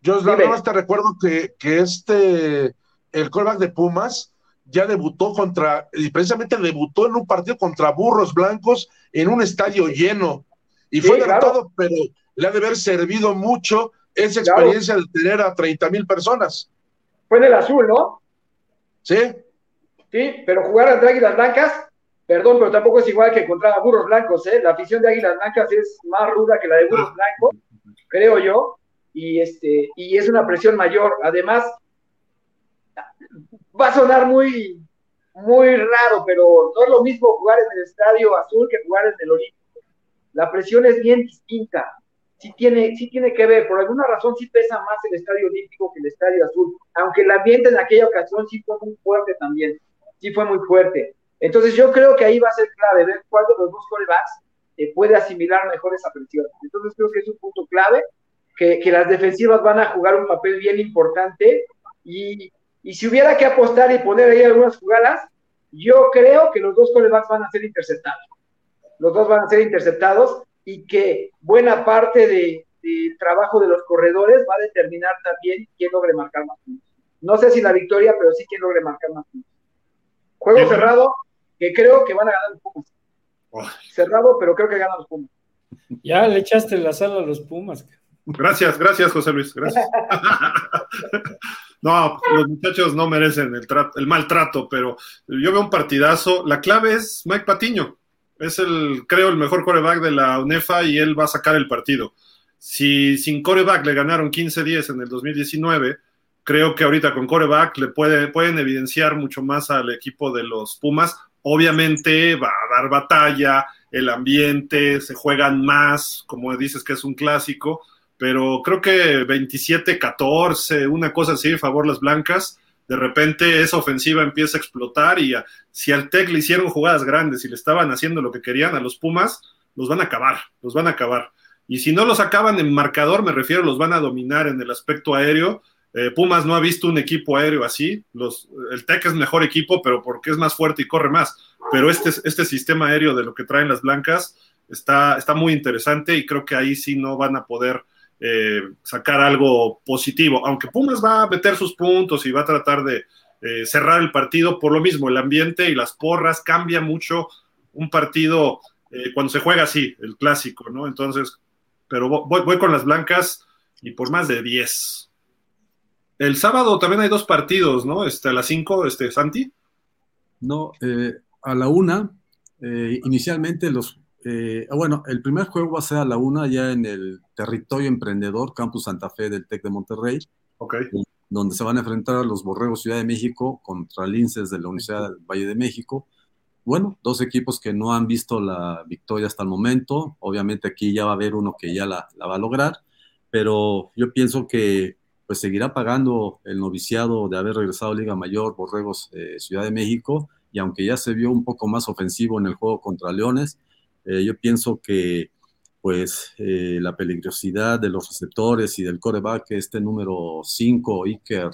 Yo, nada te recuerdo que, que este, el coreback de Pumas, ya debutó contra, y precisamente debutó en un partido contra Burros Blancos en un estadio lleno. Y fue derrotado, pero le ha de haber servido mucho esa experiencia de tener a 30 mil personas. Fue del azul, ¿no? Sí. Sí, pero jugar ante Águilas Blancas, perdón, pero tampoco es igual que contra Burros Blancos, ¿eh? La afición de Águilas Blancas es más ruda que la de Burros Blancos, creo yo, y, este, y es una presión mayor. Además, va a sonar muy, muy raro, pero no es lo mismo jugar en el Estadio Azul que jugar en el Olímpico. La presión es bien distinta. Sí tiene, sí tiene que ver, por alguna razón sí pesa más el Estadio Olímpico que el Estadio Azul, aunque el ambiente en aquella ocasión sí fue muy fuerte también, sí fue muy fuerte. Entonces yo creo que ahí va a ser clave ver cuál de los dos corebacks eh, puede asimilar mejor esa presión. Entonces creo que es un punto clave, que, que las defensivas van a jugar un papel bien importante y, y si hubiera que apostar y poner ahí algunas jugadas, yo creo que los dos corebacks van a ser interceptados. Los dos van a ser interceptados y que buena parte del trabajo de los corredores va a determinar también quién logre marcar más puntos. No sé si la victoria, pero sí quién logre marcar más puntos. Juego cerrado, que creo que van a ganar los Pumas. Cerrado, pero creo que ganan los Pumas. Ya le echaste la sala a los Pumas. Gracias, gracias, José Luis. Gracias. no, los muchachos no merecen el, el maltrato, pero yo veo un partidazo. La clave es Mike Patiño. Es el, creo, el mejor coreback de la UNEFA y él va a sacar el partido. Si sin coreback le ganaron 15-10 en el 2019, creo que ahorita con coreback le puede, pueden evidenciar mucho más al equipo de los Pumas. Obviamente va a dar batalla, el ambiente, se juegan más, como dices que es un clásico, pero creo que 27-14, una cosa así, favor las blancas. De repente esa ofensiva empieza a explotar y si al Tec le hicieron jugadas grandes y le estaban haciendo lo que querían a los Pumas, los van a acabar, los van a acabar. Y si no los acaban en marcador, me refiero, los van a dominar en el aspecto aéreo. Eh, Pumas no ha visto un equipo aéreo así. Los, el Tec es mejor equipo, pero porque es más fuerte y corre más. Pero este, este sistema aéreo de lo que traen las blancas está, está muy interesante y creo que ahí sí no van a poder eh, sacar algo positivo, aunque Pumas va a meter sus puntos y va a tratar de eh, cerrar el partido por lo mismo, el ambiente y las porras cambia mucho un partido eh, cuando se juega así, el clásico, ¿no? Entonces, pero voy, con las blancas y por más de 10. El sábado también hay dos partidos, ¿no? Este, a las 5, este, Santi. No, a la una, inicialmente los eh, ah, bueno, el primer juego va a ser a la una ya en el territorio emprendedor Campus Santa Fe del TEC de Monterrey, donde se van a enfrentar los Borregos Ciudad de México contra Linces de la Universidad del Valle de México. Bueno, dos equipos que no han visto la victoria hasta el momento. Obviamente aquí ya va a haber uno que ya la, va a lograr, pero yo pienso que pues seguirá pagando el noviciado de haber regresado a Liga Mayor Borregos eh, Ciudad de México y aunque ya se vio un poco más ofensivo en el juego contra Leones, eh, yo pienso que pues eh, la peligrosidad de los receptores y del coreback, este número 5, Iker,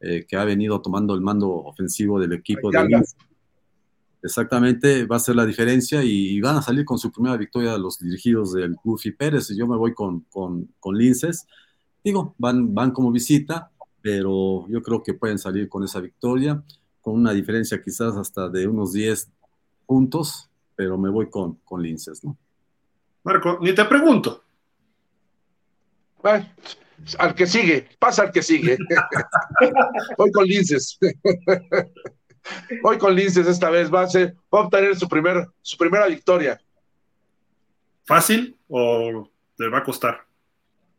eh, que ha venido tomando el mando ofensivo del equipo de Exactamente, va a ser la diferencia y, van a salir con su primera victoria los dirigidos del Goofy Pérez. Yo me voy con, con, con Linces. Digo, van, van como visita, pero yo creo que pueden salir con esa victoria, con una diferencia quizás hasta de unos 10 puntos, pero me voy con, con Linces, ¿no? Marco, ni te pregunto. al que sigue, pasa al que sigue. voy con Linces. voy con Linces esta vez, va a, ser, va a obtener su, primer, su primera victoria. ¿Fácil o le va a costar?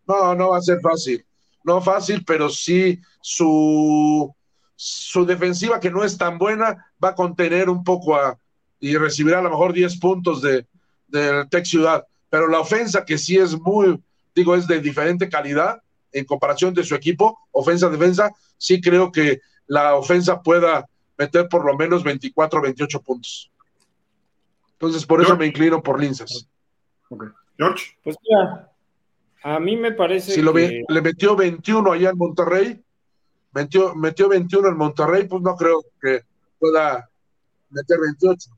No, no va a ser fácil. No fácil, pero sí su, su defensiva, que no es tan buena, va a contener un poco a, y recibirá a lo mejor 10 puntos de, del Tech Ciudad. Pero la ofensa, que sí es muy, digo, es de diferente calidad en comparación de su equipo, ofensa-defensa, sí creo que la ofensa pueda meter por lo menos 24 28 puntos. Entonces, por eso me inclino por Linzas. George. Pues mira, a mí me parece si lo ve, le metió 21 allá en Monterrey, metió, metió 21 en Monterrey, pues no creo que pueda meter 28.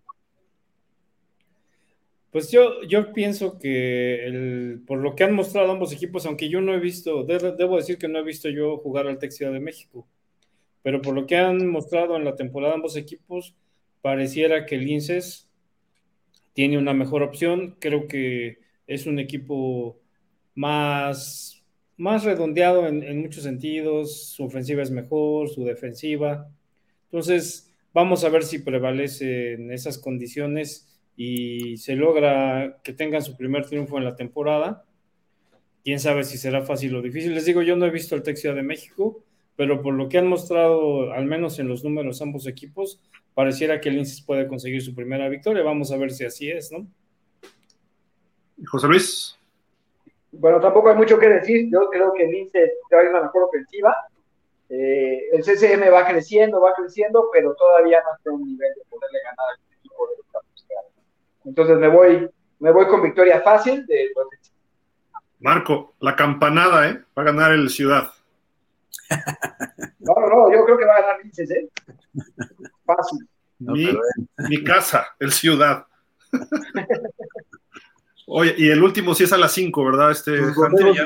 Pues yo, yo pienso que el, por lo que han mostrado ambos equipos, aunque yo no he visto, debo decir que no he visto yo jugar al Tech Ciudad de México, pero por lo que han mostrado en la temporada ambos equipos, pareciera que el Linces tiene una mejor opción. Creo que es un equipo más, más redondeado en, en muchos sentidos, su ofensiva es mejor, su defensiva. Entonces, vamos a ver si prevalece en esas condiciones y se logra que tengan su primer triunfo en la temporada. Quién sabe si será fácil o difícil. Les digo, yo no he visto el Tech de México, pero por lo que han mostrado, al menos en los números ambos equipos, pareciera que el Linces puede conseguir su primera victoria. Vamos a ver si así es, ¿no? José Luis. Bueno, tampoco hay mucho que decir. Yo creo que el Linces trae una mejor ofensiva. Eh, el CCM va creciendo, va creciendo, pero todavía no está a un nivel de poderle ganar al entonces me voy, me voy con victoria fácil de Marco, la campanada, ¿eh? Va a ganar el Ciudad. No, no, no, yo creo que va a ganar Linces, ¿eh? Fácil. mi, casa, el Ciudad. Oye, y el último sí es a las 5, ¿verdad? Este,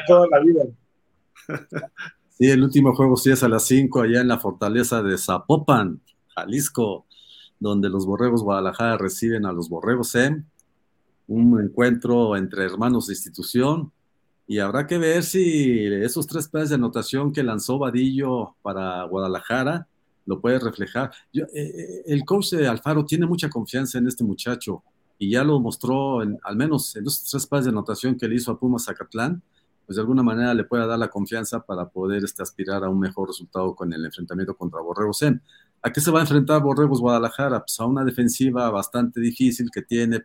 toda la vida. Sí, el último juego sí es a las 5 allá en la fortaleza de Zapopan, Jalisco donde los Borregos Guadalajara reciben a los Borregos SEM, un encuentro entre hermanos de institución, y habrá que ver si esos tres pases de anotación que lanzó Vadillo para Guadalajara lo puede reflejar. Eh, eh, el coach de Alfaro tiene mucha confianza en este muchacho y ya lo mostró, al menos en esos tres pases de anotación que le hizo a Pumas Zacatlán, pues de alguna manera le pueda dar la confianza para poder este, aspirar a un mejor resultado con el enfrentamiento contra Borregos SEM. ¿A qué se va a enfrentar Borregos Guadalajara? Pues a una defensiva bastante difícil que tiene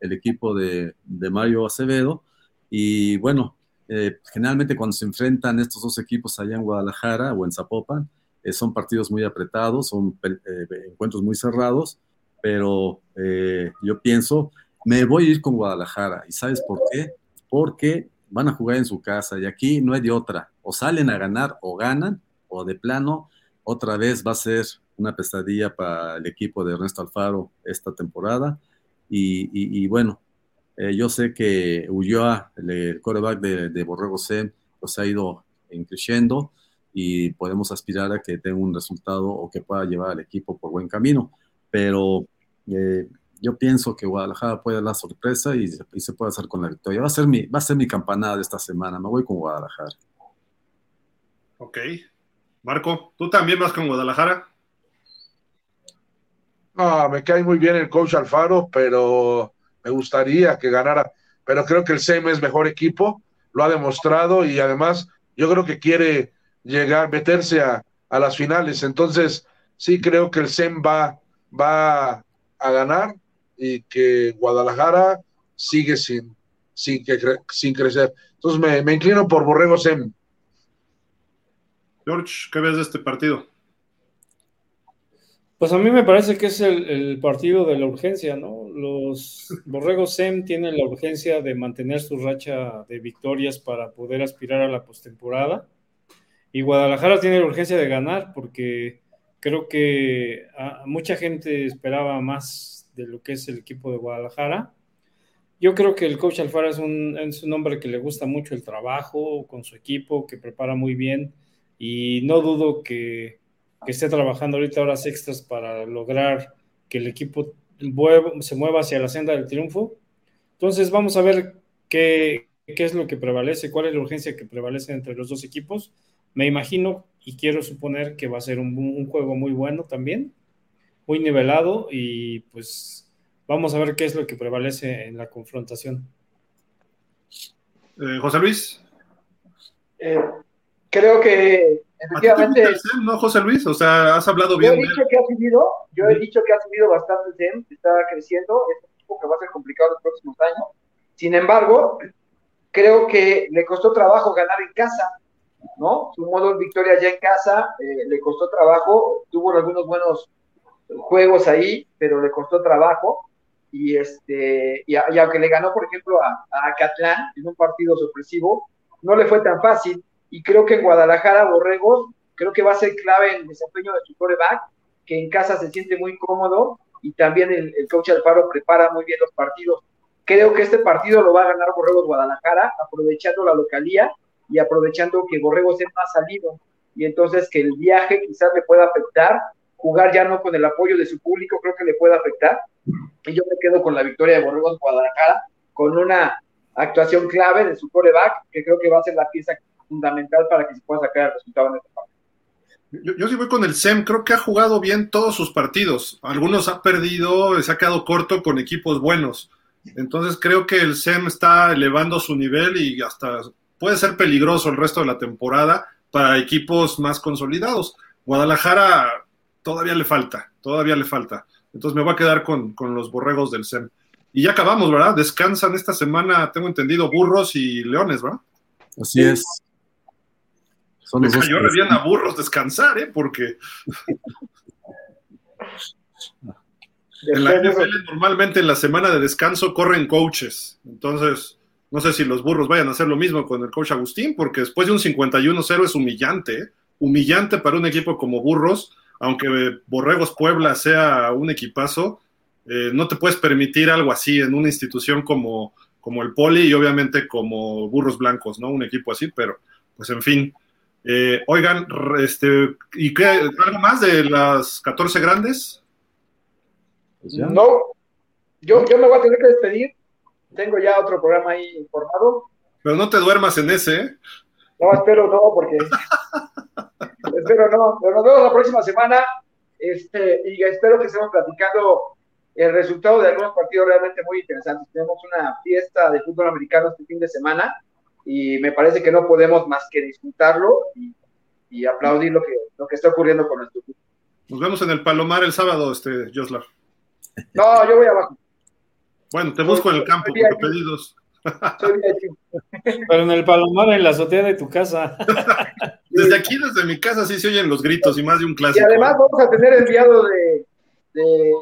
el equipo de, Mario Acevedo. Y bueno, eh, generalmente cuando se enfrentan estos dos equipos allá en Guadalajara o en Zapopan, eh, son partidos muy apretados, son eh, encuentros muy cerrados, pero yo pienso, me voy a ir con Guadalajara. ¿Y sabes por qué? Porque van a jugar en su casa y aquí no hay de otra. O salen a ganar o ganan, o de plano, otra vez va a ser una pesadilla para el equipo de Ernesto Alfaro esta temporada. Y, bueno, eh, yo sé que Ulloa, el, coreback de, de, Borrego C, pues ha ido creciendo y podemos aspirar a que tenga un resultado o que pueda llevar al equipo por buen camino. Pero eh, yo pienso que Guadalajara puede dar la sorpresa y, se puede hacer con la victoria. Va a, ser mi, va a ser mi campanada de esta semana. Me voy con Guadalajara. Ok. Marco, ¿tú también vas con Guadalajara? No, me cae muy bien el coach Alfaro, pero me gustaría que ganara. Pero creo que el SEM es mejor equipo, lo ha demostrado y además yo creo que quiere llegar, meterse a, las finales. Entonces, sí creo que el SEM va, va a ganar y que Guadalajara sigue sin, sin, crecer. Entonces me, me inclino por Borrego SEM. George, ¿qué ves de este partido? Pues a mí me parece que es el, partido de la urgencia, ¿no? Los Borregos SEM tienen la urgencia de mantener su racha de victorias para poder aspirar a la postemporada. Y Guadalajara tiene la urgencia de ganar porque creo que mucha gente esperaba más de lo que es el equipo de Guadalajara. Yo creo que el coach Alfaro es un, es un hombre que le gusta mucho el trabajo con su equipo, que prepara muy bien y no dudo que que esté trabajando ahorita horas extras para lograr que el equipo se mueva hacia la senda del triunfo. Entonces vamos a ver qué, qué es lo que prevalece, cuál es la urgencia que prevalece entre los dos equipos. Me imagino y quiero suponer que va a ser un, un juego muy bueno también, muy nivelado y pues vamos a ver qué es lo que prevalece en la confrontación. Eh, José Luis. Eh, creo que efectivamente. ¿No, José Luis? O sea, has hablado bien. Yo he dicho que ha subido, yo he dicho que ha subido bastante el está creciendo, es un equipo que va a ser complicado en los próximos años. Sin embargo, creo que le costó trabajo ganar en casa, ¿no? Su modo de victoria ya en casa eh, le costó trabajo, tuvo algunos buenos juegos ahí, pero le costó trabajo. Y, este, y, aunque le ganó, por ejemplo, a, a Catlán en un partido sorpresivo, no le fue tan fácil. Y creo que en Guadalajara, Borregos, creo que va a ser clave en el desempeño de su coreback, que en casa se siente muy cómodo y también el, el coach Alfaro prepara muy bien los partidos. Creo que este partido lo va a ganar Borregos Guadalajara, aprovechando la localía y aprovechando que Borregos es más salido. Y entonces que el viaje quizás le pueda afectar jugar ya no con el apoyo de su público creo que le puede afectar. Y yo me quedo con la victoria de Borregos Guadalajara, con una actuación clave de su coreback, que creo que va a ser la pieza fundamental para que se pueda sacar el resultado en este partido. Yo, sí voy con el SEM, creo que ha jugado bien todos sus partidos. Algunos ha perdido, se ha quedado corto con equipos buenos. Entonces creo que el SEM está elevando su nivel y hasta puede ser peligroso el resto de la temporada para equipos más consolidados. Guadalajara todavía le falta, todavía le falta. Entonces me voy a quedar con, los borregos del SEM. Y ya acabamos, ¿verdad? Descansan esta semana, tengo entendido, burros y leones, ¿verdad? Así es. Son los bien a burros descansar, ¿eh? Porque en la NFL normalmente en la semana de descanso corren coaches. Entonces, no sé si los burros vayan a hacer lo mismo con el coach Agustín, porque después de un 51-0 es humillante, ¿eh? humillante para un equipo como burros aunque Borregos Puebla sea un equipazo, eh, no te puedes permitir algo así en una institución como, como el Poli y obviamente como Burros Blancos, ¿no? Un equipo así, pero pues en fin. Eh, oigan, este, ¿y qué? ¿Algo más de las 14 grandes? Pues no, yo, yo me voy a tener que despedir. Tengo ya otro programa ahí informado. Pero no te duermas en ese, ¿eh? No, espero no, porque espero no, pero nos vemos la próxima semana este, y espero que estemos platicando el resultado de algunos partidos realmente muy interesantes. Tenemos una fiesta de fútbol americano este fin de semana y me parece que no podemos más que disfrutarlo y, aplaudir lo que, lo que está ocurriendo con nuestro equipo. Nos vemos en el Palomar el sábado, este, Joslar. No, yo voy abajo. Bueno, te busco en el campo por pedidos. Pero en el palomar, en la azotea de tu casa. Desde aquí, desde mi casa, sí se oyen los gritos y más de un clásico. Y además vamos a tener enviado de, de,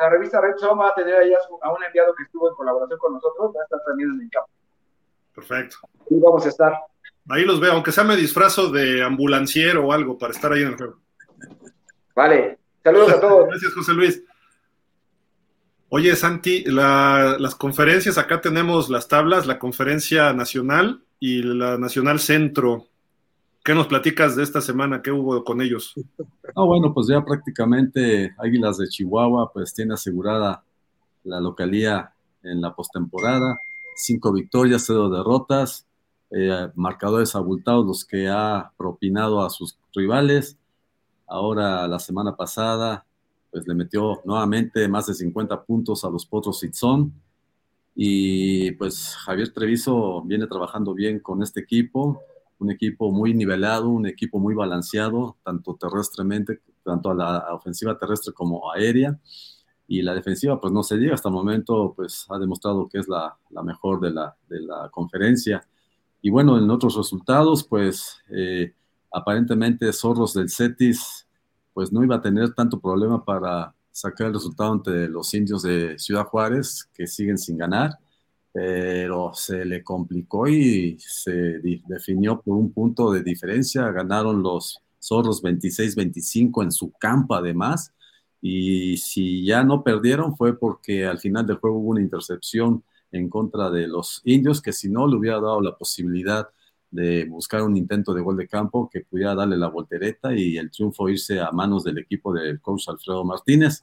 la revista Red va a tener ahí a, un enviado que estuvo en colaboración con nosotros, va a estar también en el campo. Perfecto. Y vamos a estar. Ahí los veo, aunque sea me disfrazo de ambulanciero o algo para estar ahí en el juego. Vale, saludos a todos. Gracias, José Luis. Oye, Santi, las conferencias, acá tenemos las tablas, la conferencia nacional y la nacional centro. ¿Qué nos platicas de esta semana? ¿Qué hubo con ellos? No, bueno, pues ya prácticamente Águilas de Chihuahua pues tiene asegurada la localía en la postemporada, cinco victorias, cero derrotas, eh, marcadores abultados los que ha propinado a sus rivales. Ahora la semana pasada pues le metió nuevamente más de 50 puntos a los Potros Itzón. Y pues Javier Treviso viene trabajando bien con este equipo, un equipo muy nivelado, un equipo muy balanceado, tanto terrestremente, tanto a la ofensiva terrestre como aérea. Y la defensiva, pues no se diga, hasta el momento, pues ha demostrado que es la, la mejor de la, de la conferencia. Y bueno, en otros resultados, pues eh, aparentemente Zorros del Cetis pues no iba a tener tanto problema para sacar el resultado ante los indios de Ciudad Juárez, que siguen sin ganar, pero se le complicó y se definió por un punto de diferencia. Ganaron los zorros 26-25 en su campo además, y si ya no perdieron fue porque al final del juego hubo una intercepción en contra de los indios, que si no le hubiera dado la posibilidad de buscar un intento de gol de campo que pudiera darle la voltereta y el triunfo irse a manos del equipo del coach Alfredo Martínez.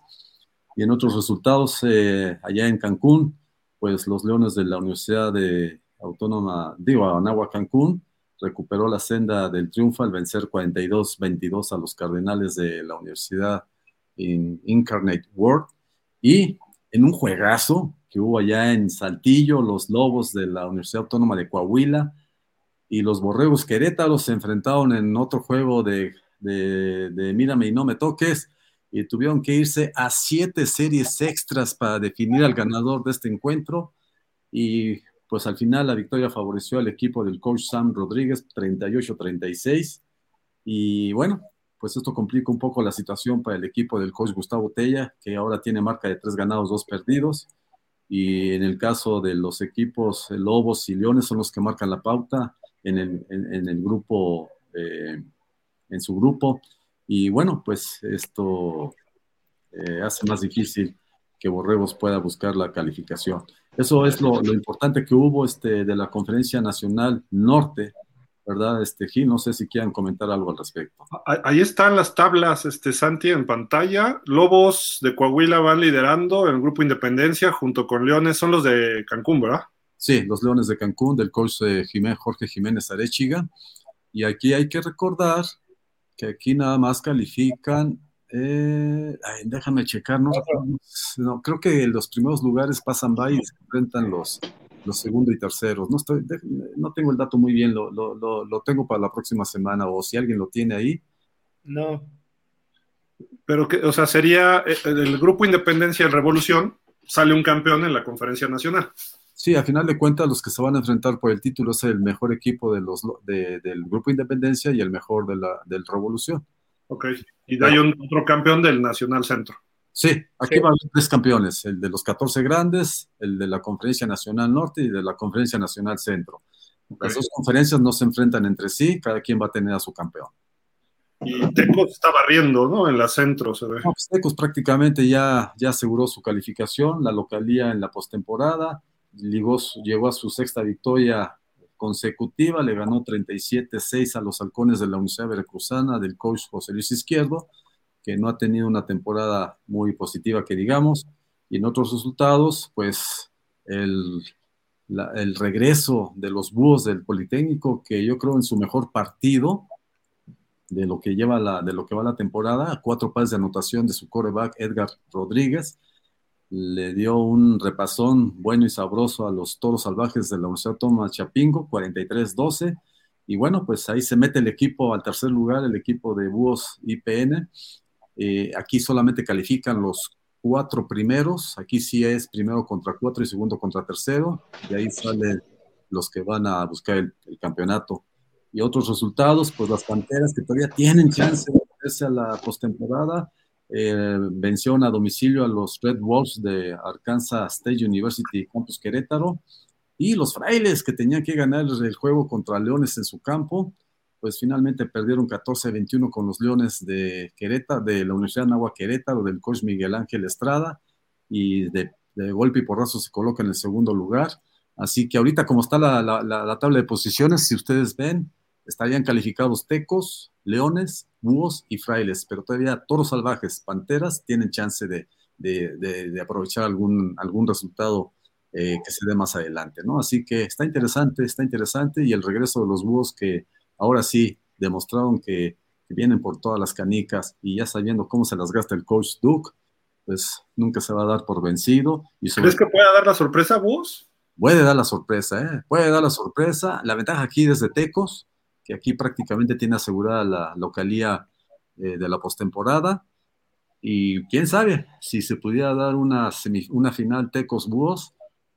Y en otros resultados, eh, allá en Cancún, pues los Leones de la Universidad de Autónoma, digo, Anagua Cancún, recuperó la senda del triunfo al vencer 42-22 a los Cardenales de la Universidad in Incarnate World. Y en un juegazo que hubo allá en Saltillo, los Lobos de la Universidad Autónoma de Coahuila y los Borregos Querétaro se enfrentaron en otro juego de, de, de Mírame y no me toques y tuvieron que irse a siete series extras para definir al ganador de este encuentro y pues al final la victoria favoreció al equipo del coach Sam Rodríguez 38-36 y bueno, pues esto complica un poco la situación para el equipo del coach Gustavo Tella, que ahora tiene marca de tres ganados, dos perdidos. Y en el caso de los equipos Lobos y Leones son los que marcan la pauta en el, en, el grupo, eh, en su grupo. Y bueno, pues esto eh, hace más difícil que Borregos pueda buscar la calificación. Eso es lo, lo, importante que hubo este, de la Conferencia Nacional Norte, ¿verdad? Este, Gil, no sé si quieran comentar algo al respecto. Ahí están las tablas, este, Santi, en pantalla. Lobos de Coahuila van liderando el grupo Independencia junto con Leones, son los de Cancún, ¿verdad? Sí, los Leones de Cancún, del coach Jiménez, Jorge Jiménez Arechiga. Y aquí hay que recordar que aquí nada más califican, eh, ay, déjame checar, ¿no? no, creo que los primeros lugares pasan by y se enfrentan los, los segundos y terceros. No, estoy, no tengo el dato muy bien, lo, lo, lo, tengo para la próxima semana o si alguien lo tiene ahí. No. Pero que, o sea, sería eh, el grupo Independencia y Revolución, sale un campeón en la conferencia nacional. Sí, a final de cuentas, los que se van a enfrentar por el título es el mejor equipo de los, de, del Grupo Independencia y el mejor de la, del Revolución. Ok, y hay un, otro campeón del Nacional Centro. Sí, aquí sí. van tres campeones, el de los 14 grandes, el de la Conferencia Nacional Norte y de la Conferencia Nacional Centro. Okay. Las dos conferencias no se enfrentan entre sí, cada quien va a tener a su campeón. Y Tecos está barriendo, ¿no? En la centro se ve. No, pues Tecos prácticamente ya, ya aseguró su calificación, la localía en la postemporada, llegó, llegó a su sexta victoria consecutiva, le ganó 37-6 a los halcones de la Universidad Veracruzana del coach José Luis Izquierdo que no ha tenido una temporada muy positiva, que digamos, y en otros resultados, pues el, el regreso de los búhos del Politécnico, que yo creo en su mejor partido de lo que lleva la, de lo que va la temporada, cuatro pases de anotación de su coreback Edgar Rodríguez, le dio un repasón bueno y sabroso a los toros salvajes de la Universidad Tomás Chapingo, 43-12, y bueno, pues ahí se mete el equipo al tercer lugar, el equipo de Búhos IPN, eh, aquí solamente califican los cuatro primeros, aquí sí es primero contra cuatro y segundo contra tercero, y ahí salen los que van a buscar el, campeonato. Y otros resultados, pues las Panteras que todavía tienen chance de meterse a la postemporada, eh, a domicilio a los Red Wolves de Arkansas State University Campus Querétaro, y los Frailes que tenían que ganar el juego contra Leones en su campo, pues finalmente perdieron 14-21 con los Leones de Querétaro, de la Universidad de Nahua Querétaro, del coach Miguel Ángel Estrada, y de, de, golpe y porrazo se coloca en el segundo lugar. Así que ahorita como está la, la, la, la tabla de posiciones, si ustedes ven, estarían calificados Tecos, Leones, Búhos y Frailes, pero todavía Toros Salvajes, Panteras tienen chance de, de, de, de aprovechar algún, algún resultado eh, que se dé más adelante, ¿no? Así que está interesante, está interesante, y el regreso de los Búhos que ahora sí demostraron que, que, vienen por todas las canicas y ya sabiendo cómo se las gasta el coach Duke, pues nunca se va a dar por vencido. Y sobre... ¿Crees que pueda dar la sorpresa vos? Puede dar la sorpresa, ¿eh? Puede dar la sorpresa. La ventaja aquí desde Tecos, que aquí prácticamente tiene asegurada la localía eh, de la postemporada. Y quién sabe, si se pudiera dar una, una final Tecos Búhos,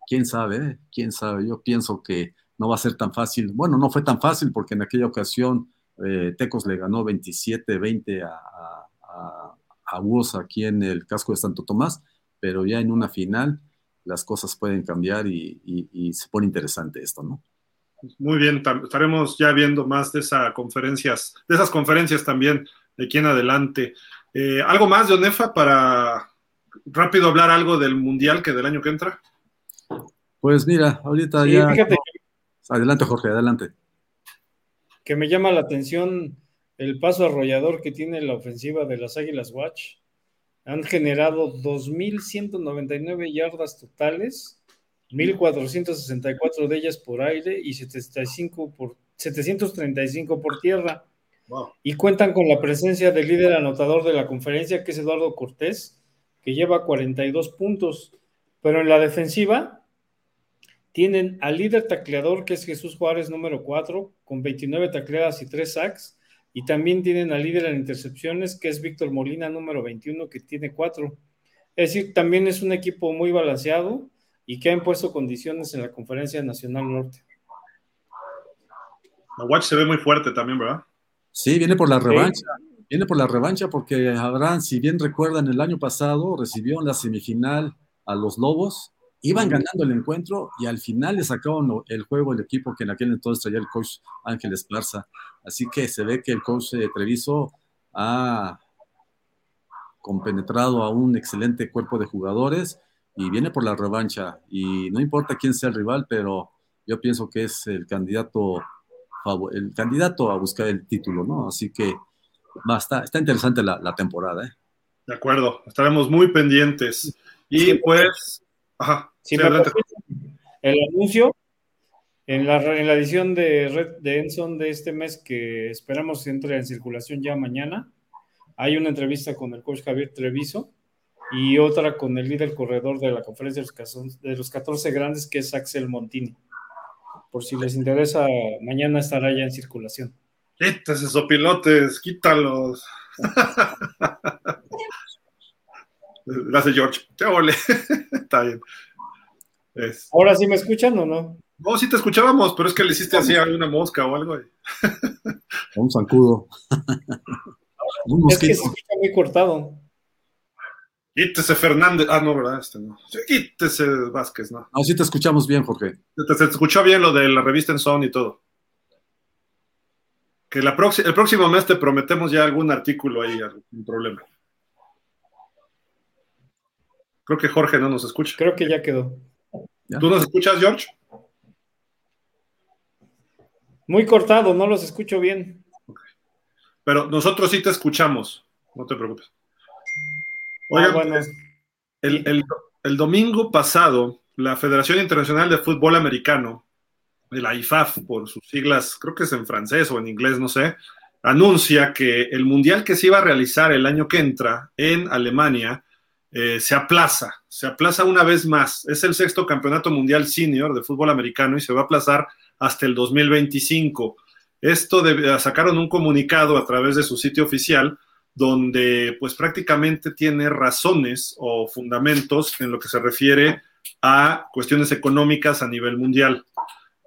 quién sabe, ¿eh? quién sabe. Yo pienso que no va a ser tan fácil. Bueno, no fue tan fácil porque en aquella ocasión eh, Tecos le ganó 27-20 a, a, a aquí en el casco de Santo Tomás, pero ya en una final las cosas pueden cambiar y, y, y se pone interesante esto, ¿no? Muy bien, estaremos ya viendo más de esas conferencias, de esas conferencias también de aquí en adelante. Eh, ¿Algo más, Jonefa, para rápido hablar algo del Mundial que del año que entra? Pues mira, ahorita sí, ya... Fíjate Adelante, Jorge, adelante. Que me llama la atención el paso arrollador que tiene la ofensiva de las Águilas Watch. Han generado 2.199 yardas totales, 1.464 de ellas por aire y 75 por, 735 por tierra. Wow. Y cuentan con la presencia del líder anotador de la conferencia, que es Eduardo Cortés, que lleva 42 puntos Pero en la defensiva tienen al líder tacleador, que es Jesús Juárez, número 4, con 29 tacleadas y 3 sacks. Y también tienen al líder en intercepciones, que es Víctor Molina, número 21, que tiene 4. Es decir, también es un equipo muy balanceado y que ha impuesto condiciones en la Conferencia Nacional Norte. La Watch se ve muy fuerte también, ¿verdad? Sí, viene por la revancha. Viene por la revancha porque Abraham, si bien recuerdan, el año pasado recibió en la semifinal a los Lobos, iban ganando el encuentro y al final le sacaron el juego el equipo que en aquel entonces traía el coach Ángel Esparza. Así que se ve que el coach eh, Treviso ha compenetrado a un excelente cuerpo de jugadores y viene por la revancha. Y no importa quién sea el rival, pero yo pienso que es el candidato, el candidato a buscar el título, ¿no? Así que está, está interesante la, la temporada, ¿eh? De acuerdo, estaremos muy pendientes. Y pues, ajá, sí, el anuncio en la, en la edición de Red de Enson de este mes que esperamos entre en circulación ya mañana, hay una entrevista con el coach Javier Treviso y otra con el líder corredor de la conferencia de los 14 grandes, que es Axel Montini. Por si les interesa, mañana estará ya en circulación. Quítate esos pilotes, quítalos. Gracias, George. Qué ole. Está bien. ¿Ahora sí me escuchan o no? No, sí te escuchábamos, pero es que le hiciste así a una mosca o algo. Un zancudo. es que se escucha muy cortado. Quítese Fernández. Ah, no, ¿verdad? Este no. quítese Vázquez, ¿no? Ah, sí te escuchamos bien, Jorge. Se, escuchó bien lo de la revista en Son y todo. Que la el próximo mes te prometemos ya algún artículo ahí, algún problema. Creo que Jorge no nos escucha. Creo que ya quedó. ¿Tú nos escuchas, George? Muy cortado, no los escucho bien. Pero nosotros sí te escuchamos, no te preocupes. Oigan, ah, pues, el, domingo pasado, la Federación Internacional de Fútbol Americano, la IFAF por sus siglas, creo que es en francés o en inglés, no sé, anuncia que el mundial que se iba a realizar el año que entra en Alemania eh, se aplaza, se aplaza una vez más. Es el sexto campeonato mundial senior de fútbol americano y se va a aplazar hasta el 2025. Esto sacaron un comunicado a través de su sitio oficial donde pues prácticamente tiene razones o fundamentos en lo que se refiere a cuestiones económicas a nivel mundial.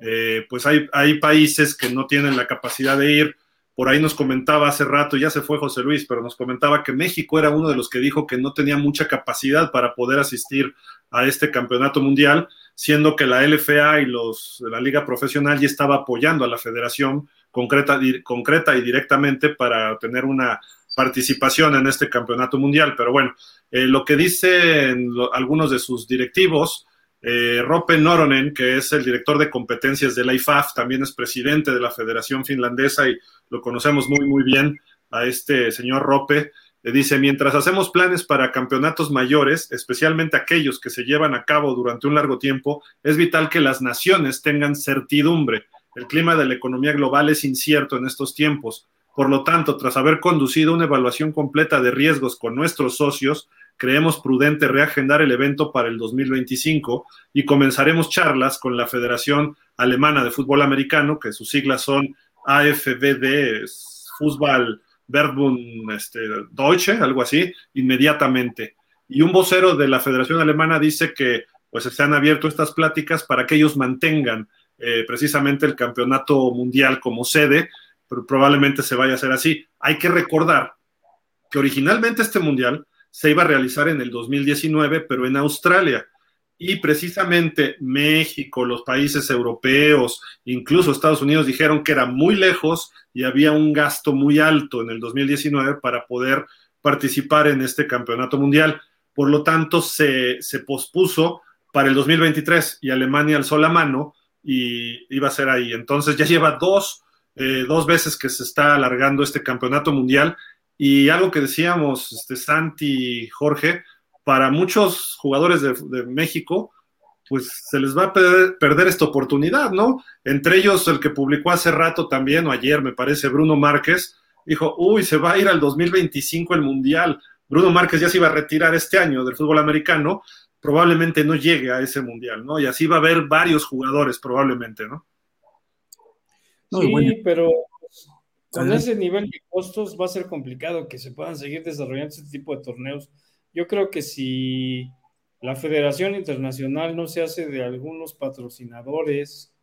Eh, pues hay, hay países que no tienen la capacidad de ir. Por ahí nos comentaba hace rato, ya se fue José Luis, pero nos comentaba que México era uno de los que dijo que no tenía mucha capacidad para poder asistir a este campeonato mundial, siendo que la LFA y los la liga profesional ya estaba apoyando a la federación concreta, y directamente para tener una participación en este campeonato mundial. Pero bueno, eh, lo que dicen algunos de sus directivos, eh, Rope Noronen, que es el director de competencias de la IFAF, también es presidente de la Federación Finlandesa y lo conocemos muy, muy bien a este señor Rope. Le dice, mientras hacemos planes para campeonatos mayores, especialmente aquellos que se llevan a cabo durante un largo tiempo, es vital que las naciones tengan certidumbre el clima de la economía global es incierto en estos tiempos. Por lo tanto, tras haber conducido una evaluación completa de riesgos con nuestros socios, creemos prudente reagendar el evento para el 2025 y comenzaremos charlas con la Federación Alemana de Fútbol Americano, que sus siglas son AFBD, Fußball Verbund este, Deutsche, algo así, inmediatamente. Y un vocero de la Federación Alemana dice que pues se han abierto estas pláticas para que ellos mantengan eh, precisamente el campeonato mundial como sede, pero probablemente se vaya a hacer así. Hay que recordar que originalmente este mundial se iba a realizar en el 2019, pero en Australia. Y precisamente México, los países europeos, incluso Estados Unidos dijeron que era muy lejos y había un gasto muy alto en el 2019 para poder participar en este campeonato mundial. Por lo tanto, se, se pospuso para el 2023 y Alemania alzó la mano y iba a ser ahí. Entonces ya lleva dos, eh, dos veces que se está alargando este campeonato mundial y algo que decíamos, este, Santi y Jorge, para muchos jugadores de, México, pues se les va a perder, esta oportunidad, ¿no? Entre ellos el que publicó hace rato también, o ayer me parece, Bruno Márquez, dijo, uy, se va a ir al 2025 el Mundial. Bruno Márquez ya se iba a retirar este año del fútbol americano, probablemente no llegue a ese mundial, ¿no? Y así va a haber varios jugadores probablemente, ¿no? sí, pero con ese nivel de costos va a ser complicado que se puedan seguir desarrollando este tipo de torneos. Yo creo que si la Federación Internacional no se hace de algunos patrocinadores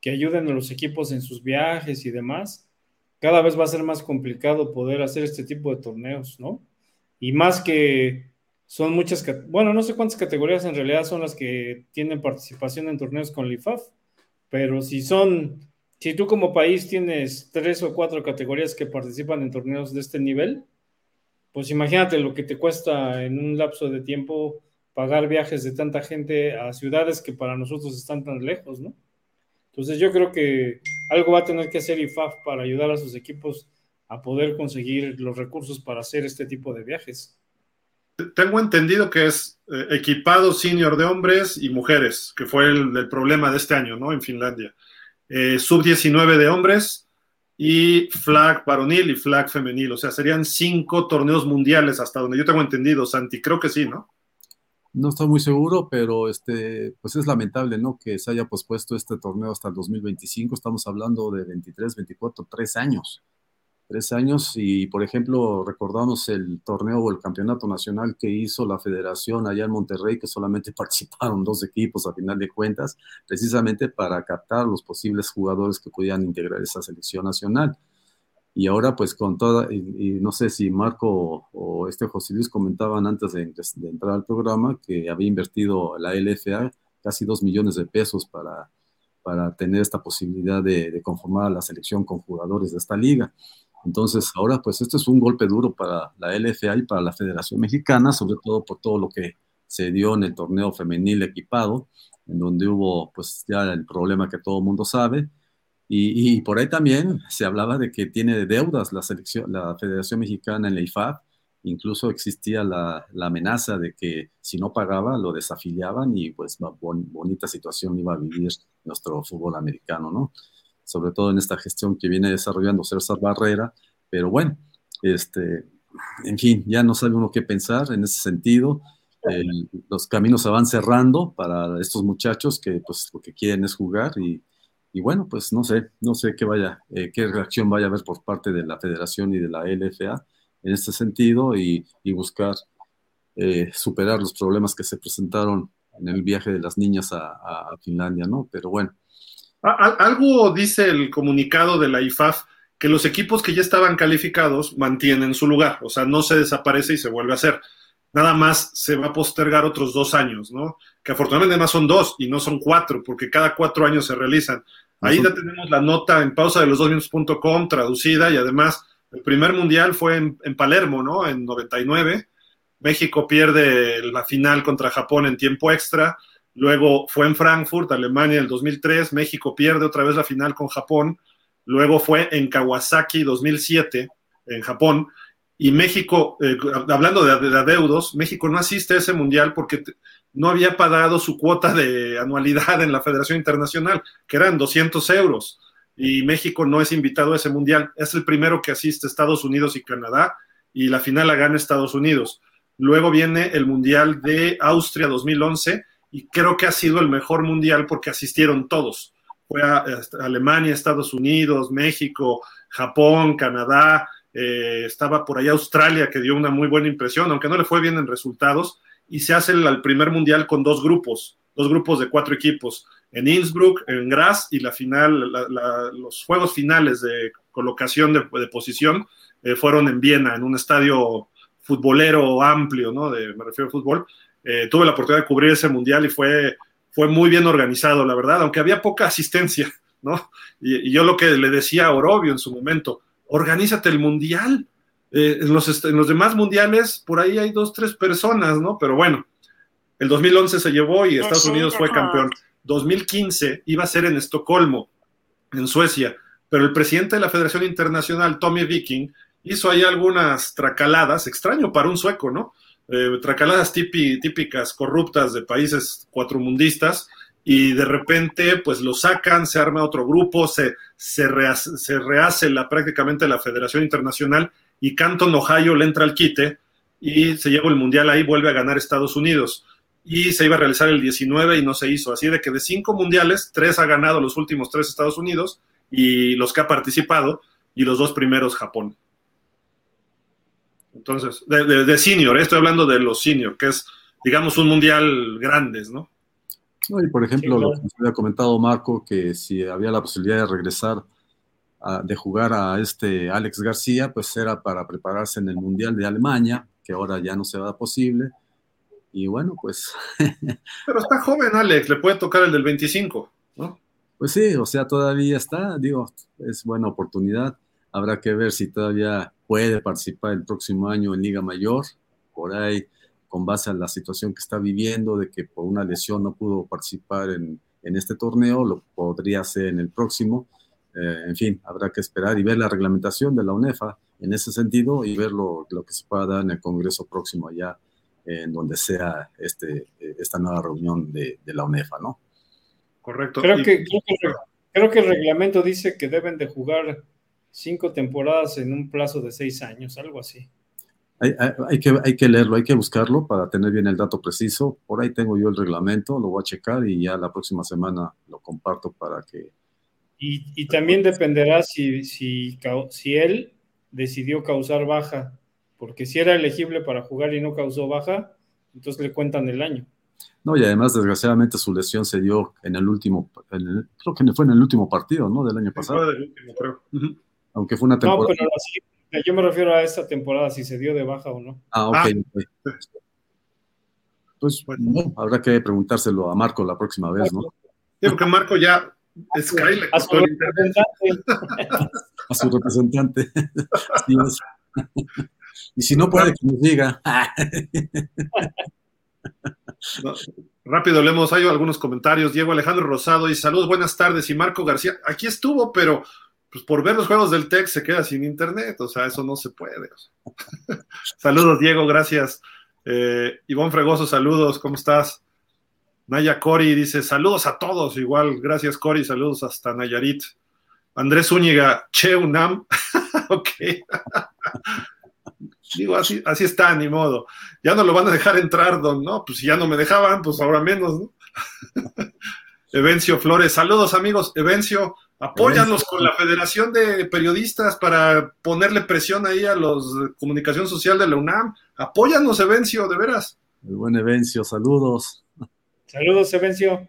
que ayuden a los equipos en sus viajes y demás, cada vez va a ser más complicado poder hacer este tipo de torneos, ¿no? Y más que son muchas, bueno, no sé cuántas categorías en realidad son las que tienen participación en torneos con LIFAF, pero si son, si tú como país tienes tres o cuatro categorías que participan en torneos de este nivel, pues imagínate lo que te cuesta en un lapso de tiempo pagar viajes de tanta gente a ciudades que para nosotros están tan lejos, ¿no? Entonces yo creo que algo va a tener que hacer IFAF para ayudar a sus equipos a poder conseguir los recursos para hacer este tipo de viajes. Tengo entendido que es eh, equipado senior de hombres y mujeres, que fue el, problema de este año, ¿no? En Finlandia. Eh, sub 19 de hombres y flag varonil y flag femenil. O sea, serían cinco torneos mundiales hasta donde yo tengo entendido, Santi. Creo que sí, ¿no? No estoy muy seguro, pero este, pues es lamentable, ¿no? Que se haya pospuesto este torneo hasta el 2025. Estamos hablando de 23, 24, tres años. Tres años y, por ejemplo, recordamos el torneo o el campeonato nacional que hizo la federación allá en Monterrey, que solamente participaron dos equipos a final de cuentas, precisamente para captar los posibles jugadores que pudieran integrar esa selección nacional. Y ahora, pues con toda, y, no sé si Marco o, este José Luis comentaban antes de, entrar al programa que había invertido la LFA casi dos millones de pesos para, para tener esta posibilidad de, conformar a la selección con jugadores de esta liga. Entonces, ahora, pues esto es un golpe duro para la LFA y para la Federación Mexicana, sobre todo por todo lo que se dio en el torneo femenil equipado, en donde hubo, pues ya el problema que todo el mundo sabe, y, por ahí también se hablaba de que tiene deudas la, selección, la Federación Mexicana en la IFAB. Incluso existía la, amenaza de que si no pagaba lo desafiliaban y pues bonita situación iba a vivir nuestro fútbol americano, ¿no? Sobre todo en esta gestión que viene desarrollando César Barrera. Pero bueno, este, en fin, ya no sabe uno qué pensar en ese sentido. los caminos se van cerrando para estos muchachos que pues lo que quieren es jugar y bueno, pues no sé, no sé qué vaya, eh, qué reacción vaya a haber por parte de la federación y de la LFA en este sentido y, buscar eh, superar los problemas que se presentaron en el viaje de las niñas a, Finlandia, ¿no? Pero bueno. Algo dice el comunicado de la IFAF que los equipos que ya estaban calificados mantienen su lugar, o sea, no se desaparece y se vuelve a hacer. Nada más se va a postergar otros dos años, ¿no? Que afortunadamente más son dos y no son cuatro, porque cada cuatro años se realizan. Ahí ya tenemos la nota en pausa de los dos minutos.com traducida y además el primer mundial fue en, Palermo, ¿no? En 99. México pierde la final contra Japón en tiempo extra. Luego fue en Frankfurt, Alemania, el 2003. México pierde otra vez la final con Japón. Luego fue en Kawasaki 2007, en Japón. Y México, eh, hablando de, de, adeudos, México no asiste a ese mundial porque no había pagado su cuota de anualidad en la Federación Internacional, que eran 200 euros, y México no es invitado a ese mundial. Es el primero que asiste Estados Unidos y Canadá, y la final la gana Estados Unidos. Luego viene el Mundial de Austria 2011, y creo que ha sido el mejor mundial porque asistieron todos. Fue a, Alemania, Estados Unidos, México, Japón, Canadá, eh, estaba por allá Australia, que dio una muy buena impresión, aunque no le fue bien en resultados, y se hace el, primer mundial con dos grupos, dos grupos de cuatro equipos, en Innsbruck, en Graz, y la final, los juegos finales de colocación de, posición eh, fueron en Viena, en un estadio futbolero amplio, ¿no? De, me refiero al fútbol. Eh, tuve la oportunidad de cubrir ese mundial y fue, fue muy bien organizado, la verdad, aunque había poca asistencia, ¿no? Y, y yo lo que le decía a Orobio en su momento, organízate el mundial, eh, en, los, en los demás mundiales, por ahí hay dos, tres personas, ¿no? Pero bueno, el 2011 se llevó y Estados Unidos fue campeón. 2015 iba a ser en Estocolmo, en Suecia, pero el presidente de la Federación Internacional, Tommy Viking, hizo ahí algunas tracaladas, extraño para un sueco, ¿no? Eh, tracaladas típicas, corruptas de países cuatromundistas, y de repente pues lo sacan, se arma otro grupo, se, rehace la, prácticamente la Federación Internacional y Canton, Ohio, le entra al quite y se lleva el mundial ahí, vuelve a ganar Estados Unidos. y se iba a realizar el 19 y no se hizo. Así de que de cinco mundiales, tres ha ganado los últimos tres Estados Unidos y los que ha participado, y los dos primeros Japón. Entonces, de, de, senior, estoy hablando de los senior, que es, digamos, un mundial grandes, ¿no? No, y por ejemplo, lo que había comentado Marco, que si había la posibilidad de regresar, a, de jugar a este Alex García, pues era para prepararse en el Mundial de Alemania, que ahora ya no será posible. Y bueno, pues... Pero está joven Alex, le puede tocar el del 25, ¿no? Pues sí, o sea, todavía está, digo, es buena oportunidad. Habrá que ver si todavía puede participar el próximo año en Liga Mayor. Por ahí con base a la situación que está viviendo, de que por una lesión no pudo participar en, en este torneo, lo podría hacer en el próximo. Eh, en fin, habrá que esperar y ver la reglamentación de la UNEFA en ese sentido y ver lo, lo que se pueda dar en el Congreso próximo allá, en donde sea este, esta nueva reunión de, de la UNEFA, ¿no? Correcto. Creo que, creo que, creo, que, el reglamento dice que deben de jugar cinco temporadas en un plazo de seis años, algo así. Hay, hay, que, hay que leerlo, hay que buscarlo para tener bien el dato preciso. Por ahí tengo yo el reglamento, lo voy a checar y ya la próxima semana lo comparto para que... Y, y también dependerá si, si, si él decidió causar baja, porque si era elegible para jugar y no causó baja, entonces le cuentan el año. No, y además, desgraciadamente, su lesión se dio en el último, en el, creo que fue en el último partido, ¿no? Del año pasado. Fue del último, creo. Uh -huh. Aunque fue una temporada. No, pero así, yo me refiero a esta temporada, si se dio de baja o no. Ah, ok. Ah. Pues bueno, habrá que preguntárselo a Marco la próxima vez, ¿no? Sí, porque Marco ya Sky le a su representante. a su representante. Y si no puede, que nos diga. No, rápido leemos, hay algunos comentarios. Diego Alejandro Rosado y saludos, buenas tardes. Y Marco García, aquí estuvo, pero pues por ver los juegos del TEC se queda sin internet, o sea, eso no se puede. Saludos, Diego, gracias. Eh, Ivonne Fregoso, saludos, ¿cómo estás? Naya Cori dice, saludos a todos, igual, gracias Cori, saludos hasta Nayarit. Andrés Zúñiga, Che Unam, ok. Digo, así, así está, ni modo. Ya no lo van a dejar entrar, don, ¿no? Pues si ya no me dejaban, pues ahora menos, ¿no? Evencio Flores, saludos amigos. Evencio, apóyanos con la Federación de Periodistas para ponerle presión ahí a los de comunicación social de la UNAM. Apóyanos, Evencio, de veras. El buen Evencio, saludos. Saludos, Evencio.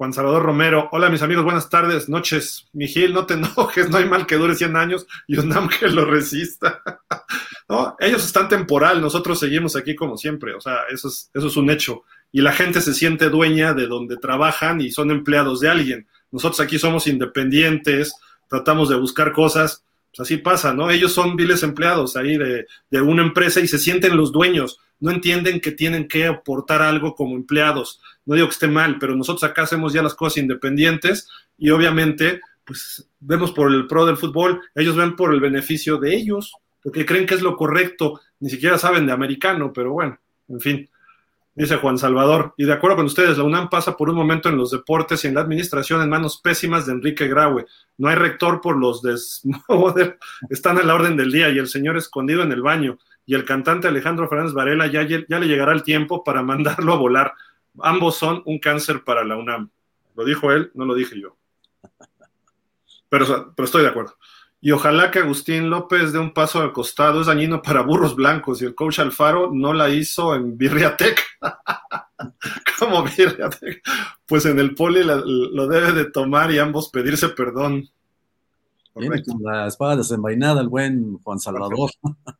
Juan Salvador Romero, hola mis amigos, buenas tardes, noches. Mijil, no te enojes, no hay mal que dure 100 años y UNAM que lo resista. no, ellos están temporal, nosotros seguimos aquí como siempre, o sea, eso es, eso es un hecho. Y la gente se siente dueña de donde trabajan y son empleados de alguien. Nosotros aquí somos independientes, tratamos de buscar cosas, pues así pasa, ¿no? Ellos son viles empleados ahí de, de una empresa y se sienten los dueños, no entienden que tienen que aportar algo como empleados. No digo que esté mal, pero nosotros acá hacemos ya las cosas independientes y obviamente, pues vemos por el pro del fútbol, ellos ven por el beneficio de ellos, porque creen que es lo correcto, ni siquiera saben de americano, pero bueno, en fin dice Juan Salvador. Y de acuerdo con ustedes, la UNAM pasa por un momento en los deportes y en la administración en manos pésimas de Enrique Graue. No hay rector por los desmoder, están a la orden del día y el señor escondido en el baño. Y el cantante Alejandro Fernández Varela ya, ya le llegará el tiempo para mandarlo a volar. Ambos son un cáncer para la UNAM. Lo dijo él, no lo dije yo. Pero, pero estoy de acuerdo. Y ojalá que Agustín López dé un paso al costado, es dañino para burros blancos y el coach Alfaro no la hizo en Birriatec. Como Birriatec. Pues en el poli la, lo debe de tomar y ambos pedirse perdón. Viene con la espada desenvainada el buen Juan Salvador.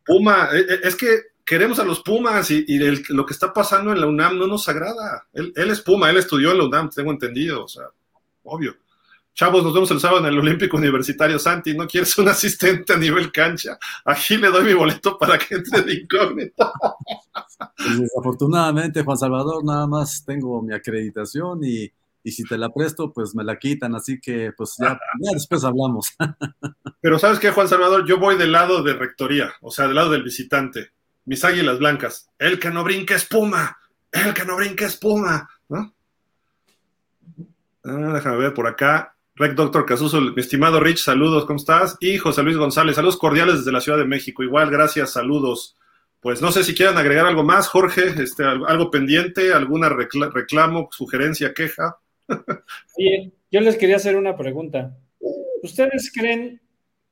Puma, es que queremos a los Pumas y, y el, lo que está pasando en la UNAM no nos agrada. Él, él es Puma, él estudió en la UNAM, tengo entendido, o sea, obvio. Chavos, nos vemos el sábado en el Olímpico Universitario. Santi, ¿no quieres un asistente a nivel cancha? Aquí le doy mi boleto para que entre de incógnito. Pues desafortunadamente, Juan Salvador, nada más tengo mi acreditación y, y, si te la presto, pues me la quitan. Así que, pues ya, ya después hablamos. Pero ¿sabes qué, Juan Salvador? Yo voy del lado de rectoría, o sea, del lado del visitante. Mis águilas blancas. El que no brinque espuma. El que no brinque espuma. ¿no? Ah, déjame ver por acá. Rec Doctor Casuso, mi estimado Rich, saludos, ¿cómo estás? Y José Luis González, saludos cordiales desde la Ciudad de México. Igual, gracias, saludos. pues no sé si quieran agregar algo más, Jorge, este, algo pendiente, alguna reclamo, sugerencia, queja. Bien, yo les quería hacer una pregunta. ¿Ustedes creen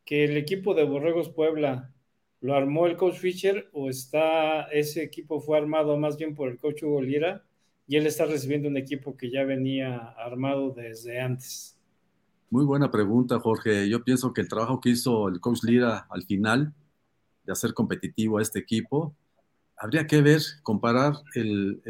que el equipo de Borregos Puebla lo armó el coach Fischer o está ese equipo fue armado más bien por el coach Hugo Lira y él está recibiendo un equipo que ya venía armado desde antes? Muy buena pregunta, Jorge. Yo pienso que el trabajo que hizo el coach Lira al final de hacer competitivo a este equipo, habría que ver, comparar el,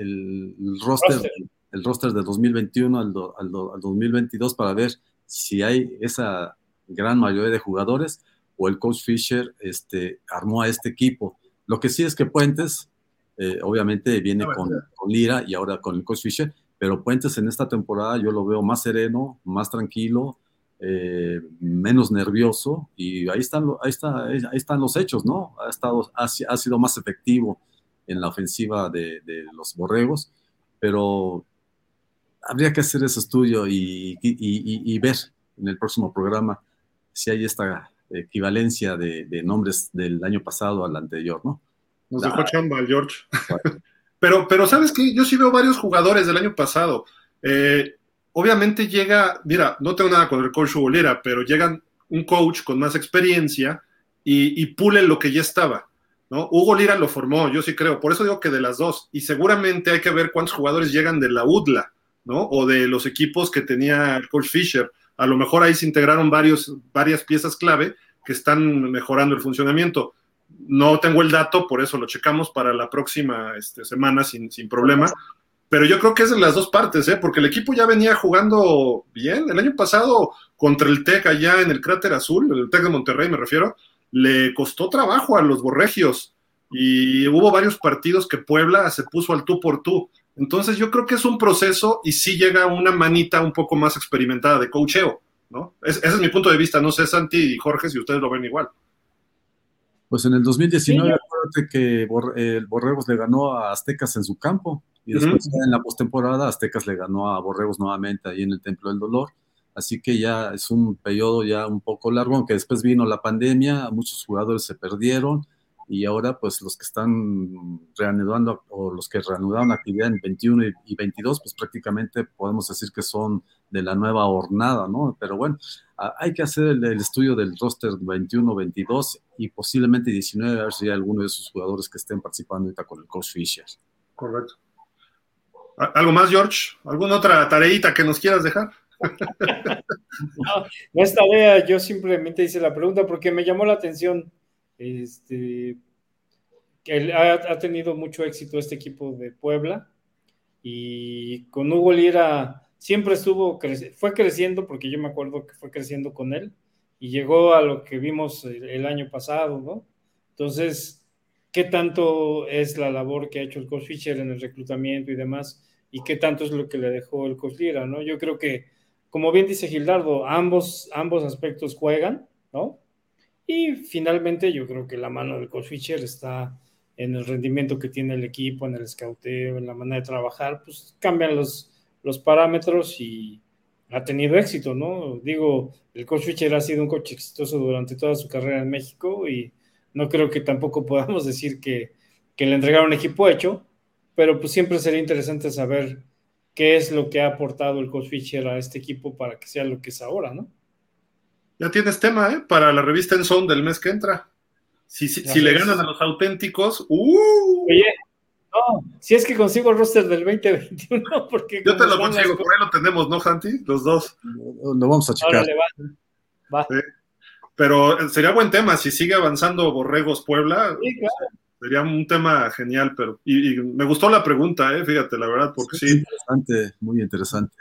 roster, el roster de 2021 al, al 2022 para ver si hay esa gran mayoría de jugadores o el coach Fisher este, armó a este equipo. Lo que sí es que Puentes, eh, obviamente, viene con, Lira y ahora con el coach Fisher, pero Puentes en esta temporada yo lo veo más sereno, más tranquilo, eh, menos nervioso y ahí están, ahí, está, ahí están los hechos, ¿no? Ha, estado, ha, sido más efectivo en la ofensiva de, los borregos, pero habría que hacer ese estudio y, y, ver en el próximo programa si hay esta equivalencia de, nombres del año pasado al anterior, ¿no? Nos dejó chamba George. pero, pero, ¿sabes qué? Yo sí veo varios jugadores del año pasado. Eh, obviamente llega, mira, no tengo nada con el coach Hugo pero llegan un coach con más experiencia y, pule lo que ya estaba. ¿no? Hugo Lira lo formó, yo sí creo. Por eso digo que de las dos. Y seguramente hay que ver cuántos jugadores llegan de la UDLA, ¿no? O de los equipos que tenía el coach Fisher a lo mejor ahí se integraron varios, varias piezas clave que están mejorando el funcionamiento. No tengo el dato, por eso lo checamos para la próxima este, semana sin, sin problema. Pero yo creo que es de las dos partes, ¿eh? porque el equipo ya venía jugando bien. El año pasado contra el TEC allá en el cráter azul, el TEC de Monterrey me refiero, le costó trabajo a los borregios y hubo varios partidos que Puebla se puso al tú por tú. Entonces yo creo que es un proceso y sí llega una manita un poco más experimentada de coacheo, ¿no? ese es mi punto de vista, no sé Santi y Jorge si ustedes lo ven igual. Pues en el 2019, acuérdate que el Borregos le ganó a Aztecas en su campo y después en la postemporada Aztecas le ganó a Borregos nuevamente ahí en el Templo del Dolor. Así que ya es un periodo ya un poco largo, aunque después vino la pandemia, muchos jugadores se perdieron, y ahora pues los que están reanudando o los que reanudaron actividad en 21 y, 22 pues prácticamente podemos decir que son de la nueva hornada, ¿no? Pero bueno, hay que hacer el, estudio del roster 21, 22 y posiblemente 19 a ver si hay alguno de esos jugadores que estén participando ahorita con el coach Fisher. Correcto. ¿Algo más, George? ¿Alguna otra tareita que nos quieras dejar? no, no es tarea, yo simplemente hice la pregunta porque me llamó la atención este, ha, ha, tenido mucho éxito este equipo de Puebla y con Hugo Lira siempre estuvo, fue creciendo porque yo me acuerdo que fue creciendo con él y llegó a lo que vimos el, año pasado, ¿no? Entonces, ¿qué tanto es la labor que ha hecho el coach Fischer en el reclutamiento y demás? ¿Y qué tanto es lo que le dejó el coach Lira, ¿no? Yo creo que, como bien dice Gildardo, ambos, ambos aspectos juegan, ¿no? Y finalmente yo creo que la mano del coach Fischer está en el rendimiento que tiene el equipo, en el escauteo, en la manera de trabajar, pues cambian los, los parámetros y ha tenido éxito, ¿no? Digo, el coach Fischer ha sido un coach exitoso durante toda su carrera en México y no creo que tampoco podamos decir que, que le entregaron equipo hecho, pero pues siempre sería interesante saber qué es lo que ha aportado el coach Fischer a este equipo para que sea lo que es ahora, ¿no? Ya tienes tema, ¿eh? Para la revista En Son del mes que entra. Si, si, le ganan a los auténticos, ¡uh! Oye, no, si es que consigo el roster del 2021, porque. Yo te lo consigo, por ahí lo tenemos, ¿no, Santi? Los dos. Lo vamos a checar. va. Pero eh, sería buen tema, si sigue avanzando Borregos Puebla. Sería un tema genial, pero. Y, me gustó la pregunta, ¿eh? Fíjate, la verdad, porque sí. Interesante, muy interesante.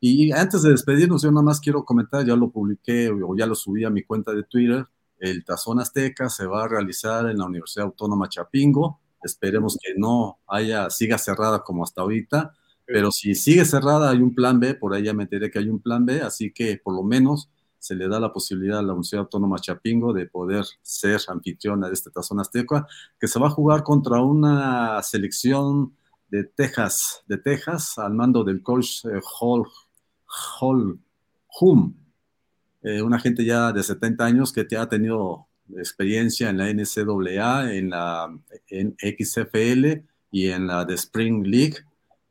Y antes de despedirnos, yo nada más quiero comentar, ya lo publiqué o ya lo subí a mi cuenta de Twitter, el Tazón Azteca se va a realizar en la Universidad Autónoma Chapingo. Esperemos que no haya, siga cerrada como hasta ahorita, pero si sigue cerrada hay un plan B, por ahí ya me enteré que hay un plan B, así que por lo menos se le da la posibilidad a la Universidad Autónoma Chapingo de poder ser anfitriona de este Tazón Azteca, que se va a jugar contra una selección de Texas, de Texas, al mando del coach eh, Hall Hall Hum, eh, una gente ya de 70 años que ha tenido experiencia en la NCAA, en la en XFL y en la de Spring League,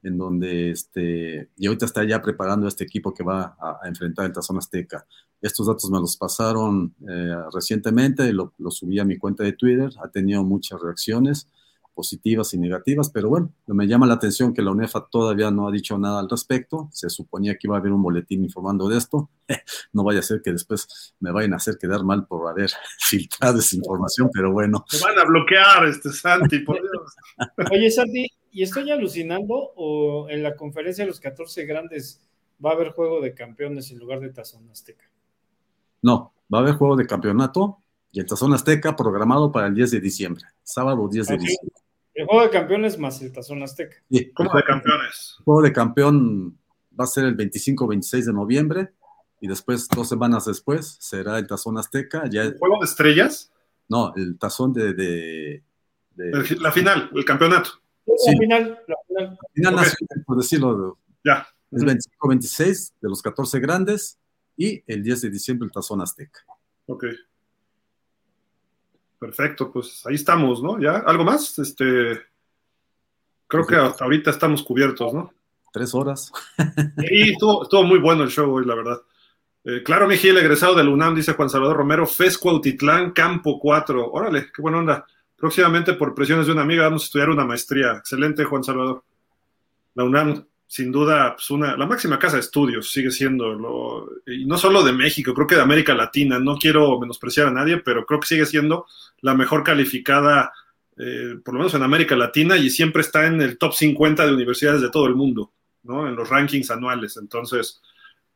en donde este, y ahorita está ya preparando este equipo que va a, enfrentar el Tazón Azteca. Estos datos me los pasaron eh, recientemente, lo, lo subí a mi cuenta de Twitter, ha tenido muchas reacciones positivas y negativas, pero bueno, me llama la atención que la UNEFA todavía no ha dicho nada al respecto. Se suponía que iba a haber un boletín informando de esto. No vaya a ser que después me vayan a hacer quedar mal por haber filtrado esa información, pero bueno. Se van a bloquear, este Santi, por Dios. Oye, Santi, ¿y estoy alucinando o en la conferencia de los 14 grandes va a haber juego de campeones en lugar de Tazón Azteca? No, va a haber juego de campeonato y el Tazón Azteca programado para el 10 de diciembre, sábado 10 de diciembre. El juego de campeones más el Tazón Azteca. Sí, ¿Cómo de campeones? El juego de campeón va a ser el 25-26 de noviembre y después, dos semanas después, será el Tazón Azteca. Ya, ¿El juego de estrellas? no, el Tazón de... de- de- La final, el campeonato. Sí. La final, la final. final nacional, por decirlo. Ya. Es 25-26 de los 14 grandes y el 10 de diciembre el Tazón Azteca. Ok. Perfecto, pues ahí estamos, ¿no? ¿Ya? ¿Algo más? Este. Creo que hasta ahorita estamos cubiertos, ¿no? Tres horas. Sí, estuvo, estuvo muy bueno el show hoy, la verdad. Eh, claro, Miguel, egresado del UNAM, dice Juan Salvador Romero, FES Cuautitlán, Campo 4. Órale, qué buena onda. Próximamente, por presiones de una amiga, vamos a estudiar una maestría. Excelente, Juan Salvador. La UNAM, sin duda, pues una, la máxima casa de estudios sigue siendo, lo- y no solo de México, creo que de América Latina. No quiero menospreciar a nadie, pero creo que sigue siendo la mejor calificada, eh, por lo menos en América Latina, y siempre está en el top 50 de universidades de todo el mundo, ¿no? En los rankings anuales. Entonces,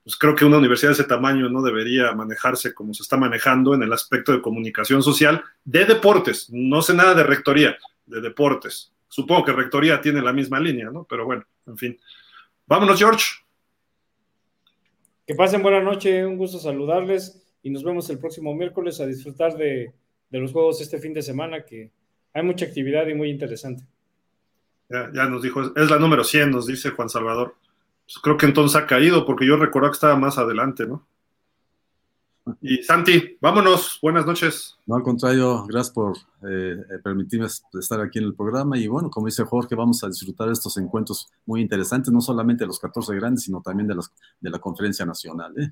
pues creo que una universidad de ese tamaño no debería manejarse como se está manejando en el aspecto de comunicación social de deportes. No sé nada de rectoría, de deportes. Supongo que rectoría tiene la misma línea, ¿no? Pero bueno, en fin. Vámonos, George. Que pasen buena noche, un gusto saludarles y nos vemos el próximo miércoles a disfrutar de, de los juegos este fin de semana, que hay mucha actividad y muy interesante. Ya, ya nos dijo, es la número 100, nos dice Juan Salvador. Pues creo que entonces ha caído, porque yo recordaba que estaba más adelante, ¿no? Y Santi, vámonos, buenas noches. No, al contrario, gracias por eh, eh, permitirme estar aquí en el programa. Y bueno, como dice Jorge, vamos a disfrutar de estos encuentros muy interesantes, no solamente de los 14 grandes, sino también de, las, de la conferencia nacional. ¿eh?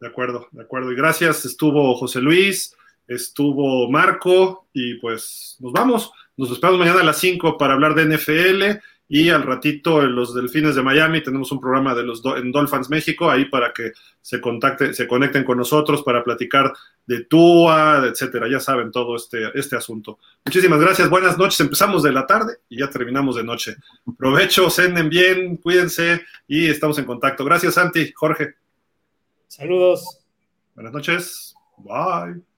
De acuerdo, de acuerdo. Y gracias, estuvo José Luis, estuvo Marco, y pues nos vamos. Nos esperamos mañana a las 5 para hablar de NFL y al ratito en los Delfines de Miami tenemos un programa de los Do- en Dolphins México ahí para que se contacte, se conecten con nosotros para platicar de Tua, etcétera. Ya saben todo este, este asunto. Muchísimas gracias, buenas noches. Empezamos de la tarde y ya terminamos de noche. Provecho, cenen bien, cuídense y estamos en contacto. Gracias, Santi, Jorge. Saludos. Buenas noches. Bye.